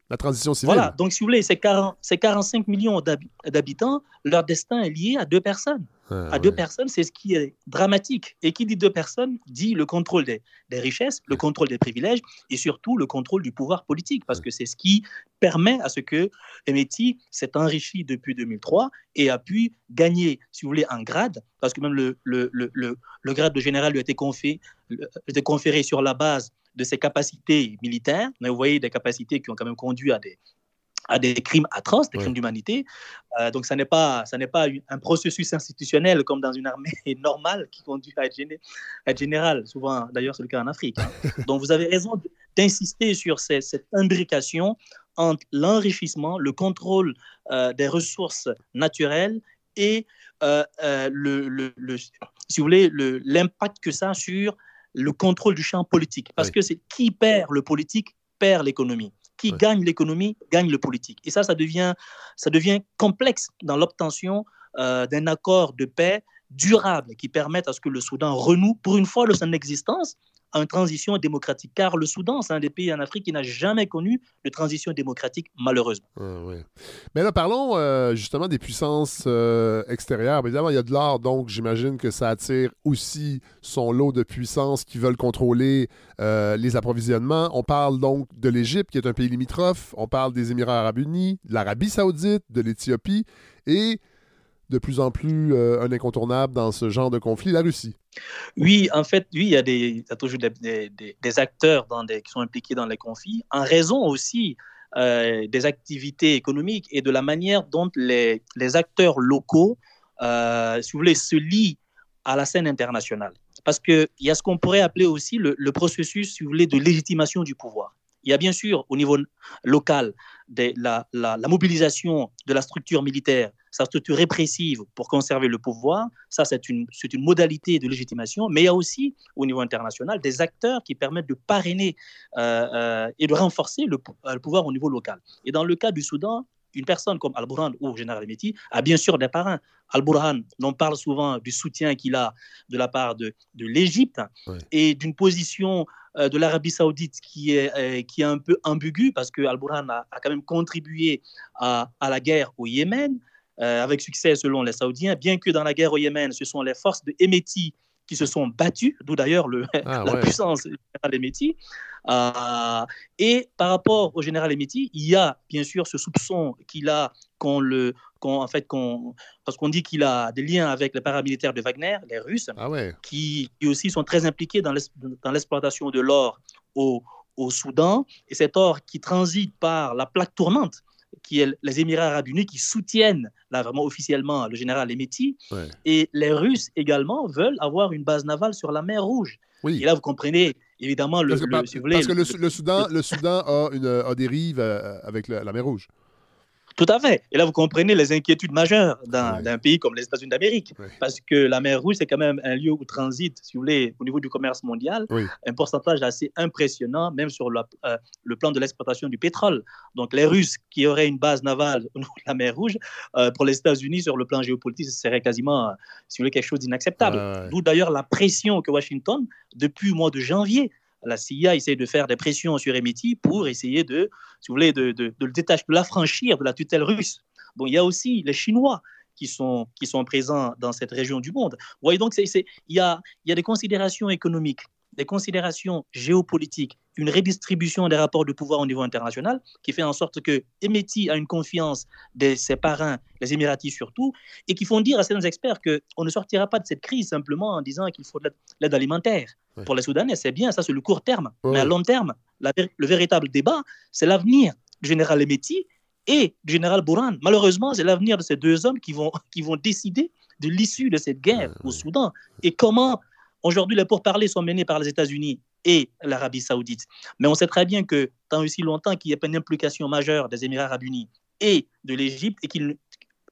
Speaker 1: La transition civile.
Speaker 11: Voilà, donc si vous voulez, ces, 40 ces 45 millions d'hab- d'habitants, leur destin est lié à deux personnes.
Speaker 1: Ah,
Speaker 11: à deux personnes, c'est ce qui est dramatique. Et qui dit deux personnes dit le contrôle des, des richesses, le contrôle des privilèges et surtout le contrôle du pouvoir politique, parce que c'est ce qui permet à ce que Emeti s'est enrichi depuis 2003 et a pu gagner, si vous voulez, un grade, parce que même le, le, le, le, le grade de général lui a été conféré, lui a été conféré sur la base de ses capacités militaires. Mais vous voyez des capacités qui ont quand même conduit à des, à des crimes atroces, des crimes d'humanité. Euh, donc, ça n'est pas, ça n'est pas un processus institutionnel comme dans une armée normale qui conduit à être, géné- à être général. Souvent, d'ailleurs, c'est le cas en Afrique. hein. donc, vous avez raison d'insister sur ces- cette imbrication entre l'enrichissement, le contrôle euh, des ressources naturelles et euh, le, le- le- si vous voulez, le- l'impact que ça a sur le contrôle du champ politique. Parce que c'est qui perd le politique perd l'économie. Qui gagne l'économie gagne le politique. Et ça, ça devient, ça devient complexe dans l'obtention euh, d'un accord de paix durable qui permette à ce que le Soudan renoue pour une fois de son existence une transition démocratique. Car le Soudan, c'est un des pays en Afrique qui n'a jamais connu de transition démocratique, malheureusement.
Speaker 1: Ah. Mais là, parlons euh, justement des puissances euh, extérieures. Évidemment, il y a de l'or, donc j'imagine que ça attire aussi son lot de puissances qui veulent contrôler euh, les approvisionnements. On parle donc de l'Égypte, qui est un pays limitrophe. On parle des Émirats arabes unis, de l'Arabie saoudite, de l'Éthiopie et de plus en plus euh, un incontournable dans ce genre de conflit, la Russie.
Speaker 11: Oui, en fait, oui, il y a, toujours des, acteurs qui sont impliqués dans les conflits, en raison aussi euh, des activités économiques et de la manière dont les, acteurs locaux, euh, si vous voulez, se lient à la scène internationale. Parce qu'il y a ce qu'on pourrait appeler aussi le, processus, si vous voulez, de légitimation du pouvoir. Il y a bien sûr au niveau local la mobilisation de la structure militaire, sa structure répressive pour conserver le pouvoir. Ça, c'est une, c'est une modalité de légitimation. Mais il y a aussi au niveau international des acteurs qui permettent de parrainer euh, euh, et de renforcer le, euh, le pouvoir au niveau local. Et dans le cas du Soudan, une personne comme Al-Burhan ou Général Meti a bien sûr des parrains. Al-Burhan, on parle souvent du soutien qu'il a de la part de, de l'Égypte et d'une position euh, de l'Arabie saoudite qui est, euh, qui est un peu ambiguë parce que Al-Burhan a, a quand même contribué à, à la guerre au Yémen euh, avec succès selon les Saoudiens, bien que dans la guerre au Yémen, ce sont les forces de Hemeti qui se sont battues, d'où d'ailleurs le-
Speaker 1: Ah,
Speaker 11: la
Speaker 1: ouais.
Speaker 11: puissance du général Hemeti. Euh, et par rapport au général Hemeti, il y a bien sûr ce soupçon qu'il a qu'on le, en fait, qu'on, parce qu'on dit qu'il a des liens avec les paramilitaires de Wagner, les Russes, qui, qui aussi sont très impliqués dans l'exploitation de l'or au, au Soudan. Et cet or qui transite par la plaque tournante, qui est les Émirats arabes unis, qui soutiennent là vraiment officiellement le général.
Speaker 1: Ouais.
Speaker 11: Et les Russes également veulent avoir une base navale sur la mer Rouge. Et là, vous comprenez évidemment le,
Speaker 1: Parce que,
Speaker 11: le-
Speaker 1: par-
Speaker 11: si vous voulez,
Speaker 1: parce que le,
Speaker 11: le-
Speaker 1: le Soudan, le Soudan a, une, a des rives euh, avec la mer Rouge.
Speaker 11: Tout à fait. Et là, vous comprenez les inquiétudes majeures d'un pays comme les États-Unis d'Amérique. Parce que la mer Rouge, c'est quand même un lieu où transite, si vous voulez, au niveau du commerce mondial,
Speaker 1: Oui.
Speaker 11: un pourcentage assez impressionnant, même sur la- euh, le plan de l'exploitation du pétrole. Donc, les Russes qui auraient une base navale au niveau de la mer Rouge, euh, pour les États-Unis, sur le plan géopolitique, ce serait quasiment, euh, si vous voulez, quelque chose d'inacceptable.
Speaker 1: Ouais.
Speaker 11: D'où d'ailleurs la pression que Washington, depuis le mois de janvier, la CIA essaie de faire des pressions sur Emeti pour essayer de, si vous voulez, de, le détacher, de l'affranchir de la tutelle russe. Bon, il y a aussi les Chinois qui sont, présents dans cette région du monde. Vous voyez donc, il y a des considérations économiques, des considérations géopolitiques, une redistribution des rapports de pouvoir au niveau international qui fait en sorte que Emeti a une confiance de ses parrains, les Émiratis surtout, et qui font dire à certains experts qu'on ne sortira pas de cette crise simplement en disant qu'il faut de l'aide- alimentaire. Pour les Soudanais, c'est bien, ça c'est le court terme. Mais à long terme, la le véritable débat, c'est l'avenir du général Emeti et du général Bourhan. Malheureusement, c'est l'avenir de ces deux hommes qui vont, qui vont décider de l'issue de cette guerre au Soudan. Et comment, aujourd'hui, les pourparlers sont menés par les États-Unis et l'Arabie saoudite. Mais on sait très bien que tant aussi longtemps qu'il n'y a pas une implication majeure des Émirats arabes unis et de l'Égypte et qu'ils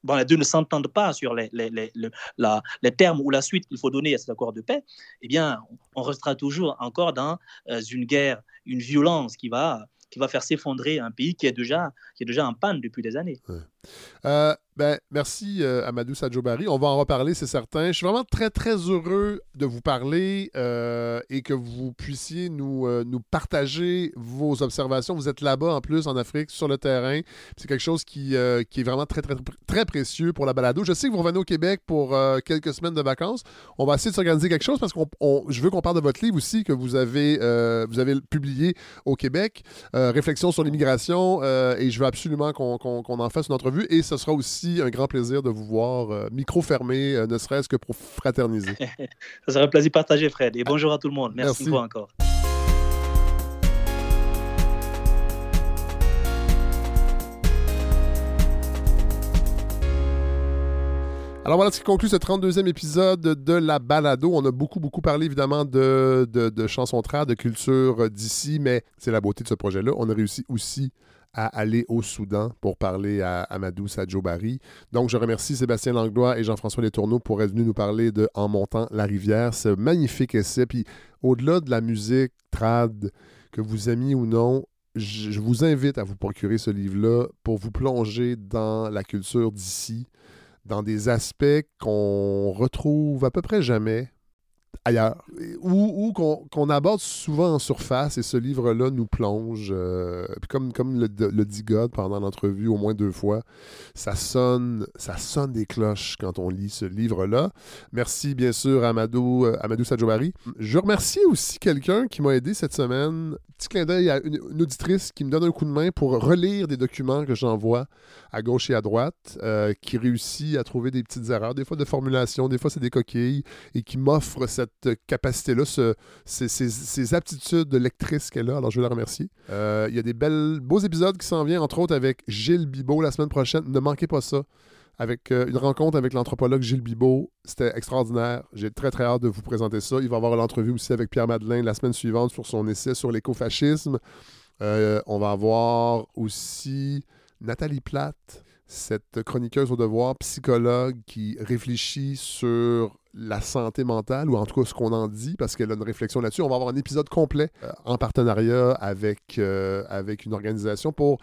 Speaker 11: bon, les deux ne s'entendent pas sur les, les, les, le- la- les termes ou la suite qu'il faut donner à cet accord de paix, eh bien, on restera toujours encore dans euh, une guerre, une violence qui va, qui va faire s'effondrer un pays qui est, déjà, qui est déjà en panne depuis des années.
Speaker 1: Euh, ben, merci euh, Amadou Sadjobari. On va en reparler, c'est certain. Je suis vraiment très, très heureux de vous parler euh, et que vous puissiez nous, nous partager vos observations. Vous êtes là-bas, en plus, en Afrique, sur le terrain. C'est quelque chose qui, qui est vraiment très, très, très précieux pour la balado. Je sais que vous revenez au Québec pour quelques semaines de vacances. On va essayer de s'organiser quelque chose parce que je veux qu'on parle de votre livre aussi que vous avez, vous avez publié au Québec, Réflexion sur l'immigration, et je veux absolument qu'on en fasse une entrevue et ce sera aussi un grand plaisir de vous voir euh, micro fermé, euh, ne serait-ce que pour fraterniser.
Speaker 11: ça sera un plaisir partagé, Fred. Et bonjour à tout le monde. Merci,
Speaker 1: Merci.
Speaker 11: Encore.
Speaker 1: Alors voilà ce qui conclut ce 32e épisode de La Balado. On a beaucoup, beaucoup parlé évidemment de, de, de chansons trad, de culture d'ici, mais c'est la beauté de ce projet-là. On a réussi aussi à aller au Soudan pour parler à Amadou Sadjo Barry. Donc, je remercie Sébastien Langlois et Jean-François Letourneau pour être venus nous parler de En montant la rivière, ce magnifique essai. Puis, au-delà de la musique trad, que vous aimiez ou non, je, je vous invite à vous procurer ce livre-là pour vous plonger dans la culture d'ici, dans des aspects qu'on retrouve à peu près jamais ailleurs, ou, qu'on aborde souvent en surface, et ce livre-là nous plonge. euh, comme, le, dit God pendant l'entrevue au moins deux fois, ça sonne, ça sonne des cloches quand on lit ce livre-là. Merci bien sûr à Amadou, euh, Amadou Sadjobari. Je remercie aussi quelqu'un qui m'a aidé cette semaine. Petit clin d'œil à une auditrice qui me donne un coup de main pour relire des documents que j'envoie à gauche et à droite, euh, qui réussit à trouver des petites erreurs, des fois de formulation, des fois c'est des coquilles, et qui m'offre cette capacité-là, ce- ces, aptitudes de lectrice qu'elle a. Alors je veux la remercier. Euh, Il y a des beaux épisodes qui s'en viennent, entre autres avec Gilles Bibot la semaine prochaine. Ne manquez pas ça. Avec euh, une rencontre avec l'anthropologue Gilles Bibot. C'était extraordinaire. J'ai très très hâte de vous présenter ça. Il va avoir l'entrevue aussi avec Pierre Madeleine la semaine suivante sur son essai sur l'écofascisme. Euh, on va avoir aussi Nathalie Platt, cette chroniqueuse au devoir, psychologue qui réfléchit sur la santé mentale, ou en tout cas ce qu'on en dit, parce qu'elle a une réflexion là-dessus. On va avoir un épisode complet euh, en partenariat avec, euh, avec une organisation pour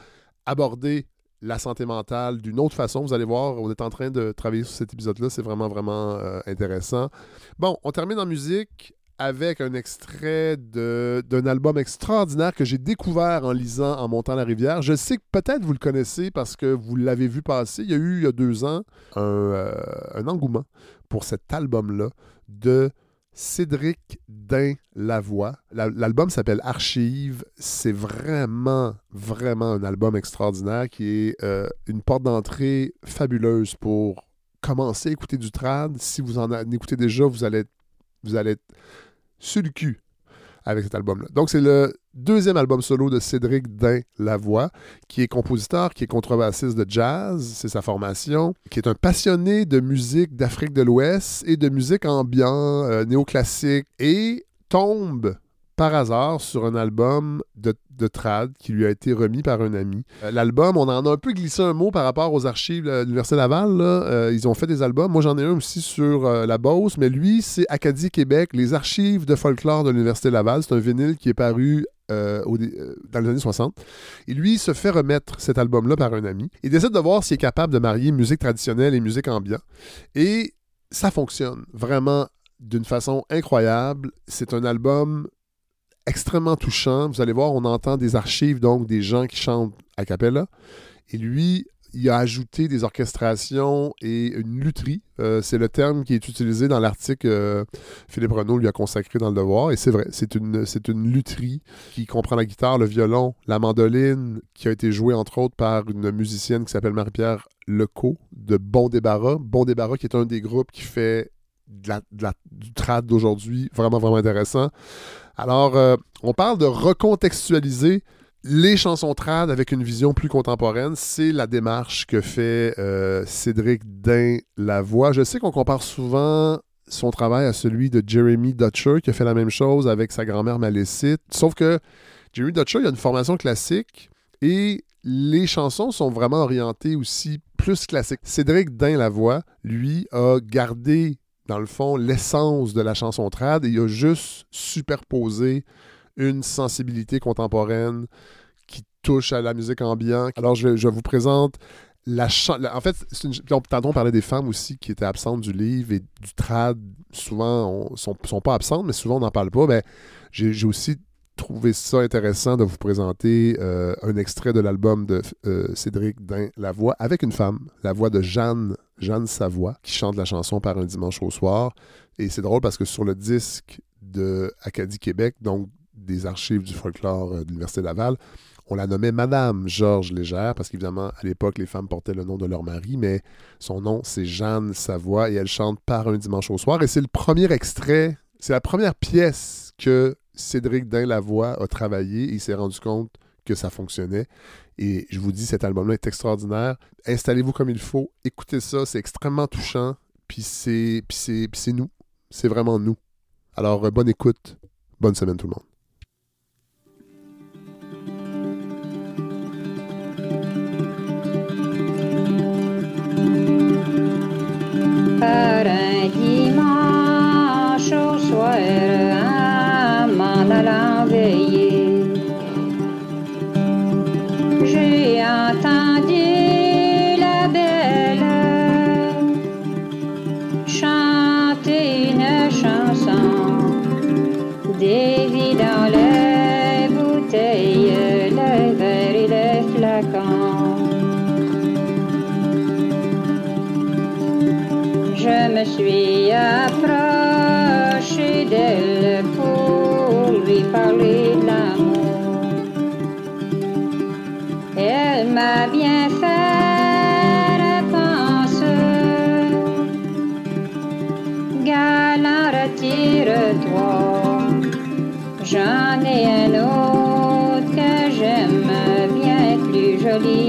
Speaker 1: aborder la santé mentale d'une autre façon. Vous allez voir, on est en train de travailler sur cet épisode-là. C'est vraiment, vraiment euh, intéressant. Bon, on termine en musique avec un extrait d'un album extraordinaire que j'ai découvert en lisant En montant la rivière. Je sais que peut-être vous le connaissez parce que vous l'avez vu passer. Il y a eu, il y a deux ans, un, euh, engouement pour cet album-là de Cédric Dain Lavoie. La- L'album s'appelle Archive. C'est vraiment, vraiment un album extraordinaire qui est euh, une porte d'entrée fabuleuse pour commencer à écouter du trad. Si vous en écoutez déjà, vous allez, vous allez être sur le cul avec cet album-là. Donc, c'est le deuxième album solo de Cédric Dain Lavoie, qui est compositeur, qui est contrebassiste de jazz, c'est sa formation, qui est un passionné de musique d'Afrique de l'Ouest et de musique ambiant, euh, néoclassique, et tombe par hasard sur un album de, trad qui lui a été remis par un ami. Euh, L'album, on en a un peu glissé un mot par rapport aux archives de l'Université Laval. Euh, ils ont fait des albums. Moi, j'en ai un aussi sur euh, la Beauce, mais lui, c'est Acadie Québec, les archives de folklore de l'Université Laval. C'est un vinyle qui est paru dans les années 60. Et lui, se fait remettre cet album-là par un ami. Il décide de voir s'il est capable de marier musique traditionnelle et musique ambiant. Et ça fonctionne vraiment d'une façon incroyable. C'est un album extrêmement touchant. Vous allez voir, on entend des archives, donc des gens qui chantent a cappella. Et lui, il a ajouté des orchestrations et une lutherie. Euh, c'est le terme qui est utilisé dans l'article euh, Philippe Renaud lui a consacré dans Le Devoir. Et c'est vrai, c'est une, c'est une lutherie qui comprend la guitare, le violon, la mandoline, qui a été jouée entre autres par une musicienne qui s'appelle Marie-Pierre Lecault de Bon Débarras. Bon Débarras qui est un des groupes qui fait du trad d'aujourd'hui. Vraiment, vraiment intéressant. Alors, euh, on parle de recontextualiser les chansons trad avec une vision plus contemporaine. C'est la démarche que fait euh, Cédric Dain Lavoie. Je sais qu'on compare souvent son travail à celui de Jeremy Dutcher, qui a fait la même chose avec sa grand-mère Malécite. Sauf que Jeremy Dutcher, il a une formation classique et les chansons sont vraiment orientées aussi plus classiques. Cédric Dain Lavoie, lui, a gardé dans le fond, l'essence de la chanson trad et il a juste superposé une sensibilité contemporaine qui touche à la musique ambiante. Alors, je, vous présente la chanson. En fait, une... tantôt, on parlait des femmes aussi qui étaient absentes du livre et du trad. Souvent, on, sont, sont pas absentes, mais souvent, on n'en parle pas. Ben, j'ai aussi trouvé ça intéressant de vous présenter euh, un extrait de l'album de euh, Cédric Dain Lavoie avec une femme, la voix de Jeanne, Jeanne Savoie, qui chante la chanson par un dimanche au soir. Et c'est drôle parce que sur le disque de Acadie Québec, donc des archives du folklore euh, de l'Université Laval, on la nommait Madame Georges Légère, parce qu'évidemment, à l'époque, les femmes portaient le nom de leur mari, mais son nom, c'est Jeanne Savoie, et elle chante par un dimanche au soir. Et c'est le premier extrait, c'est la première pièce que Cédric Dain Lavoie a travaillé, et il s'est rendu compte que ça fonctionnait. Et je vous dis, cet album-là est extraordinaire. Installez-vous comme il faut, écoutez ça, c'est extrêmement touchant. puis c'est, puis c'est, nous. C'est vraiment nous. Alors, euh, bonne écoute. Bonne semaine, tout le monde.
Speaker 12: par me suis approché d'elle pour lui parler de l'amour. Elle m'a bien fait réponse. Galant, retire-toi. J'en ai un autre que j'aime bien plus joli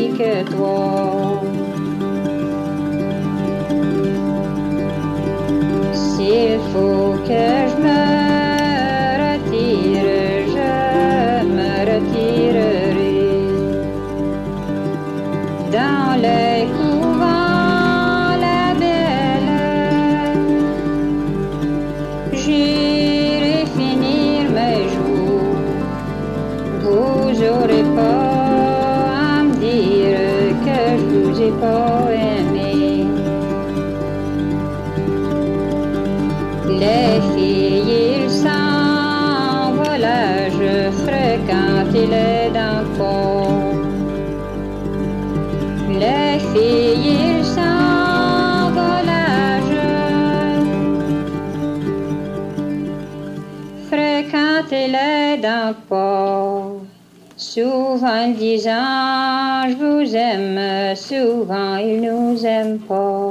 Speaker 12: Souvent disant, je vous aime, souvent ils nous aiment pas.